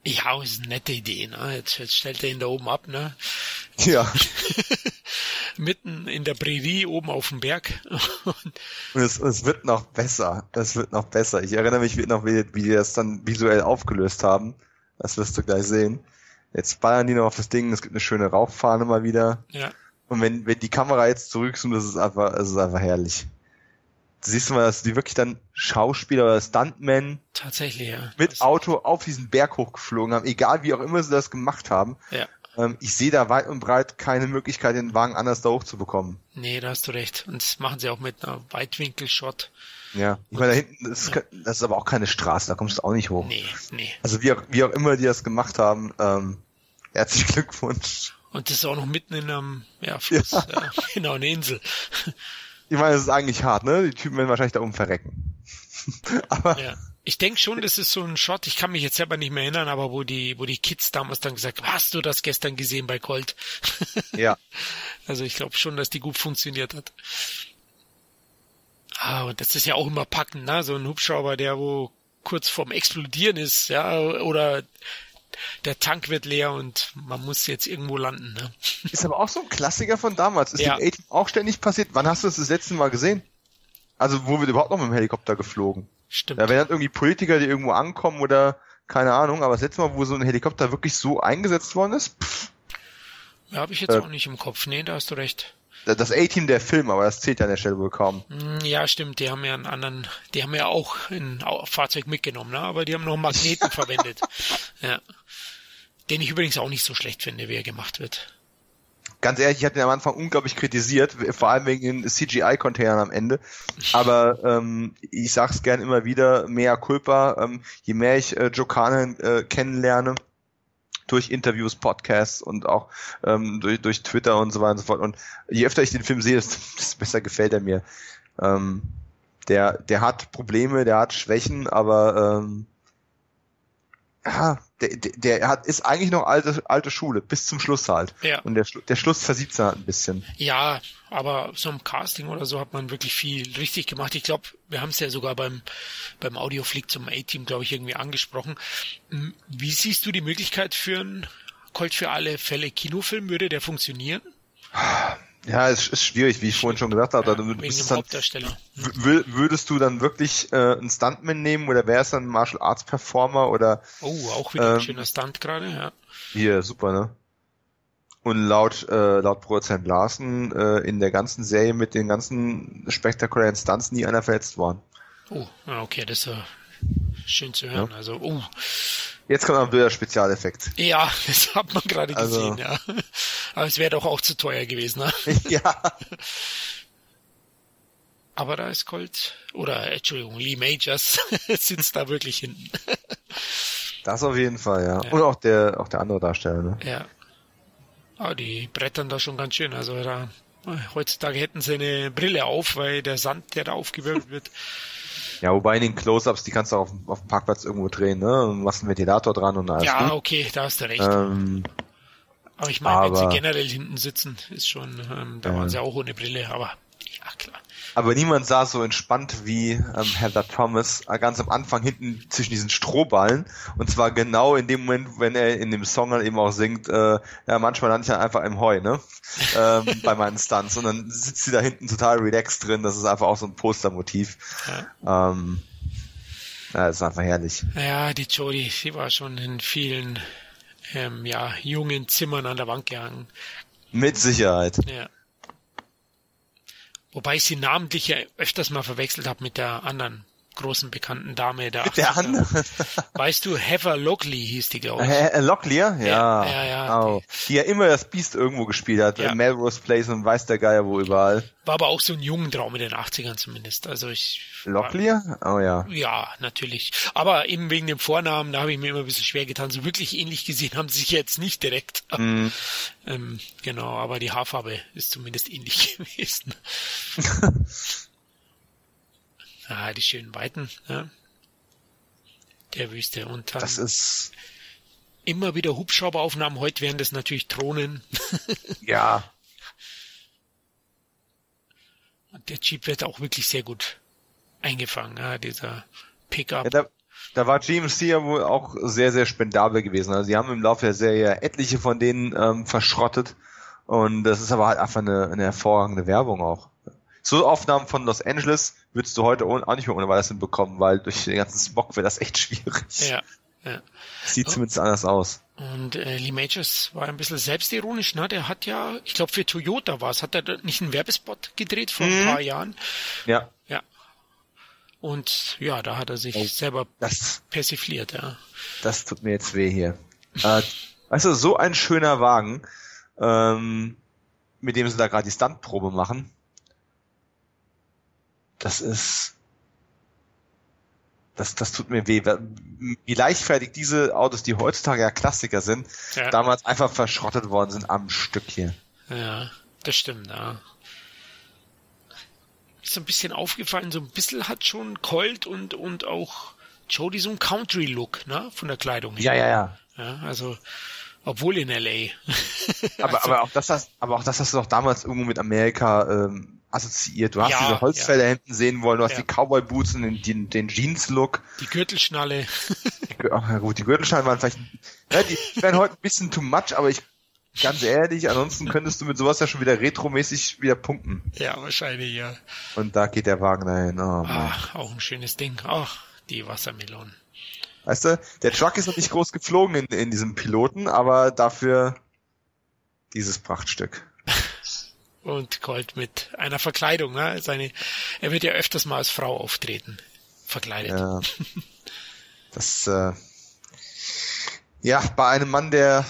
Ja, ist eine nette Idee, ne? Jetzt, jetzt stellt er ihn da oben ab, ne? Ja. Mitten in der Prärie, oben auf dem Berg. und es, es wird noch besser. Es wird noch besser. Ich erinnere mich noch, wie, wie die das dann visuell aufgelöst haben. Das wirst du gleich sehen. Jetzt ballern die noch auf das Ding, es gibt eine schöne Rauchfahne mal wieder. Ja. Und wenn, wenn die Kamera jetzt zurückzoomt, das ist einfach, das ist einfach herrlich. Siehst du mal, dass die wirklich dann Schauspieler oder Stuntmen tatsächlich ja. mit Auto auf diesen Berg hochgeflogen haben, egal wie auch immer sie das gemacht haben. Ja. Ähm, ich sehe da weit und breit keine Möglichkeit, den Wagen anders da hochzubekommen. Nee, da hast du recht. Und das machen sie auch mit einer Weitwinkelshot. Ja, ich meine, da hinten, das ist, ja. das ist aber auch keine Straße, da kommst du auch nicht hoch. Nee, nee. Also wie auch, wie auch immer die das gemacht haben, ähm, herzlichen Glückwunsch. Und das ist auch noch mitten in einem ja, Fluss, ja. Äh, genau, eine Insel. Ich meine, es ist eigentlich hart, ne? Die Typen werden wahrscheinlich da oben verrecken. aber ja. Ich denke schon, das ist so ein Shot, ich kann mich jetzt selber nicht mehr erinnern, aber wo die, wo die Kids damals dann gesagt haben, hast du das gestern gesehen bei Colt? ja. Also ich glaube schon, dass die gut funktioniert hat. Ah, und das ist ja auch immer packend, ne? So ein Hubschrauber, der wo kurz vorm Explodieren ist, ja, oder der Tank wird leer und man muss jetzt irgendwo landen. Ne? Ist aber auch so ein Klassiker von damals. Ist ja. dem A-Team auch ständig passiert. Wann hast du das das letzte Mal gesehen? Also wo wird überhaupt noch mit dem Helikopter geflogen? Stimmt. Ja, wenn dann irgendwie Politiker, die irgendwo ankommen oder keine Ahnung, aber das letzte Mal, wo so ein Helikopter wirklich so eingesetzt worden ist, pff. Ja, habe ich jetzt äh, auch nicht im Kopf. Nee, da hast du recht das A-Team der Film, aber das zählt ja an der Stelle wohl kaum. Hm, ja, stimmt, die haben ja einen anderen, die haben ja auch ein Fahrzeug mitgenommen, ne? aber die haben noch Magneten verwendet. Ja. Den ich übrigens auch nicht so schlecht finde, wie er gemacht wird. Ganz ehrlich, ich hatte ihn am Anfang unglaublich kritisiert, vor allem wegen den CGI-Containern am Ende. Aber ähm, ich sag's gern immer wieder, mehr Culpa, ähm, je mehr ich äh, Joe Carnan äh, kennenlerne, durch Interviews, Podcasts und auch ähm, durch, durch Twitter und so weiter und so fort. Und je öfter ich den Film sehe, desto besser gefällt er mir. Ähm, der, der hat Probleme, der hat Schwächen, aber ähm, ja, der, der hat, ist eigentlich noch alte, alte Schule, bis zum Schluss halt. Ja. Und der, der Schluss versieht es halt ein bisschen. Ja, aber so im Casting oder so hat man wirklich viel richtig gemacht. Ich glaube, wir haben es ja sogar beim, beim Audioflick zum A-Team, glaube ich, irgendwie angesprochen. Wie siehst du die Möglichkeit für einen Colt für alle Fälle Kinofilm? Würde der funktionieren? Ja, es ist schwierig, wie ich vorhin schon gesagt habe. Ja, du wegen bist dem dann, würdest du dann wirklich äh, einen Stuntman nehmen oder wär's dann ein Martial Arts Performer oder Oh, auch wieder ein Ähm, schöner Stunt gerade, ja. hier, super, ne? Und laut, äh, laut Produzent Larsen äh, in der ganzen Serie mit den ganzen spektakulären Stunts nie einer verletzt worden. Oh, okay, das ist ja schön zu hören. Also, oh, Jetzt kommt ein blöder Spezialeffekt. ja, das hat man gerade Also- gesehen, ja. Aber es wäre doch auch zu teuer gewesen, ne? ja. Aber da ist Colt, oder Entschuldigung, Lee Majors sitzt da wirklich hinten. Das auf jeden Fall, ja. Ja. Und auch der, auch der andere Darsteller, ne? ja. Aber die brettern da schon ganz schön. Also da, heutzutage hätten sie eine Brille auf, weil der Sand, der da aufgewirbelt wird, Ja, wobei in den Close-Ups, die kannst du auch auf, dem- auf dem Parkplatz irgendwo drehen, ne? Und machst einen Ventilator dran und alles ja, gut. okay, da hast du recht. Ähm, aber ich meine, wenn sie generell hinten sitzen, ist schon, ähm, da Ja. waren sie auch ohne Brille, aber ja, klar. Aber niemand saß so entspannt wie ähm, Heather Thomas äh, ganz am Anfang hinten zwischen diesen Strohballen. Und zwar genau in dem Moment, wenn er in dem Song dann eben auch singt, äh, ja, manchmal lande ich dann einfach im Heu, ne? ähm, bei meinen Stunts. Und dann sitzt sie da hinten total relaxed drin. Das ist einfach auch so ein Postermotiv. Ähm, ja, das ist einfach herrlich. Ja, die Jodie, sie war schon in vielen ähm, ja, jungen Zimmern an der Wand gehangen. Mit Sicherheit. Ja. Wobei ich sie namentlich ja öfters mal verwechselt habe mit der anderen großen bekannten Dame Mit der 80er. andere. Weißt du, Heather Lockley hieß die, glaube ich. Äh, äh, Locklear? Ja. Ja, ja, ja. Oh. Die ja immer das Biest irgendwo gespielt hat. Ja. In Melrose Place und weiß der Geier wo überall. War aber auch so ein Jugendraum in den 80ern zumindest. Also ich. Locklear? Oh ja. Ja, natürlich. Aber eben wegen dem Vornamen, da habe ich mir immer ein bisschen schwer getan. So wirklich ähnlich gesehen haben sie sich jetzt nicht direkt. Mhm. Ähm, genau, aber die Haarfarbe ist zumindest ähnlich gewesen. ah, die schönen Weiten, ja. Der Wüste. Und dann Das ist, immer wieder Hubschrauberaufnahmen. Heute wären das natürlich Drohnen. ja. Und der Jeep wird auch wirklich sehr gut eingefangen, ja, dieser Pickup. ja da, da war GMC ja wohl auch sehr, sehr spendabel gewesen. Also sie haben im Laufe der Serie etliche von denen ähm, verschrottet. Und das ist aber halt einfach eine, eine hervorragende Werbung auch. So Aufnahmen von Los Angeles würdest du heute ohne, auch nicht mehr ohne weiteres hinbekommen, weil durch den ganzen Smog wird das echt schwierig. Ja, ja. Sieht zumindest anders aus. Und äh, Lee Majors war ein bisschen selbstironisch, ne? Der hat ja, ich glaube für Toyota war es, hat er nicht einen Werbespot gedreht vor ein paar Jahren. Ja. Ja. Und ja, da hat er sich Oh. selber Das, persifliert, ja. das tut mir jetzt weh hier. Äh, weißt du, so ein schöner Wagen, ähm, mit dem sie da gerade die Stuntprobe machen. Das ist, das, das tut mir weh. Wie leichtfertig diese Autos, die heutzutage ja Klassiker sind, Ja. damals einfach verschrottet worden sind am Stück hier. Ja, das stimmt, ja. Ist so ein bisschen aufgefallen, so ein bisschen hat schon Colt und, und auch Jody so einen Country-Look, ne, von der Kleidung her. Ja, ja, ja. Ja, also, obwohl in L.A. Aber, Also- aber auch das hast, aber auch das hast du doch damals irgendwo mit Amerika ähm, assoziiert. Du hast Ja, diese Holzfäller hinten sehen wollen, du hast Ja. die Cowboy-Boots und den, den, den Jeans-Look. Die Gürtelschnalle. Ach, ja gut, die Gürtelschalen waren vielleicht, ja, die wären heute ein bisschen too much, aber ich, ganz ehrlich, ansonsten könntest du mit sowas ja schon wieder retromäßig wieder punkten. ja, wahrscheinlich, ja. Und da geht der Wagen dahin. Oh. Ach, auch ein schönes Ding. Ach, die Wassermelonen. Weißt du, der Truck ist noch nicht groß geflogen in, in diesem Piloten, aber dafür dieses Prachtstück. Und Colt mit einer Verkleidung, ne? Seine, er wird ja öfters mal als Frau auftreten. Verkleidet. Ja. Das, äh, ja, bei einem Mann, der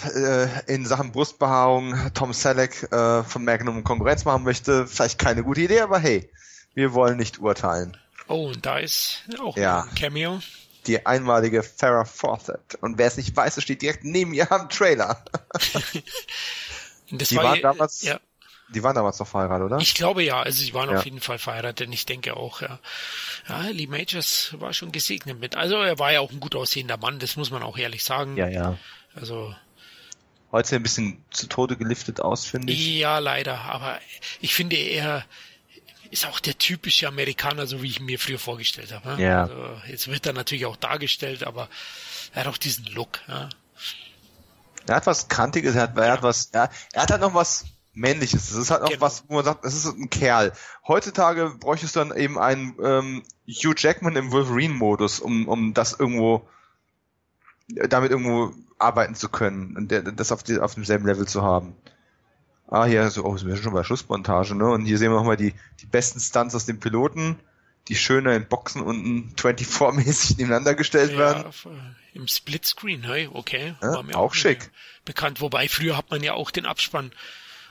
äh, in Sachen Brustbehaarung Tom Selleck äh, von Magnum Konkurrenz machen möchte, vielleicht keine gute Idee, aber hey, wir wollen nicht urteilen. Oh, und da ist auch Ja. ein Cameo. Die einmalige Farrah Fawcett. Und wer es nicht weiß, es steht direkt neben ihr am Trailer. Das Die war ihr- damals- ja, Die waren damals noch verheiratet, oder? ich glaube ja, also sie waren Ja. auf jeden Fall verheiratet, ich denke auch, ja. Ja, Lee Majors war schon gesegnet mit. Also er war ja auch ein gut aussehender Mann, das muss man auch ehrlich sagen. ja, ja. Also Heute ein bisschen zu Tode geliftet aus, finde ich. ja, leider, aber ich finde er ist auch der typische Amerikaner, so wie ich ihn mir früher vorgestellt habe. ne? Ja. Also, jetzt wird er natürlich auch dargestellt, aber er hat auch diesen Look. Ja. Er hat was Kantiges, er hat, er hat was, er, er hat halt noch was, Männliches. Das ist halt auch genau. was, wo man sagt, es ist ein Kerl. Heutzutage bräuchtest du dann eben einen ähm, Hugh Jackman im Wolverine-Modus, um, um das irgendwo damit irgendwo arbeiten zu können und der, das auf, die, auf demselben Level zu haben. Ah, hier, so, oh, sind wir schon bei Schlussmontage, ne? Und hier sehen wir nochmal die, die besten Stunts aus dem Piloten, die schöner in Boxen unten 24-mäßig nebeneinander gestellt ja, werden. Im Splitscreen, hey, okay. Ja, auch, auch schick. Bekannt, wobei früher hat man ja auch den Abspann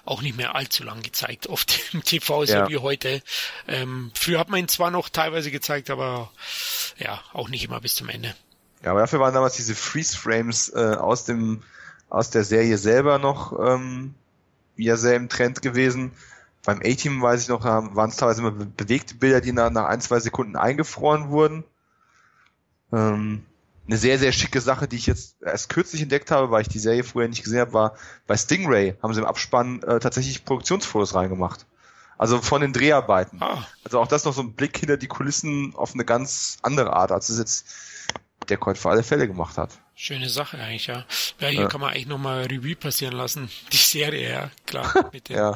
auch nicht mehr allzu lang gezeigt, oft im TV, so ja. wie heute. Ähm, früher hat man ihn zwar noch teilweise gezeigt, aber ja, auch nicht immer bis zum Ende. Ja, aber dafür waren damals diese Freeze-Frames äh, aus dem aus der Serie selber noch ähm, ja sehr im Trend gewesen. Beim A-Team weiß ich noch, waren es teilweise immer bewegte Bilder, die nach, nach ein, zwei Sekunden eingefroren wurden. Ähm, eine sehr, sehr schicke Sache, die ich jetzt erst kürzlich entdeckt habe, weil ich die Serie früher nicht gesehen habe, war bei Stingray haben sie im Abspann äh, tatsächlich Produktionsfotos reingemacht. Also von den Dreharbeiten. Ah. Also auch das noch so ein Blick hinter die Kulissen auf eine ganz andere Art, als es jetzt der Colt für alle Fälle gemacht hat. Schöne Sache eigentlich, ja. Ja, hier ja. kann man eigentlich nochmal Revue passieren lassen. Die Serie, ja, klar. Mit den, ja.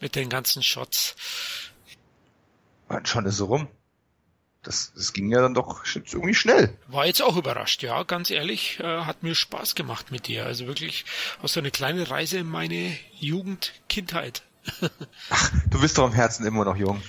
mit den ganzen Shots. Und schon ist so rum. Das, das ging ja dann doch irgendwie schnell. War jetzt auch überrascht, ja, ganz ehrlich, äh, hat mir Spaß gemacht mit dir. Also wirklich aus so eine kleine Reise in meine Jugend, Kindheit. Ach, du bist doch im Herzen immer noch jung.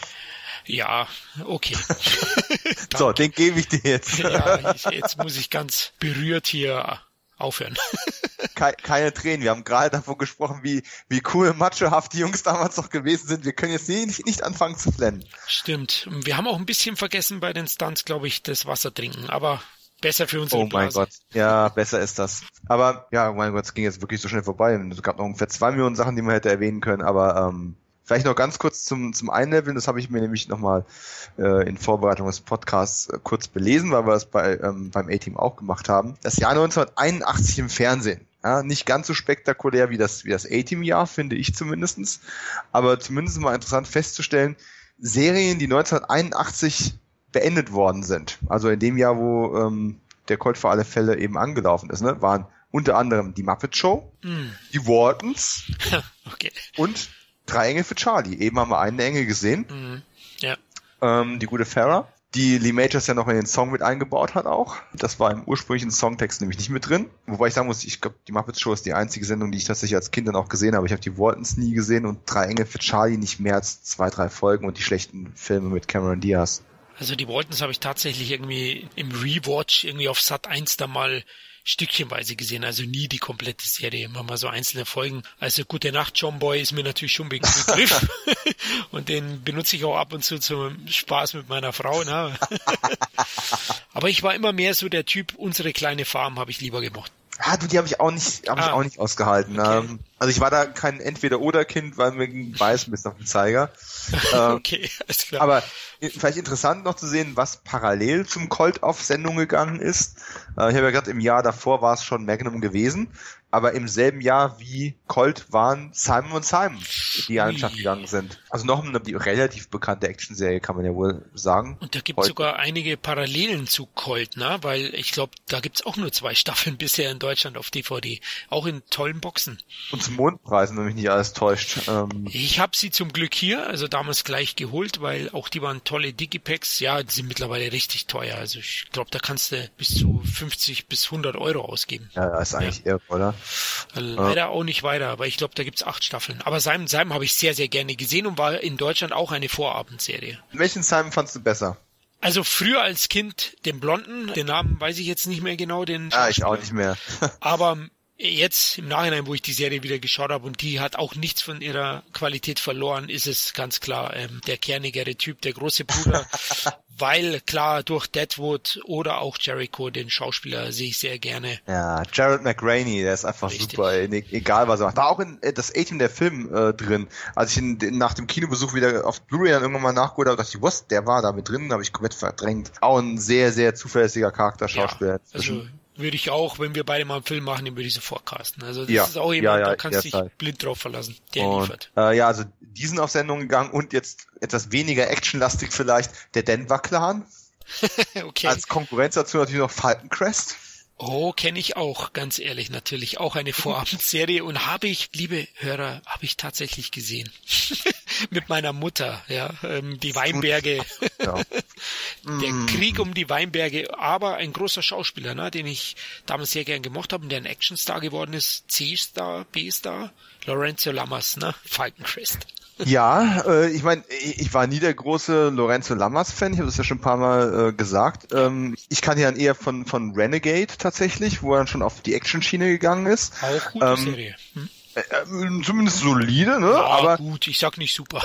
Ja, okay. so, den gebe ich dir jetzt. ja, ich, jetzt muss ich ganz berührt hier aufhören. Keine, Tränen. Wir haben gerade davon gesprochen, wie, wie cool machohaft die Jungs damals noch gewesen sind. Wir können jetzt nicht, nicht anfangen zu flennen. Stimmt. Wir haben auch ein bisschen vergessen bei den Stunts, glaube ich, das Wasser trinken. Aber besser für unsere Oh mein Blase. Gott. Ja, besser ist das. Aber ja, oh mein Gott, es ging jetzt wirklich so schnell vorbei. Es gab noch ungefähr zwei Millionen Sachen, die man hätte erwähnen können. Aber ähm, Vielleicht noch ganz kurz zum, zum Einleveln, das habe ich mir nämlich nochmal äh, in Vorbereitung des Podcasts äh, kurz belesen, weil wir das bei, ähm, beim A-Team auch gemacht haben. Das Jahr 1981 im Fernsehen. Ja, nicht ganz so spektakulär wie das, wie das A-Team-Jahr, finde ich zumindestens, aber zumindest mal interessant festzustellen, Serien, die 1981 beendet worden sind, also in dem Jahr, wo ähm, der Colt für alle Fälle eben angelaufen ist, ne, waren unter anderem die Muppet Show, mm. die Wardens okay. und drei Engel für Charlie. Eben haben wir einen Engel gesehen. Mhm. Ja. Ähm, die gute Farah, die Lee Majors ja noch in den Song mit eingebaut hat auch. Das war im ursprünglichen Songtext nämlich nicht mit drin. Wobei ich sagen muss, ich glaube, die Muppets Show ist die einzige Sendung, die ich tatsächlich als Kind dann auch gesehen habe. Ich habe die Waltons nie gesehen und drei Engel für Charlie nicht mehr als zwei, drei Folgen und die schlechten Filme mit Cameron Diaz. Also die Waltons habe ich tatsächlich irgendwie im Rewatch irgendwie auf Sat 1 da mal stückchenweise gesehen, also nie die komplette Serie, immer mal so einzelne Folgen. Also Gute Nacht, John Boy ist mir natürlich schon Begriff und den benutze ich auch ab und zu zum Spaß mit meiner Frau. Ne? Aber ich war immer mehr so der Typ, unsere kleine Farm habe ich lieber gemocht. Ah, du, die habe ich auch nicht, habe ah, ich auch nicht ausgehalten. Okay. Ähm, also ich war da kein Entweder-Oder-Kind, weil mir ging ein bisschen auf den Zeiger. Ähm, okay, alles klar. Aber vielleicht interessant noch zu sehen, was parallel zum Colt auf Sendung gegangen ist. Äh, ich habe ja gerade im Jahr davor war es schon Magnum gewesen aber im selben Jahr wie Colt waren Simon und Simon, die an den gegangen sind. Also noch eine relativ bekannte Actionserie, kann man ja wohl sagen. Und da gibt es sogar einige Parallelen zu Colt, ne? Weil ich glaube, da gibt's auch nur zwei Staffeln bisher in Deutschland auf DVD. Auch in tollen Boxen. Und zum Mondpreisen, wenn mich nicht alles täuscht. Ähm ich habe sie zum Glück hier, also damals gleich geholt, weil auch die waren tolle Digipacks. Ja, die sind mittlerweile richtig teuer. Also ich glaube, da kannst du bis zu 50 bis 100 Euro ausgeben. Ja, ist eigentlich ja. irre, oder? Leider auch nicht weiter, aber ich glaube, da gibt's acht Staffeln. Aber Simon Simon habe ich sehr, sehr gerne gesehen und war in Deutschland auch eine Vorabendserie. Welchen Simon fandst du besser? Also früher als Kind den Blonden, den Namen weiß ich jetzt nicht mehr genau, den. Ah, ich auch nicht mehr. aber jetzt im Nachhinein, wo ich die Serie wieder geschaut habe und die hat auch nichts von ihrer Qualität verloren, ist es ganz klar ähm, der kernigere Typ, der große Bruder, weil klar durch Deadwood oder auch Jericho, den Schauspieler, sehe ich sehr gerne. Ja, Jared McRaney, der ist einfach Richtig. super, egal was er macht. War auch in äh, das A-Team der Film äh, drin. Als ich ihn nach dem Kinobesuch wieder auf Blu-ray dann irgendwann mal nachgeholt habe, dachte ich, was, der war da mit drin, habe ich komplett verdrängt. Auch ein sehr, sehr zuverlässiger Charakterschauspieler. Ja, also würde ich auch, wenn wir beide mal einen Film machen, den würde ich so forecasten. Also das ja, ist auch jemand, ja, ja, da kannst du dich blind drauf verlassen, der und, liefert. Äh, ja, also diesen auf Sendung gegangen und jetzt etwas weniger actionlastig vielleicht, der Denver Clan. okay. Als Konkurrenz dazu natürlich noch Falcon Crest. Oh, kenne ich auch, ganz ehrlich, natürlich auch eine Vorabendserie und habe ich, liebe Hörer, habe ich tatsächlich gesehen. Mit meiner Mutter, ja, ähm, die Weinberge. Ja. Der mm. Krieg um die Weinberge, aber ein großer Schauspieler, ne, den ich damals sehr gern gemocht habe und der ein Actionstar geworden ist, C-Star, B-Star, Lorenzo Lamas, ne, Falcon Crest. Ja, äh, ich meine, ich war nie der große Lorenzo Lamas-Fan, ich habe das ja schon ein paar Mal äh, gesagt. Ähm, ich kann ja eher von, von Renegade tatsächlich, wo er dann schon auf die Action-Schiene gegangen ist. Auch gute ähm, Serie. Hm? Äh, äh, zumindest solide, ne? Ja, aber gut, ich sag nicht super.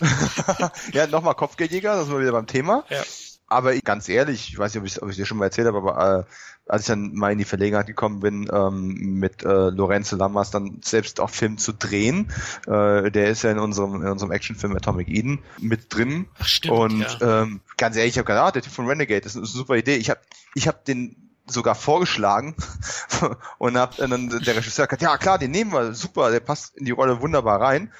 ja, nochmal Kopfgeldjäger, das sind wir wieder beim Thema. Ja. Aber ganz ehrlich, ich weiß nicht, ob ich, ich dir schon mal erzählt habe, aber äh, als ich dann mal in die Verlegenheit gekommen bin, ähm, mit äh, Lorenzo Lamas dann selbst auch Film zu drehen. Äh, der ist ja in unserem, in unserem Actionfilm Atomic Eden mit drin. Ach, stimmt, und ja. ähm, ganz ehrlich, ich habe gedacht, ah, der Typ von Renegade, das ist eine super Idee. Ich habe ich hab den sogar vorgeschlagen und hab dann der Regisseur gesagt, ja klar, den nehmen wir, super, der passt in die Rolle wunderbar rein.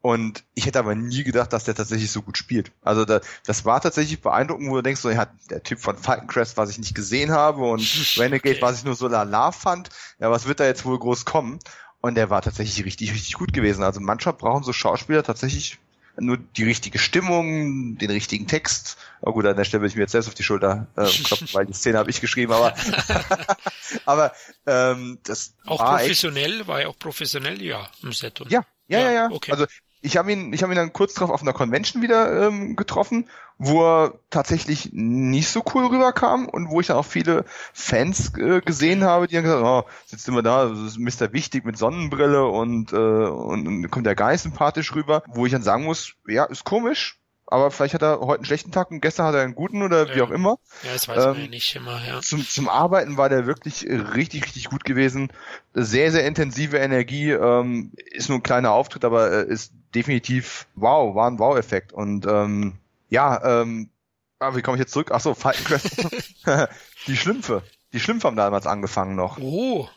Und ich hätte aber nie gedacht, dass der tatsächlich so gut spielt. Also da, das war tatsächlich beeindruckend, wo du denkst, so, ja, der Typ von Falcon Crest, was ich nicht gesehen habe und Renegade, okay. was ich nur so lala fand, ja, was wird da jetzt wohl groß kommen? Und der war tatsächlich richtig, richtig gut gewesen. Also manchmal brauchen so Schauspieler tatsächlich nur die richtige Stimmung, den richtigen Text. Oh gut, an der Stelle will ich mir jetzt selbst auf die Schulter äh, klopfen, weil die Szene habe ich geschrieben, aber aber ähm, das auch war professionell, echt, war ja auch professionell, ja, im Set. Ja, ja, ja, ja. Okay. Also ich habe ihn, ich habe ihn dann kurz drauf auf einer Convention wieder ähm, getroffen, wo er tatsächlich nicht so cool rüberkam und wo ich dann auch viele Fans äh, gesehen habe, die dann gesagt haben, oh, sitzt immer da, das ist Mr. Wichtig mit Sonnenbrille und, äh, und, und kommt der Geist sympathisch rüber, wo ich dann sagen muss, ja, ist komisch, aber vielleicht hat er heute einen schlechten Tag und gestern hat er einen guten oder ja. wie auch immer. Ja, das weiß ähm, man ja nicht immer, ja. Zum, zum Arbeiten war der wirklich richtig, richtig gut gewesen. Sehr, sehr intensive Energie, ähm, ist nur ein kleiner Auftritt, aber äh, ist definitiv wow, war ein Wow-Effekt. Und ähm, ja, ähm, aber wie komme ich jetzt zurück? Ach so, Falcon Quest. die Schlümpfe. Die Schlümpfe haben damals angefangen noch. Oh.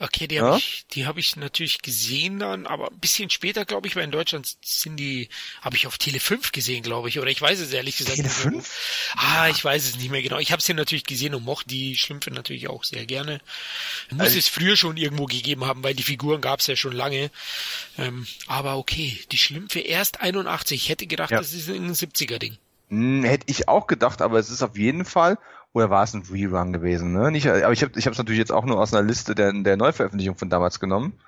Okay, die habe ja? ich, die habe ich natürlich gesehen dann, aber ein bisschen später, glaube ich, weil in Deutschland sind die, habe ich auf Tele 5 gesehen, glaube ich, oder ich weiß es ehrlich gesagt. Tele 5? Ah, ich weiß es nicht mehr genau. Ich habe sie natürlich gesehen und mochte die Schlümpfe natürlich auch sehr gerne. Muss also, es früher schon irgendwo gegeben haben, weil die Figuren gab es ja schon lange. Ähm, aber okay, die Schlümpfe erst 81. Ich hätte gedacht, ja. das ist ein 70er Ding. Hm, hätte ich auch gedacht, aber es ist auf jeden Fall oder war es ein Rerun gewesen? Ne? Nicht, aber ich habe ich es natürlich jetzt auch nur aus einer Liste der, der Neuveröffentlichung von damals genommen.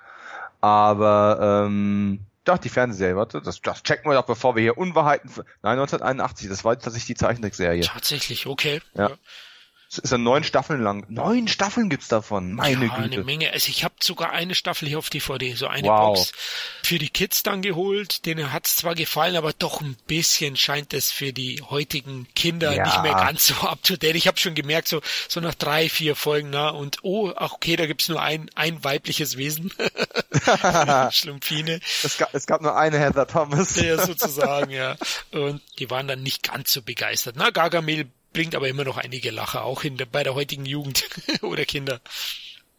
Aber ähm, doch, die Fernsehserie, warte, das, das checken wir doch, bevor wir hier Unwahrheiten. Nein, 1981, das war tatsächlich die Zeichentrickserie. Tatsächlich, okay. Ja. ja. Es ist ja neun Staffeln lang. Neun Staffeln gibt's davon. Meine ja, Güte. eine Menge. Also ich habe sogar eine Staffel hier auf DVD, so eine wow. Box für die Kids dann geholt. Denen hat's zwar gefallen, aber doch ein bisschen scheint es für die heutigen Kinder ja. nicht mehr ganz so up to date. Ich habe schon gemerkt, so so nach drei, vier Folgen na und oh, ach okay, da gibt's nur ein ein weibliches Wesen. Schlumpfine. Es gab, es gab nur eine Heather Thomas. ja, sozusagen, ja. Und die waren dann nicht ganz so begeistert. Na, Gargamel bringt aber immer noch einige Lacher, auch in der, bei der heutigen Jugend oder Kinder.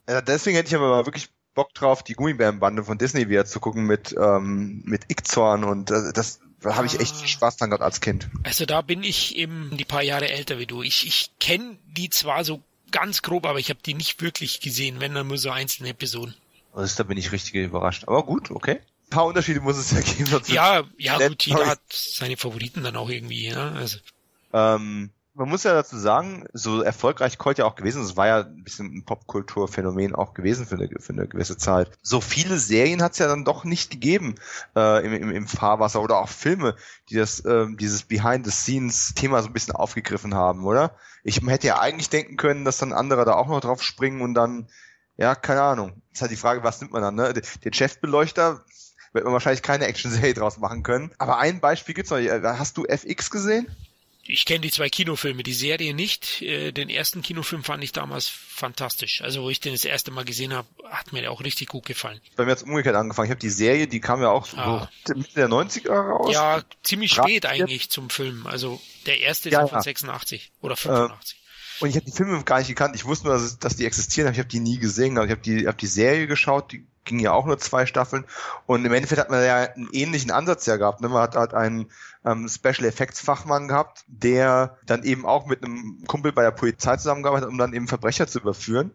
Ja, deswegen hätte ich aber mal wirklich Bock drauf, die Gummibärenbande von Disney wieder zu gucken mit, ähm, mit Ickzorn und äh, das da habe ich echt ah. Spaß dran gehabt als Kind. Also da bin ich eben die paar Jahre älter wie du. Ich, ich kenne die zwar so ganz grob, aber ich habe die nicht wirklich gesehen, wenn dann nur so einzelne Episoden. Also da bin ich richtig überrascht. Aber gut, okay. Ein paar Unterschiede muss es ja geben. Ja, ja gut, jeder hat seine Favoriten dann auch irgendwie. Ja? Also. Ähm, man muss ja dazu sagen, so erfolgreich Colt ja auch gewesen ist, war ja ein bisschen ein Popkulturphänomen auch gewesen für eine, für eine gewisse Zeit. So viele Serien hat es ja dann doch nicht gegeben äh, im, im, im Fahrwasser oder auch Filme, die das ähm, dieses Behind-the-Scenes-Thema so ein bisschen aufgegriffen haben, oder? Ich hätte ja eigentlich denken können, dass dann andere da auch noch drauf springen und dann, ja, keine Ahnung. Ist halt die Frage, was nimmt man dann, ne? Den Chefbeleuchter wird man wahrscheinlich keine Action-Serie draus machen können. Aber ein Beispiel gibt's noch. Hast du FX gesehen? Ich kenne die zwei Kinofilme, die Serie nicht. Äh, den ersten Kinofilm fand ich damals fantastisch. Also wo ich den das erste Mal gesehen habe, hat mir der auch richtig gut gefallen. Bei mir hat umgekehrt angefangen. Ich habe die Serie, die kam ja auch ah. so Mitte der 90er raus. Ja, ziemlich spät eigentlich zum Film. Also der erste ist ja, von 86 oder 85. Äh, und ich habe die Filme gar nicht gekannt. Ich wusste nur, dass, dass die existieren, aber ich habe die nie gesehen. Also ich habe die, hab die Serie geschaut, die ging ja auch nur zwei Staffeln. Und im Endeffekt hat man ja einen ähnlichen Ansatz ja gehabt. Ne? Man hat halt einen ähm, Special Effects Fachmann gehabt, der dann eben auch mit einem Kumpel bei der Polizei zusammengearbeitet hat, um dann eben Verbrecher zu überführen.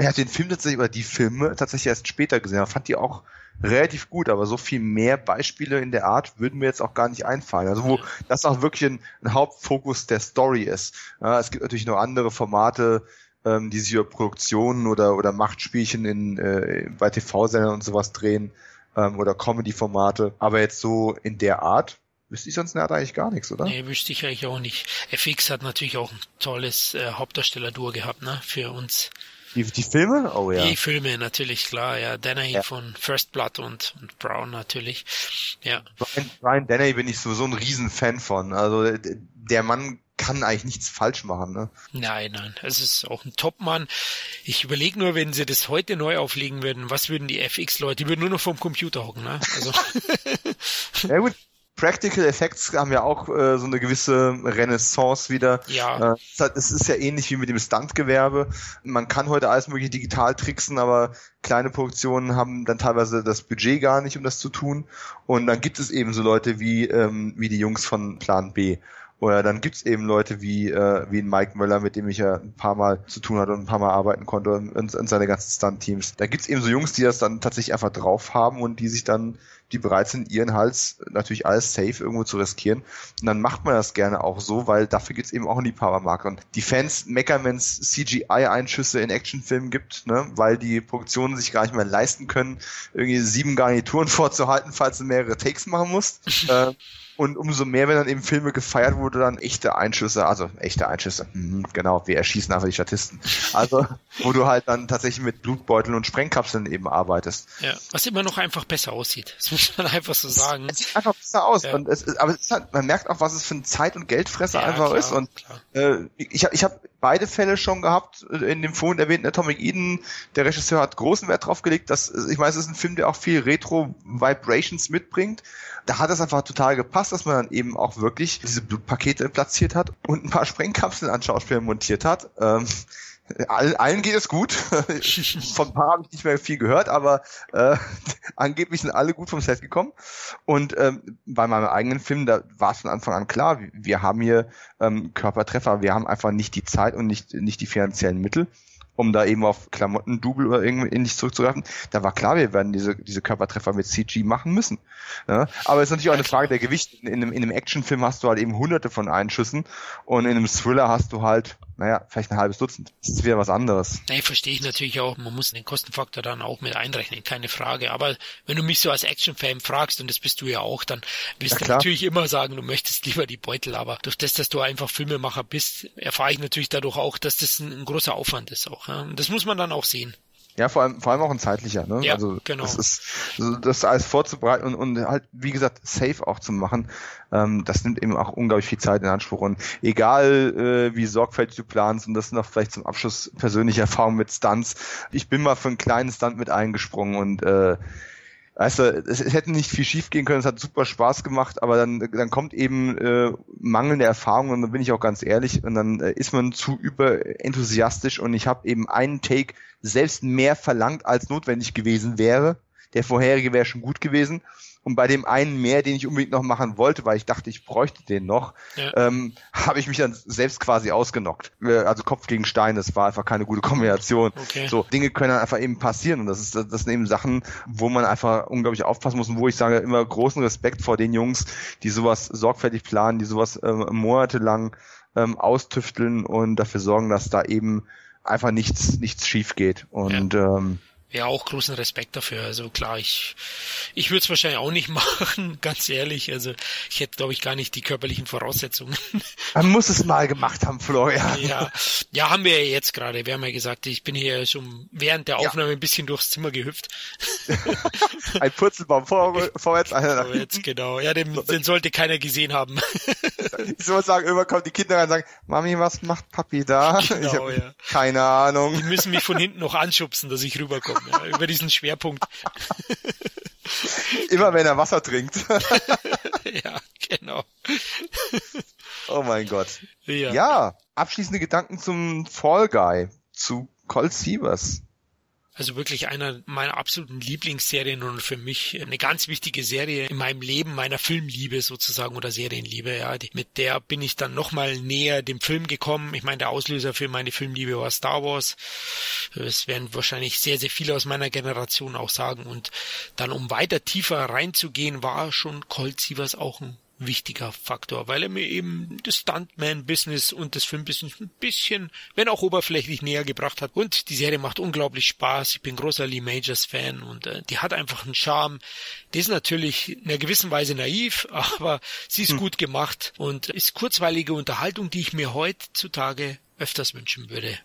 Ich habe den Film tatsächlich, oder die Filme tatsächlich erst später gesehen, aber fand die auch relativ gut, aber so viel mehr Beispiele in der Art würden mir jetzt auch gar nicht einfallen. Also wo das auch wirklich ein, ein Hauptfokus der Story ist. Ja, es gibt natürlich noch andere Formate, ähm, die sich über Produktionen oder, oder Machtspielchen in, äh, bei TV-Sendern und sowas drehen ähm, oder Comedy-Formate. Aber jetzt so in der Art wüsste ich sonst nicht, eigentlich gar nichts, oder? Nee, wüsste ich eigentlich auch nicht. FX hat natürlich auch ein tolles äh, Hauptdarsteller-Duo gehabt, ne, für uns. Die, die Filme? Oh ja. Die Filme natürlich, klar, ja. Dennehy ja. von First Blood und, und Brown natürlich. Ja. Brian, Brian Dennehy bin ich sowieso ein Riesenfan von. Also der Mann kann eigentlich nichts falsch machen. Ne? Nein, nein, es ist auch ein Top-Mann. Ich überlege nur, wenn sie das heute neu auflegen würden, was würden die FX-Leute, die würden nur noch vom Computer hocken. Ne? Also. ja gut, Practical Effects haben ja auch äh, so eine gewisse Renaissance wieder. Ja. Äh, es ist ja ähnlich wie mit dem Stuntgewerbe. Man kann heute alles mögliche digital tricksen, aber kleine Produktionen haben dann teilweise das Budget gar nicht, um das zu tun. Und dann gibt es eben so Leute wie, ähm, wie die Jungs von Plan B. Oder dann gibt's eben Leute wie, äh, wie Mike Möller, mit dem ich ja ein paar Mal zu tun hatte und ein paar Mal arbeiten konnte und, und seine ganzen Stunt-Teams. Da gibt's eben so Jungs, die das dann tatsächlich einfach drauf haben und die sich dann, die bereit sind, ihren Hals natürlich alles safe irgendwo zu riskieren. Und dann macht man das gerne auch so, weil dafür gibt's eben auch ein Liebhabermarkt. Und die Fans meckern, wenn es CGI-Einschüsse in Actionfilmen gibt, ne, weil die Produktionen sich gar nicht mehr leisten können, irgendwie sieben Garnituren vorzuhalten, falls du mehrere Takes machen musst. äh, und umso mehr, wenn dann eben Filme gefeiert wurde, dann echte Einschüsse, also echte Einschüsse, mhm, genau, wir erschießen einfach die Statisten. Also, wo du halt dann tatsächlich mit Blutbeuteln und Sprengkapseln eben arbeitest. Ja, was immer noch einfach besser aussieht. Das muss man einfach so sagen. Es sieht einfach besser aus. Ja. Und es ist, aber es ist halt, man merkt auch, was es für ein Zeit- und Geldfresser ja, einfach klar, ist. Und äh, ich habe ich hab beide Fälle schon gehabt. In dem vorhin erwähnten Atomic Eden, der Regisseur hat großen Wert drauf gelegt, dass, ich weiß, es ist ein Film, der auch viel Retro-Vibrations mitbringt da hat es einfach total gepasst, dass man dann eben auch wirklich diese Blutpakete platziert hat und ein paar Sprengkapseln an Schauspielern montiert hat. Ähm, allen, allen geht es gut. Von ein paar habe ich nicht mehr viel gehört, aber äh, angeblich sind alle gut vom Set gekommen. Und ähm, bei meinem eigenen Film, da war es von Anfang an klar, wir haben hier ähm, Körpertreffer, wir haben einfach nicht die Zeit und nicht, nicht die finanziellen Mittel um da eben auf Klamotten-Double oder irgendwie ähnlich zurückzugreifen. Da war klar, wir werden diese, diese Körpertreffer mit CG machen müssen. Ja? Aber es ist natürlich auch eine Frage der Gewicht. In einem, in einem Actionfilm hast du halt eben hunderte von Einschüssen und in einem Thriller hast du halt naja, vielleicht ein halbes Dutzend. Das ist wieder was anderes. Nee, verstehe ich natürlich auch. Man muss den Kostenfaktor dann auch mit einrechnen, keine Frage. Aber wenn du mich so als Action-Fan fragst, und das bist du ja auch, dann wirst ja, du natürlich immer sagen, du möchtest lieber die Beutel. Aber durch das, dass du einfach Filmemacher bist, erfahre ich natürlich dadurch auch, dass das ein, ein großer Aufwand ist auch. Ja? Und das muss man dann auch sehen. Ja, vor allem, vor allem auch ein zeitlicher, ne? Ja, also genau. das ist also das alles vorzubereiten und, und halt, wie gesagt, safe auch zu machen, ähm, das nimmt eben auch unglaublich viel Zeit in Anspruch. Und egal äh, wie sorgfältig du planst, und das noch vielleicht zum Abschluss persönliche Erfahrung mit Stunts, ich bin mal für einen kleinen Stunt mit eingesprungen und äh, Weißt du, es, es hätte nicht viel schief gehen können, es hat super Spaß gemacht, aber dann, dann kommt eben äh, mangelnde Erfahrung und dann bin ich auch ganz ehrlich und dann äh, ist man zu überenthusiastisch und ich habe eben einen Take selbst mehr verlangt, als notwendig gewesen wäre. Der vorherige wäre schon gut gewesen und bei dem einen mehr, den ich unbedingt noch machen wollte, weil ich dachte, ich bräuchte den noch, ja. ähm, habe ich mich dann selbst quasi ausgenockt. Äh, also Kopf gegen Stein, das war einfach keine gute Kombination. Okay. So, Dinge können dann einfach eben passieren und das ist das sind eben Sachen, wo man einfach unglaublich aufpassen muss und wo ich sage, immer großen Respekt vor den Jungs, die sowas sorgfältig planen, die sowas ähm, monatelang ähm, austüfteln und dafür sorgen, dass da eben einfach nichts nichts schief geht und ja. ähm, ja auch großen Respekt dafür. Also klar, ich, ich würde es wahrscheinlich auch nicht machen, ganz ehrlich. Also ich hätte, glaube ich, gar nicht die körperlichen Voraussetzungen. Man muss es mal gemacht haben, Florian. Ja, ja haben wir ja jetzt gerade. Wir haben ja gesagt, ich bin hier schon während der Aufnahme ja. ein bisschen durchs Zimmer gehüpft. ein Purzelbaum vor, vorwärts, einer nach vorwärts, genau. Ja, den, den sollte keiner gesehen haben. ich soll sagen, irgendwann kommen die Kinder rein und sagen, Mami, was macht Papi da? Genau, ja. Keine Ahnung. Die müssen mich von hinten noch anschubsen, dass ich rüberkomme über diesen Schwerpunkt. Immer wenn er Wasser trinkt. ja, genau. Oh mein Gott. Ja. ja, abschließende Gedanken zum Fall Guy, zu Colt Sievers. Also wirklich einer meiner absoluten Lieblingsserien und für mich eine ganz wichtige Serie in meinem Leben, meiner Filmliebe sozusagen oder Serienliebe. Ja, mit der bin ich dann nochmal näher dem Film gekommen. Ich meine, der Auslöser für meine Filmliebe war Star Wars. Das werden wahrscheinlich sehr, sehr viele aus meiner Generation auch sagen. Und dann, um weiter tiefer reinzugehen, war schon Colt Sievers auch ein wichtiger Faktor, weil er mir eben das Stuntman-Business und das Filmbusiness ein bisschen, wenn auch oberflächlich näher gebracht hat. Und die Serie macht unglaublich Spaß. Ich bin großer Lee Majors-Fan und äh, die hat einfach einen Charme. Die ist natürlich in einer gewissen Weise naiv, aber sie ist hm. gut gemacht und ist kurzweilige Unterhaltung, die ich mir heutzutage öfters wünschen würde.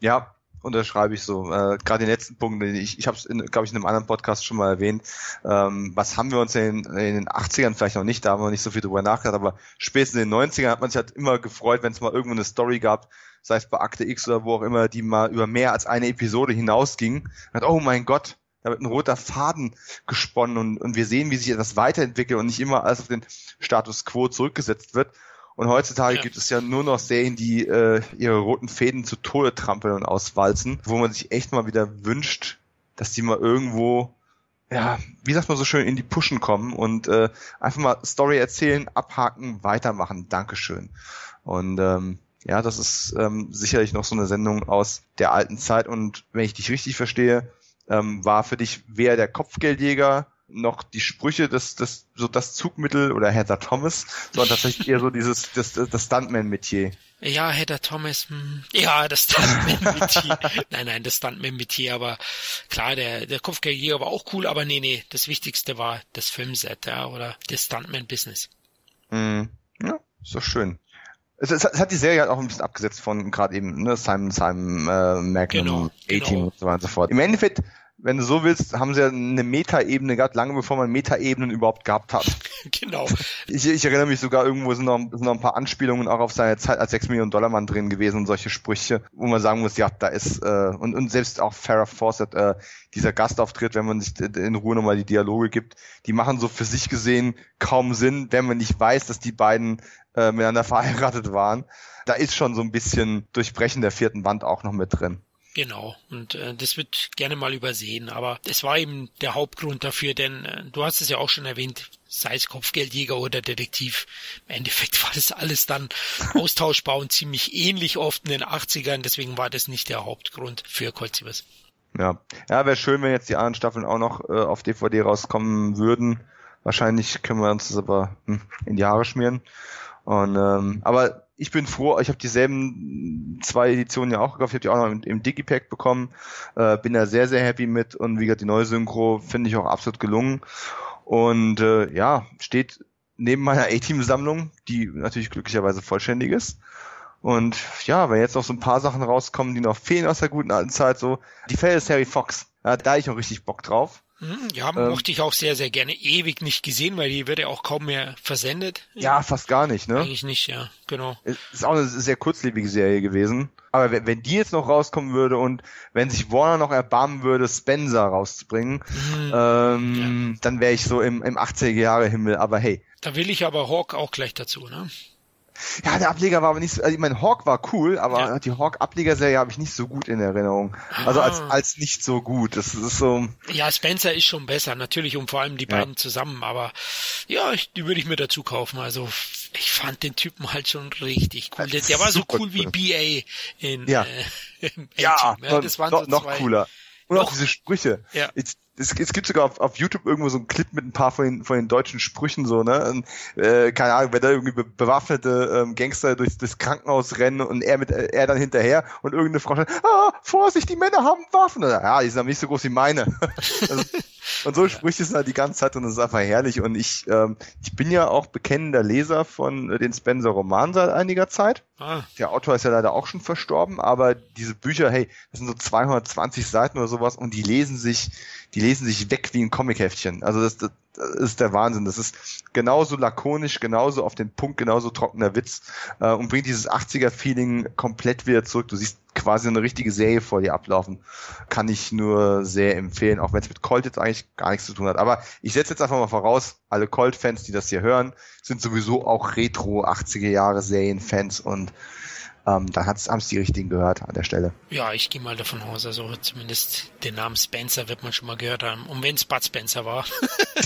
Ja, unterschreibe ich so. Äh, Gerade den letzten Punkt, ich, ich habe es, glaube ich, in einem anderen Podcast schon mal erwähnt. Ähm, was haben wir uns in, in, den 80ern vielleicht noch nicht, da haben wir nicht so viel drüber nachgedacht, aber spätestens in den 90ern hat man sich halt immer gefreut, wenn es mal irgendwo eine Story gab, sei es bei Akte X oder wo auch immer, die mal über mehr als eine Episode hinausging. Und, oh mein Gott, da wird ein roter Faden gesponnen und, und wir sehen, wie sich etwas weiterentwickelt und nicht immer alles auf den Status quo zurückgesetzt wird. Und heutzutage ja. gibt es ja nur noch Serien, die äh, ihre roten Fäden zu Tode trampeln und auswalzen, wo man sich echt mal wieder wünscht, dass die mal irgendwo, ja, wie sagt man so schön, in die Pushen kommen und äh, einfach mal Story erzählen, abhaken, weitermachen. Dankeschön. Und ähm, ja, das ist ähm, sicherlich noch so eine Sendung aus der alten Zeit. Und wenn ich dich richtig verstehe, ähm, war für dich wer der Kopfgeldjäger noch die Sprüche des, des, so das Zugmittel oder Heather Thomas, sondern tatsächlich eher so dieses, das, das Stuntman-Metier. Ja, Heather Thomas, hm, ja, das Stuntman-Metier. nein, nein, das Stuntman-Metier, aber klar, der, der Kopfgeldjäger war auch cool, aber nee, nee, das Wichtigste war das Filmset, ja, oder das Stuntman-Business. Mm, ja, ist doch schön. Es, es, es, hat die Serie halt auch ein bisschen abgesetzt von gerade eben ne, Simon, Simon, äh, Magnum, genau, A-Team genau. und so weiter und so fort. Im Endeffekt wenn du so willst, haben sie ja eine Metaebene gehabt, lange bevor man Metaebenen überhaupt gehabt hat. genau. Ich, ich erinnere mich sogar, irgendwo sind noch, sind noch ein paar Anspielungen auch auf seine Zeit als 6 Millionen Dollar Mann drin gewesen und solche Sprüche, wo man sagen muss, ja, da ist, äh, und, und selbst auch Farrah Fawcett, äh, dieser Gastauftritt, wenn man sich in Ruhe nochmal die Dialoge gibt, die machen so für sich gesehen kaum Sinn, wenn man nicht weiß, dass die beiden äh, miteinander verheiratet waren. Da ist schon so ein bisschen Durchbrechen der vierten Wand auch noch mit drin. Genau, und äh, das wird gerne mal übersehen, aber es war eben der Hauptgrund dafür, denn äh, du hast es ja auch schon erwähnt, sei es Kopfgeldjäger oder Detektiv, im Endeffekt war das alles dann austauschbar und ziemlich ähnlich oft in den 80ern, deswegen war das nicht der Hauptgrund für Kolzibers. Ja, ja wäre schön, wenn jetzt die anderen Staffeln auch noch äh, auf DVD rauskommen würden. Wahrscheinlich können wir uns das aber hm, in die Haare schmieren. Und ähm, aber ich bin froh, ich habe dieselben zwei Editionen ja auch gekauft, ich habe die auch noch im, im Digipack bekommen, äh, bin da sehr, sehr happy mit und wie gesagt, die neue Synchro finde ich auch absolut gelungen und äh, ja, steht neben meiner A-Team-Sammlung, die natürlich glücklicherweise vollständig ist. Und ja, wenn jetzt noch so ein paar Sachen rauskommen, die noch fehlen aus der guten alten Zeit, so die Fälle des Harry Fox, ja, da ich noch richtig Bock drauf. Hm, ja, ähm, mochte ich auch sehr, sehr gerne. Ewig nicht gesehen, weil die wird ja auch kaum mehr versendet. Ja, fast gar nicht, ne? Eigentlich nicht, ja, genau. Ist auch eine sehr kurzlebige Serie gewesen. Aber wenn, wenn die jetzt noch rauskommen würde und wenn sich Warner noch erbarmen würde, Spencer rauszubringen, mhm, ähm, ja. dann wäre ich so im, im 80er Jahre Himmel. Aber hey. Da will ich aber Hawk auch gleich dazu, ne? Ja, der Ableger war aber nicht so, also ich meine, Hawk war cool, aber ja. die Hawk-Ablegerserie habe ich nicht so gut in Erinnerung. Also als, ah. als nicht so gut. Das ist so. Ja, Spencer ist schon besser, natürlich und vor allem die ja. beiden zusammen, aber ja, ich, die würde ich mir dazu kaufen. Also ich fand den Typen halt schon richtig cool. Der, der war so cool wie BA in ja. äh, im ja, ja, das waren noch, so noch cooler. Und auch diese Sprüche. Ja. Jetzt, es, es gibt sogar auf, auf YouTube irgendwo so einen Clip mit ein paar von den, von den deutschen Sprüchen so, ne? Und, äh, keine Ahnung, wenn da irgendwie be bewaffnete ähm, Gangster durch das Krankenhaus rennen und er mit er dann hinterher und irgendeine Frau sagt, ah, Vorsicht, die Männer haben Waffen. Ja, die sind aber nicht so groß wie meine. also, und so Sprüche sind halt die ganze Zeit und das ist einfach herrlich. Und ich, ähm, ich bin ja auch bekennender Leser von äh, den Spencer-Romanen seit einiger Zeit. Ah. Der Autor ist ja leider auch schon verstorben, aber diese Bücher, hey, das sind so 220 Seiten oder sowas und die lesen sich, die lesen sich weg wie ein Comicheftchen. Also das, das, ist der Wahnsinn. Das ist genauso lakonisch, genauso auf den Punkt, genauso trockener Witz äh, und bringt dieses 80er-Feeling komplett wieder zurück. Du siehst quasi eine richtige Serie vor dir ablaufen. Kann ich nur sehr empfehlen, auch wenn es mit Colt jetzt eigentlich gar nichts zu tun hat. Aber ich setze jetzt einfach mal voraus, alle Colt-Fans, die das hier hören, sind sowieso auch Retro 80er Jahre Serien-Fans und ähm, dann haben es die richtigen gehört an der Stelle. Ja, ich gehe mal davon aus, also zumindest den Namen Spencer wird man schon mal gehört haben. Und wenn es Bud Spencer war.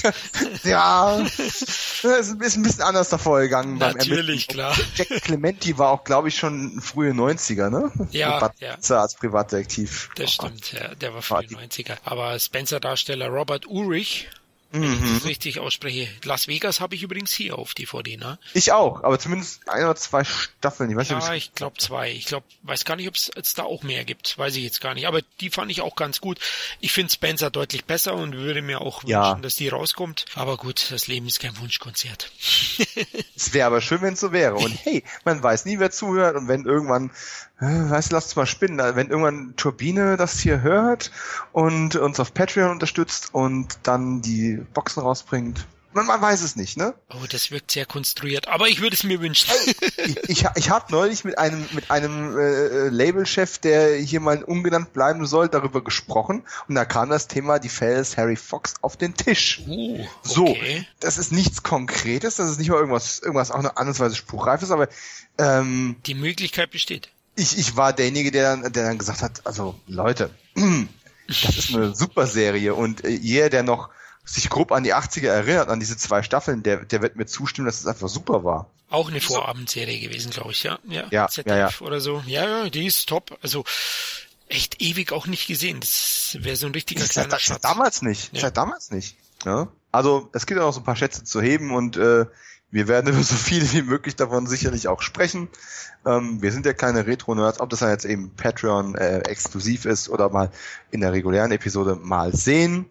ja, ist ein bisschen anders davor gegangen. Natürlich, klar. Jack Clementi war auch, glaube ich, schon frühe 90er, ne? Ja, Bud ja. Spencer als Privatdetektiv. Das oh stimmt, ja, der war frühe 90er. Aber Spencer-Darsteller Robert Urich wenn ich Mhm. das richtig ausspreche. Las Vegas habe ich übrigens hier auf DVD, ne? Ich auch, aber zumindest ein oder zwei Staffeln. Ich weiß nicht, Ja, ich's- ich glaube zwei. Ich glaube, weiß gar nicht, ob es da auch mehr gibt. Weiß ich jetzt gar nicht. Aber die fand ich auch ganz gut. Ich finde Spencer deutlich besser und würde mir auch Ja. wünschen, dass die rauskommt. Aber gut, das Leben ist kein Wunschkonzert. Es wäre aber schön, wenn es so wäre. Und hey, man weiß nie, wer zuhört. Und wenn irgendwann, weißt du, lass uns mal spinnen, wenn irgendwann Turbine das hier hört und uns auf Patreon unterstützt und dann die Boxen rausbringt. Man, man weiß es nicht, ne? Oh, das wirkt sehr konstruiert. Aber ich würde es mir wünschen. Ich, ich, ich habe neulich mit einem mit einem äh, Labelchef, der hier mal ungenannt bleiben soll, darüber gesprochen und da kam das Thema die des Harry Fox auf den Tisch. Uh, So, okay. das ist nichts Konkretes, das ist nicht mal irgendwas, irgendwas auch eine andersweise spruchreifes, aber ähm, Die Möglichkeit besteht. Ich, ich war derjenige, der dann, der dann gesagt hat, also Leute, das ist eine super Serie und äh, jeder, der noch sich grob an die 80er erinnert, an diese zwei Staffeln, der, der wird mir zustimmen, dass es einfach super war. Auch eine Vorabendserie gewesen, glaube ich, ja. Ja, Ja, ZDF ja, ja. oder so. Ja, ja, die ist top. Also echt ewig auch nicht gesehen. Das wäre so ein richtiger Seit, kleiner seit Schatz. damals nicht. Ja. Seit damals nicht. Ja? Also es gibt ja noch so ein paar Schätze zu heben und äh, wir werden über so viele wie möglich davon sicherlich auch sprechen. Ähm, wir sind ja keine Retro-Nerds, ob das dann jetzt eben Patreon äh, exklusiv ist oder mal in der regulären Episode mal sehen.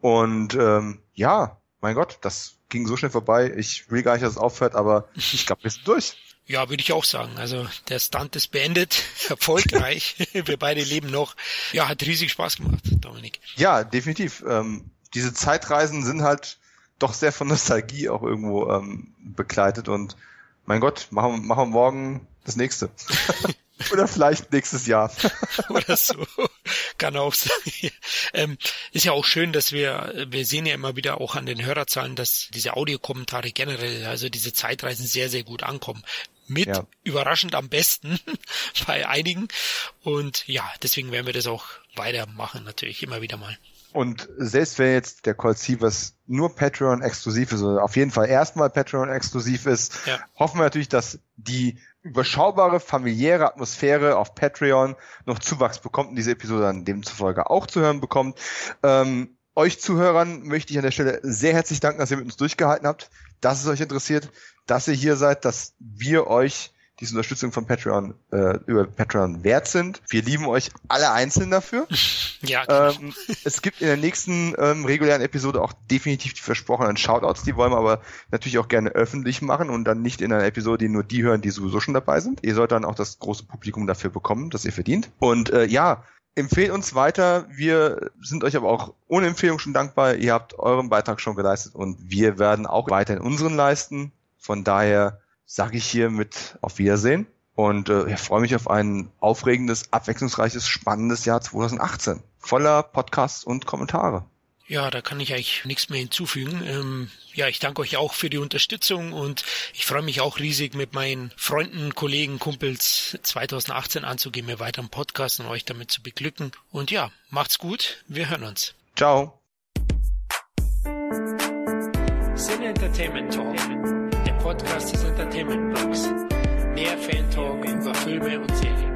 Und ähm, ja, mein Gott, das ging so schnell vorbei. Ich will gar nicht, dass es aufhört, aber ich glaube, wir sind durch. Ja, würde ich auch sagen. Also der Stunt ist beendet, erfolgreich. Wir beide leben noch. Ja, hat riesig Spaß gemacht, Dominik. Ja, definitiv. Ähm, diese Zeitreisen sind halt doch sehr von Nostalgie auch irgendwo ähm, begleitet und mein Gott, machen, machen wir morgen das nächste. Oder vielleicht nächstes Jahr. Oder so. Kann auch sein. Ähm, ist ja auch schön, dass wir, wir sehen ja immer wieder auch an den Hörerzahlen, dass diese Audiokommentare generell, also diese Zeitreisen sehr, sehr gut ankommen. Mit Ja. überraschend am besten bei einigen. Und ja, deswegen werden wir das auch weitermachen, natürlich, immer wieder mal. Und selbst wenn jetzt der Cold Seavers nur Patreon exklusiv ist, oder auf jeden Fall erstmal Patreon exklusiv ist, Ja. hoffen wir natürlich, dass die überschaubare familiäre Atmosphäre auf Patreon noch Zuwachs bekommt und diese Episode dann demzufolge auch zu hören bekommt. Ähm, euch Zuhörern möchte ich an der Stelle sehr herzlich danken, dass ihr mit uns durchgehalten habt, dass es euch interessiert, dass ihr hier seid, dass wir euch diese Unterstützung von Patreon äh, über Patreon wert sind. Wir lieben euch alle einzeln dafür. Ja, genau. Ähm, es gibt in der nächsten ähm, regulären Episode auch definitiv die versprochenen Shoutouts, die wollen wir aber natürlich auch gerne öffentlich machen und dann nicht in einer Episode, die nur die hören, die sowieso schon dabei sind. Ihr sollt dann auch das große Publikum dafür bekommen, das ihr verdient. Und äh, ja, empfehlt uns weiter. Wir sind euch aber auch ohne Empfehlung schon dankbar. Ihr habt euren Beitrag schon geleistet und wir werden auch weiterhin unseren leisten. Von daher sage ich hiermit auf Wiedersehen und äh, ich freue mich auf ein aufregendes, abwechslungsreiches, spannendes Jahr 2018. Voller Podcasts und Kommentare. Ja, da kann ich eigentlich nichts mehr hinzufügen. Ähm, ja, ich danke euch auch für die Unterstützung und ich freue mich auch riesig mit meinen Freunden, Kollegen, Kumpels 2018 anzugehen, mir weiter im Podcast und euch damit zu beglücken. Und ja, macht's gut, wir hören uns. Ciao. Sin Entertainment Talk, Podcast des Entertainment Blogs. Mehr Fan Talk über Filme und Serien.